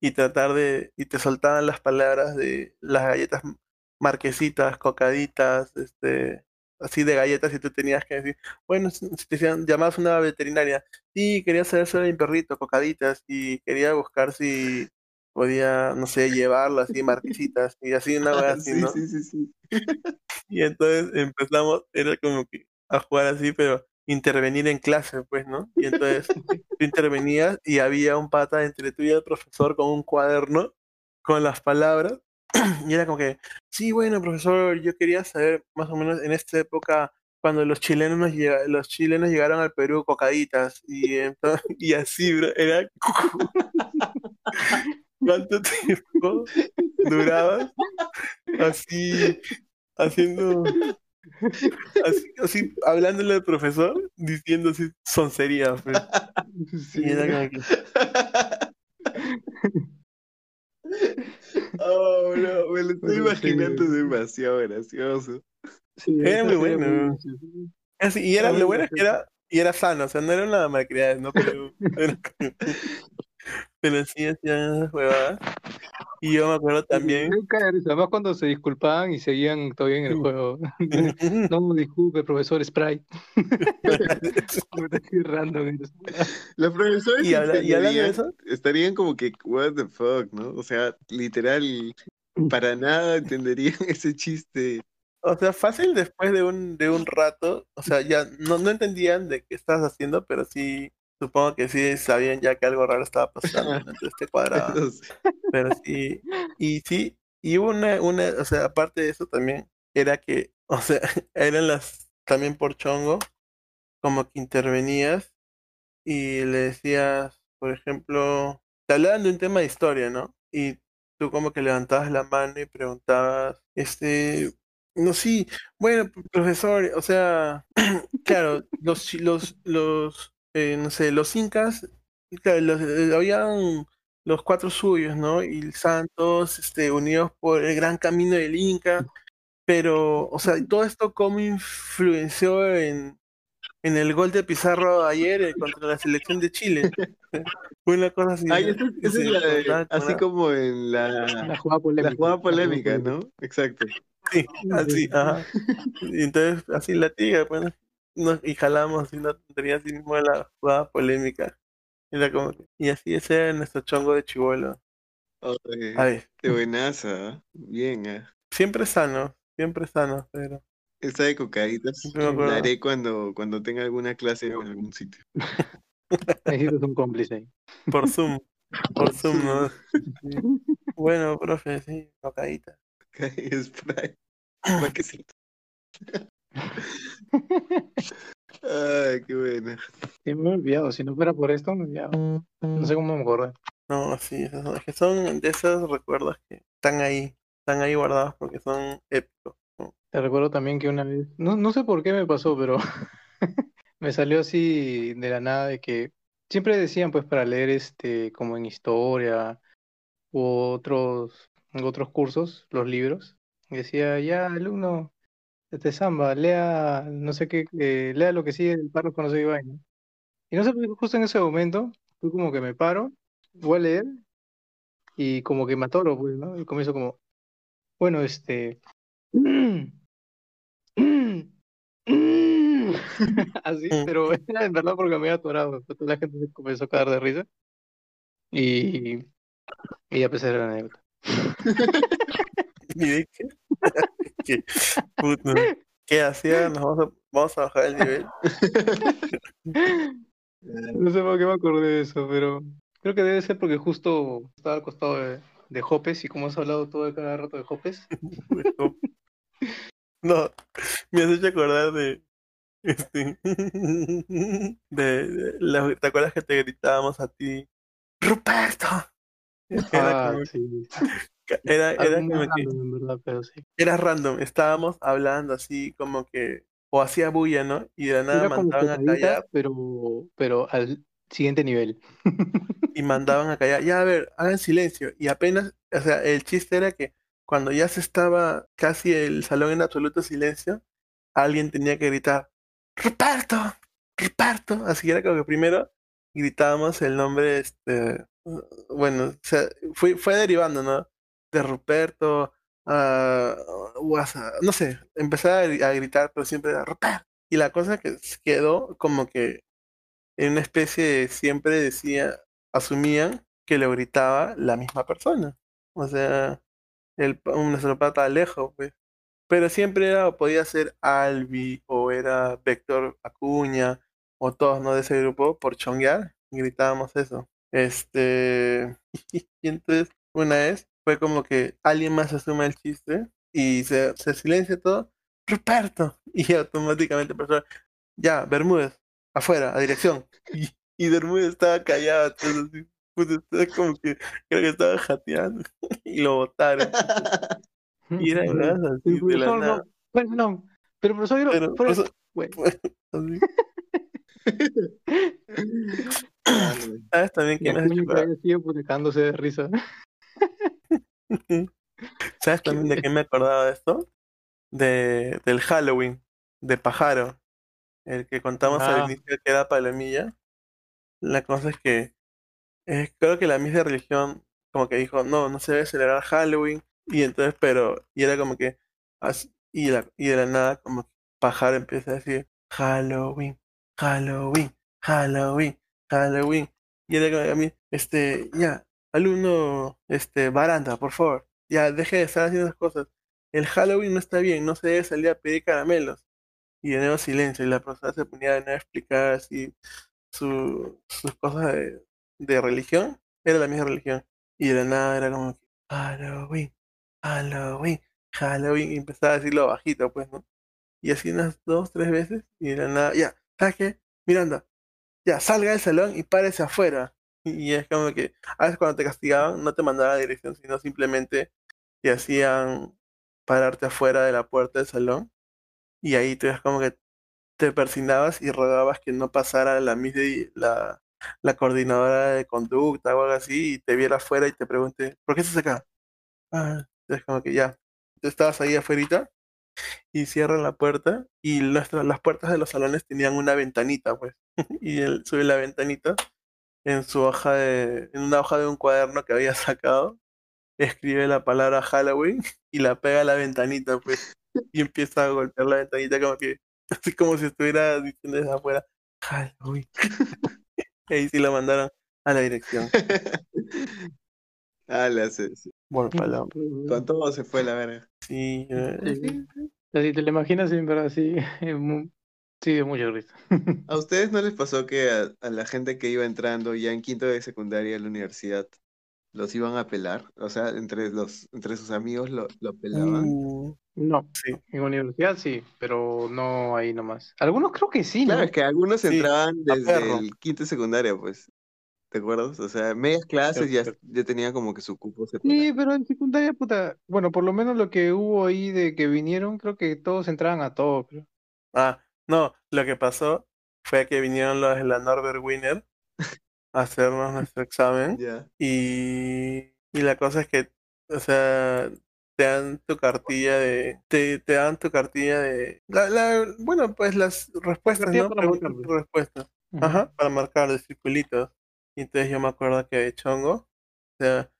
y tratar de, y te soltaban las palabras de las galletas marquesitas, cocaditas, este, así de galletas y tú tenías que decir, bueno, si te decían, llamabas a una veterinaria, sí, quería saber sobre mi perrito, cocaditas, y quería buscar si podía, no sé, llevarlo así, marquesitas, y así una wea así, Sí, ¿no? sí, sí, sí. Y entonces empezamos, era como que a jugar así, pero intervenir en clase, pues, ¿no? Y entonces tú intervenías y había un pata entre tú y el profesor con un cuaderno con las palabras y era como que, sí, bueno, profesor, yo quería saber más o menos en esta época cuando los chilenos nos llega- los chilenos llegaron al Perú cocaditas y entonces, y así, bro, era ¿cuánto tiempo durabas así haciendo así, así hablándole al profesor diciendo así soncerías, pues. Sí. Y era como que, Oh, no, me lo estoy sí. imaginando demasiado gracioso. Sí, Era muy bueno. muy graciosa. así, y era Muy lo bueno es que era y era sano, o sea, no era una malcriada, ¿no? Pero, pero, pero sí hacían esas huevadas. Y yo me acuerdo también Me Además cuando se disculpaban y seguían todavía en el juego. No, disculpe, profesor Sprite. Los profesores Y habla- y hablando de eso- estarían como que, what the fuck, ¿no? O sea, literal, para nada entenderían ese chiste. O sea, fácil después de un, de un rato, o sea, ya no, no entendían de qué estabas haciendo, pero sí, supongo que sí sabían ya que algo raro estaba pasando, ¿no? entonces te cuadraba. No sé. Pero sí, y sí, y hubo una, una, o sea, aparte de eso también, era que, o sea, eran las, también por chongo, como que intervenías y le decías, por ejemplo, te hablaban de un tema de historia, ¿no? Y tú como que levantabas la mano y preguntabas, este, no, sí, bueno, profesor, o sea, claro, los, los, los, eh, no sé, los incas, claro, los, eh, habían los cuatro suyos, ¿no? Y Santos, este, unidos por el gran camino del Inca, pero, o sea, todo esto cómo influenció en, en el gol de Pizarro ayer eh, contra la selección de Chile. Fue una cosa así. Así como en la, La jugada polémica. la jugada la polémica, ¿no? Exacto. Sí, así, ajá. Y entonces, así la tía, pues, nos- y jalamos así una tontería así mismo de la jugada polémica. Era como que- y así ese era nuestro chongo de chivolo. A ver, qué buenaza. Bien, ah. siempre sano, siempre sano, pero Esa de cocaditas la haré cuando, cuando tenga alguna clase en algún sitio. Necesitas un cómplice ahí. por Zoom, por Zoom, ¿no? Sí. Bueno, profe, sí, tocadita. Sprite. Ay, qué buena. Sí, me he olvidado. Si no fuera por esto, olvidado. No sé cómo me acordé. No, sí, es que son de esos recuerdos que están ahí, están ahí guardados porque son épicos. ¿no? Te recuerdo también que una vez, no, no sé por qué me pasó, pero me salió así de la nada de que siempre decían pues para leer este como en historia u otros en otros cursos, los libros. Y decía, ya, alumno, este Samba, lea, no sé qué, eh, lea lo que sigue el párrafo, no sé qué vaina. Y no sé, justo en ese momento, fue como que me paro, voy a leer, y como que me atoro, pues, ¿no? Y comienzo como, bueno, este, así, pero era en verdad porque me había atorado, toda la gente se comenzó a caer de risa, y, y ya empecé la anécdota. ¿Y de qué? ¿Qué, puta, ¿qué hacía? Nos vamos a, vamos a bajar el nivel. No sé por qué me acordé de eso, pero creo que debe ser porque justo estaba al costado de, de Hopes y como has hablado todo de cada rato de Hopes, No, me has hecho acordar de. Este, de, de la- ¿Te acuerdas que te gritábamos a ti? ¡Ruperto! Era ah, como sí, que- era, era como que random, en verdad, pero sí. era random, estábamos hablando así como que, o hacía bulla, ¿no? Y de la nada Era mandaban a callar pero, pero al siguiente nivel. y mandaban a callar, ya a ver, hagan silencio. Y apenas, o sea, el chiste era que cuando ya se estaba casi el salón en absoluto silencio, alguien tenía que gritar, ¡Ruperto! ¡Ruperto! Así era como que primero gritábamos el nombre, este, bueno, o sea, fue, fue derivando, ¿no? De Ruperto, Guasa, no sé, empecé a, gri- a gritar, pero siempre era Ruperto. Y la cosa que quedó como que en una especie de siempre decía, asumían que lo gritaba la misma persona. O sea, el, un- pata Alejo, pues. pero siempre era, podía ser Albi o era Vector Acuña o todos no de ese grupo por chonguear, gritábamos eso. Este, y entonces una vez fue como que alguien más asume el chiste y se, se silencia todo, Ruperto, y automáticamente empezó, ya, Bermúdez, afuera, a dirección. Y, y Bermúdez estaba callado, entonces así, pues estaba como que creo que estaba jateando y lo botaron. Y era verdad, así de la profesor nada. no, bueno, no, pero profesor, yo- Pero, por eso- bueno, Así. ¿Sabes también quién sido putecándose de risa. ¿Sabes también de qué me acordaba de esto? De, del Halloween, de Pajaro, el que contamos al Ah. inicio que era Palomilla. La cosa es que eh, creo que la misma religión como que dijo, no, no se debe celebrar Halloween. Y entonces, pero, y era como que, así- y, la- y de la nada como que Pajaro empieza a decir, Halloween, Halloween, Halloween, Halloween. Y era como que a mí, este, ya, alumno, este, baranda, por favor, ya, deje de estar haciendo esas cosas. El Halloween no está bien, no se debe salir a pedir caramelos. Y de nuevo silencio, y la profesora se ponía a explicar así su- sus cosas de, de religión, era la misma religión. Y de la nada era como Halloween, Halloween, Halloween, y empezaba a decirlo bajito, pues, ¿no? Y así unas dos, tres veces, y de la nada, ya, ¿sabes qué? Miranda, ya, salga del salón y párese afuera. Y es como que, a veces cuando te castigaban, no te mandaban la dirección, sino simplemente te hacían pararte afuera de la puerta del salón. Y ahí tú es como que te persignabas y rogabas que no pasara la la, la coordinadora de conducta o algo así y te viera afuera y te pregunte, ¿por qué estás acá? Ah, entonces como que ya, tú estabas ahí afuera y cierran la puerta y nuestras, las puertas de los salones tenían una ventanita, pues. y él sube la ventanita en su hoja de, en una hoja de un cuaderno que había sacado, escribe la palabra Halloween y la pega a la ventanita, pues. Y empieza a golpear la ventanita como que, así como si estuviera diciendo desde afuera, Halloween. y ahí sí lo mandaron a la dirección. Ala, se- se- Bueno, palabra. con todo se fue la verga. Sí, eh, Sí. Si te lo imaginas, sí, es mu- sí, de mucha risa. ¿A ustedes no les pasó que a, a la gente que iba entrando ya en quinto de secundaria a la universidad los iban a pelar? O sea, entre los, entre sus amigos lo, lo pelaban. uh, No, sí. en universidad sí, pero no ahí nomás. Algunos creo que sí, Claro, ¿no? es que algunos Sí, entraban desde el quinto de secundaria, pues. ¿Te acuerdas? O sea, medias clases ya, ya tenían como que su cupo separado. Sí, pero en secundaria, puta, bueno, por lo menos lo que hubo ahí de que vinieron, creo que todos entraban a todo, creo. Ah, no, lo que pasó fue que vinieron los de la Norbert Winner a hacernos nuestro examen y, y la cosa es que, o sea, te dan tu cartilla de, te, te dan tu cartilla de, la, la- bueno, pues las respuestas, ¿no? Preguntas y respuestas. Ajá, para marcar de circulitos. Y entonces yo me acuerdo que de chongo, o sea,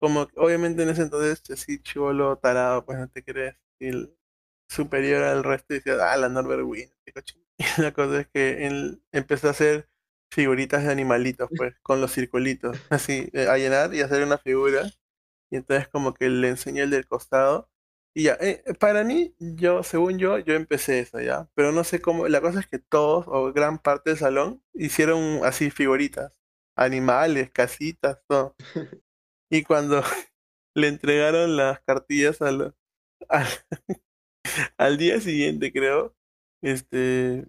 como que obviamente en ese entonces así chivolo tarado, pues no te crees, y superior al resto y decía, ah, la Norbert Win, qué cochino". Y la cosa es que él empezó a hacer figuritas de animalitos, pues, con los circulitos, así, eh, a llenar y hacer una figura. Y entonces como que le enseñé el del costado. Y ya, eh, para mí, yo, según yo, yo empecé eso, ¿ya? Pero no sé cómo, la cosa es que todos, o gran parte del salón, hicieron así figuritas, animales, casitas, todo. Y cuando le entregaron las cartillas a lo- al, al día siguiente, creo, este,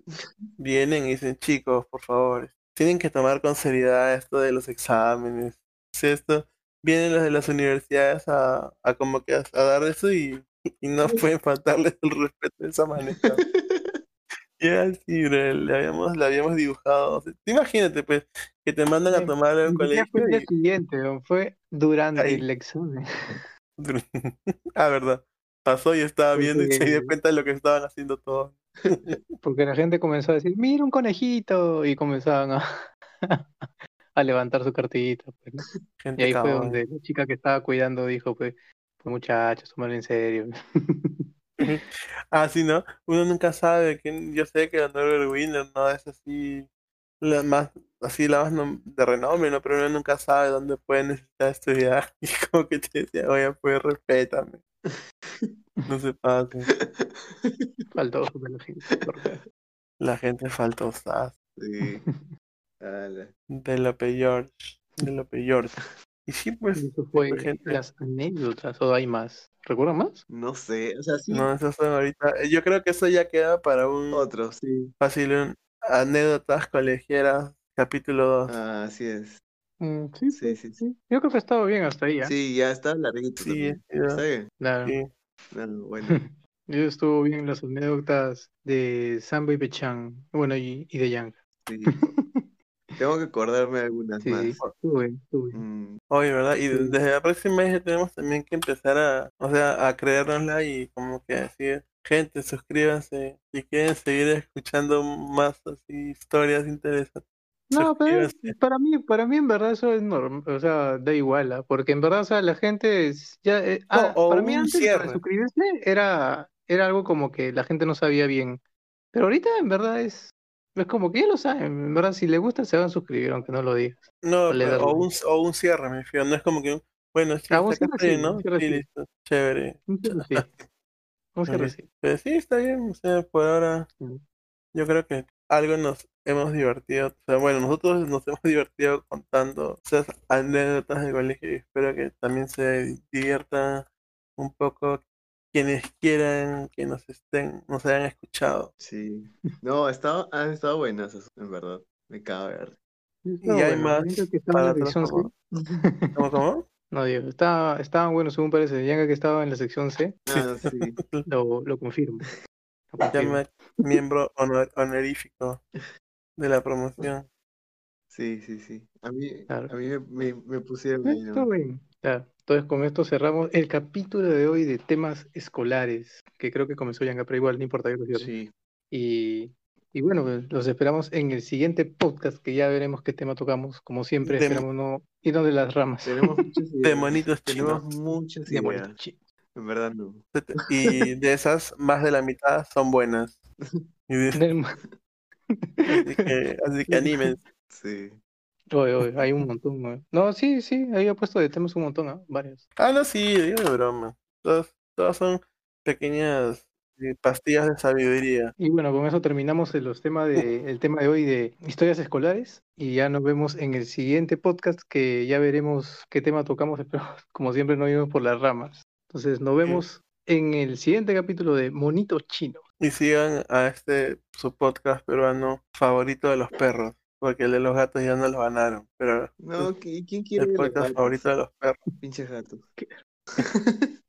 vienen y dicen, chicos, por favor, tienen que tomar con seriedad esto de los exámenes. Si esto, vienen los de las universidades a, a como que a, a dar eso y, y no pueden faltarles el respeto de esa manera. Y así, bro, le habíamos, le habíamos dibujado. o sea, imagínate, pues, que te mandan a tomar siquiera colegio fue el día y... siguiente, fue durante Ahí. el examen. ah, verdad. Pasó y estaba viendo y se dio cuenta de lo que estaban haciendo todos. Porque la gente comenzó a decir, mira un conejito, y comenzaban a, a levantar su cartita. pues, Y ahí fue donde la chica que estaba cuidando dijo, pues, pues muchachos, tómalo en serio. Ah, sí, ¿no? Uno nunca sabe. quién yo sé que la Norbert Winner no es así, la más, así la más de renombre, ¿no? Pero uno nunca sabe dónde puede necesitar estudiar. Y como que te decía, oye, pues respétame. No se pasen. Faltó de la gente. La gente faltosa. Sí. Ala. De lo peor. De lo peor. Y sí, pues. Eso fue gente. las anécdotas, o hay más. ¿Recuerdan más? No sé, o sea, sí. No, esas son ahorita. Yo creo que eso ya queda para un Otro, sí. fácil un anécdotas colegialas, capítulo 2. Ah, así es. Mm, sí, Sí, sí, sí. Yo creo que ha estado bien hasta ahí. ¿ah? Sí, ya está larguito. Sí. Está bien. Claro. Sí. No, bueno. Yo estuvo bien las anécdotas de Sambo y Pechan. Bueno, y, y de Yang. Sí. Tengo que acordarme de algunas Sí, más. estuvo bien, estuvo bien. Mm, Oye, ¿verdad? Y Sí. desde la próxima vez tenemos también que empezar a, o sea, a creérnosla y como que decir, gente, suscríbanse. Si quieren seguir escuchando más así historias interesantes. No, pero para mí, para mí en verdad eso es normal, o sea, da igual, ¿ah? Porque en verdad, o sea, la gente es- ya, eh, No, ah, o para mí un antes cierre. para suscribirse era, era algo como que la gente no sabía bien, pero ahorita en verdad es, es como que ya lo saben, en verdad si le gusta se van a suscribir, aunque no lo digas. No, pero- o, un, o un cierre, me refiero. No es como que, bueno, sí, Ah, un cierre sí, ¿no? cierre Sí, listo, chévere. Un cierre sí, un cierre sí. Pero sí, está bien, o sea, por ahora Mm. yo creo que algo nos hemos divertido, o sea, bueno, nosotros nos hemos divertido contando esas anécdotas del colegio y espero que también se diviertan un poco quienes quieran que nos estén, nos hayan escuchado. sí. No, ha estado- han estado buenas, en verdad. Me cago de. Está Y hay bueno, más que estaba en para la sección. C. ¿Cómo, cómo? No, digo, estaba, estaban buenos según parece, Yanga que estaba en la sección C, Ah, sí. lo, lo confirmo. Ya me- miembro honor- honorífico de la promoción. Sí, sí, sí. A mí, Claro. a mí me, me, me pusieron Está ¿no? bien. Ya, Entonces con esto cerramos el capítulo de hoy de temas escolares, que creo que comenzó Yanga, pero igual no importa, yo lo. Sí. Y, y bueno, pues, los esperamos en el siguiente podcast, que ya veremos qué tema tocamos. Como siempre, De- esperamos no irnos de las ramas. Tenemos muchas ideas. monitos Tenemos chinos. muchas ideas. En verdad no. Y de esas, más de la mitad son buenas. Y de- del- Así que, así que anímense. Sí. Oye, oye, hay un montón. ¿no? No, sí, sí, ahí he puesto de temas un montón, ¿ah? Varios. Ah, no, sí, digo de broma. Todas, todas son pequeñas eh, pastillas de sabiduría. Y bueno, con eso terminamos el, los temas de, el tema de hoy de historias escolares y ya nos vemos en el siguiente podcast que ya veremos qué tema tocamos, pero como siempre no íbamos por las ramas. Entonces nos vemos en el siguiente capítulo de Monito Chino. Y sigan a este su podcast peruano favorito de los perros. Porque el de los gatos ya no los ganaron. Pero No, ¿qui- ¿quién quiere el podcast gatos? favorito de los perros. Pinches gatos.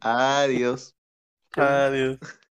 Adiós. Adiós.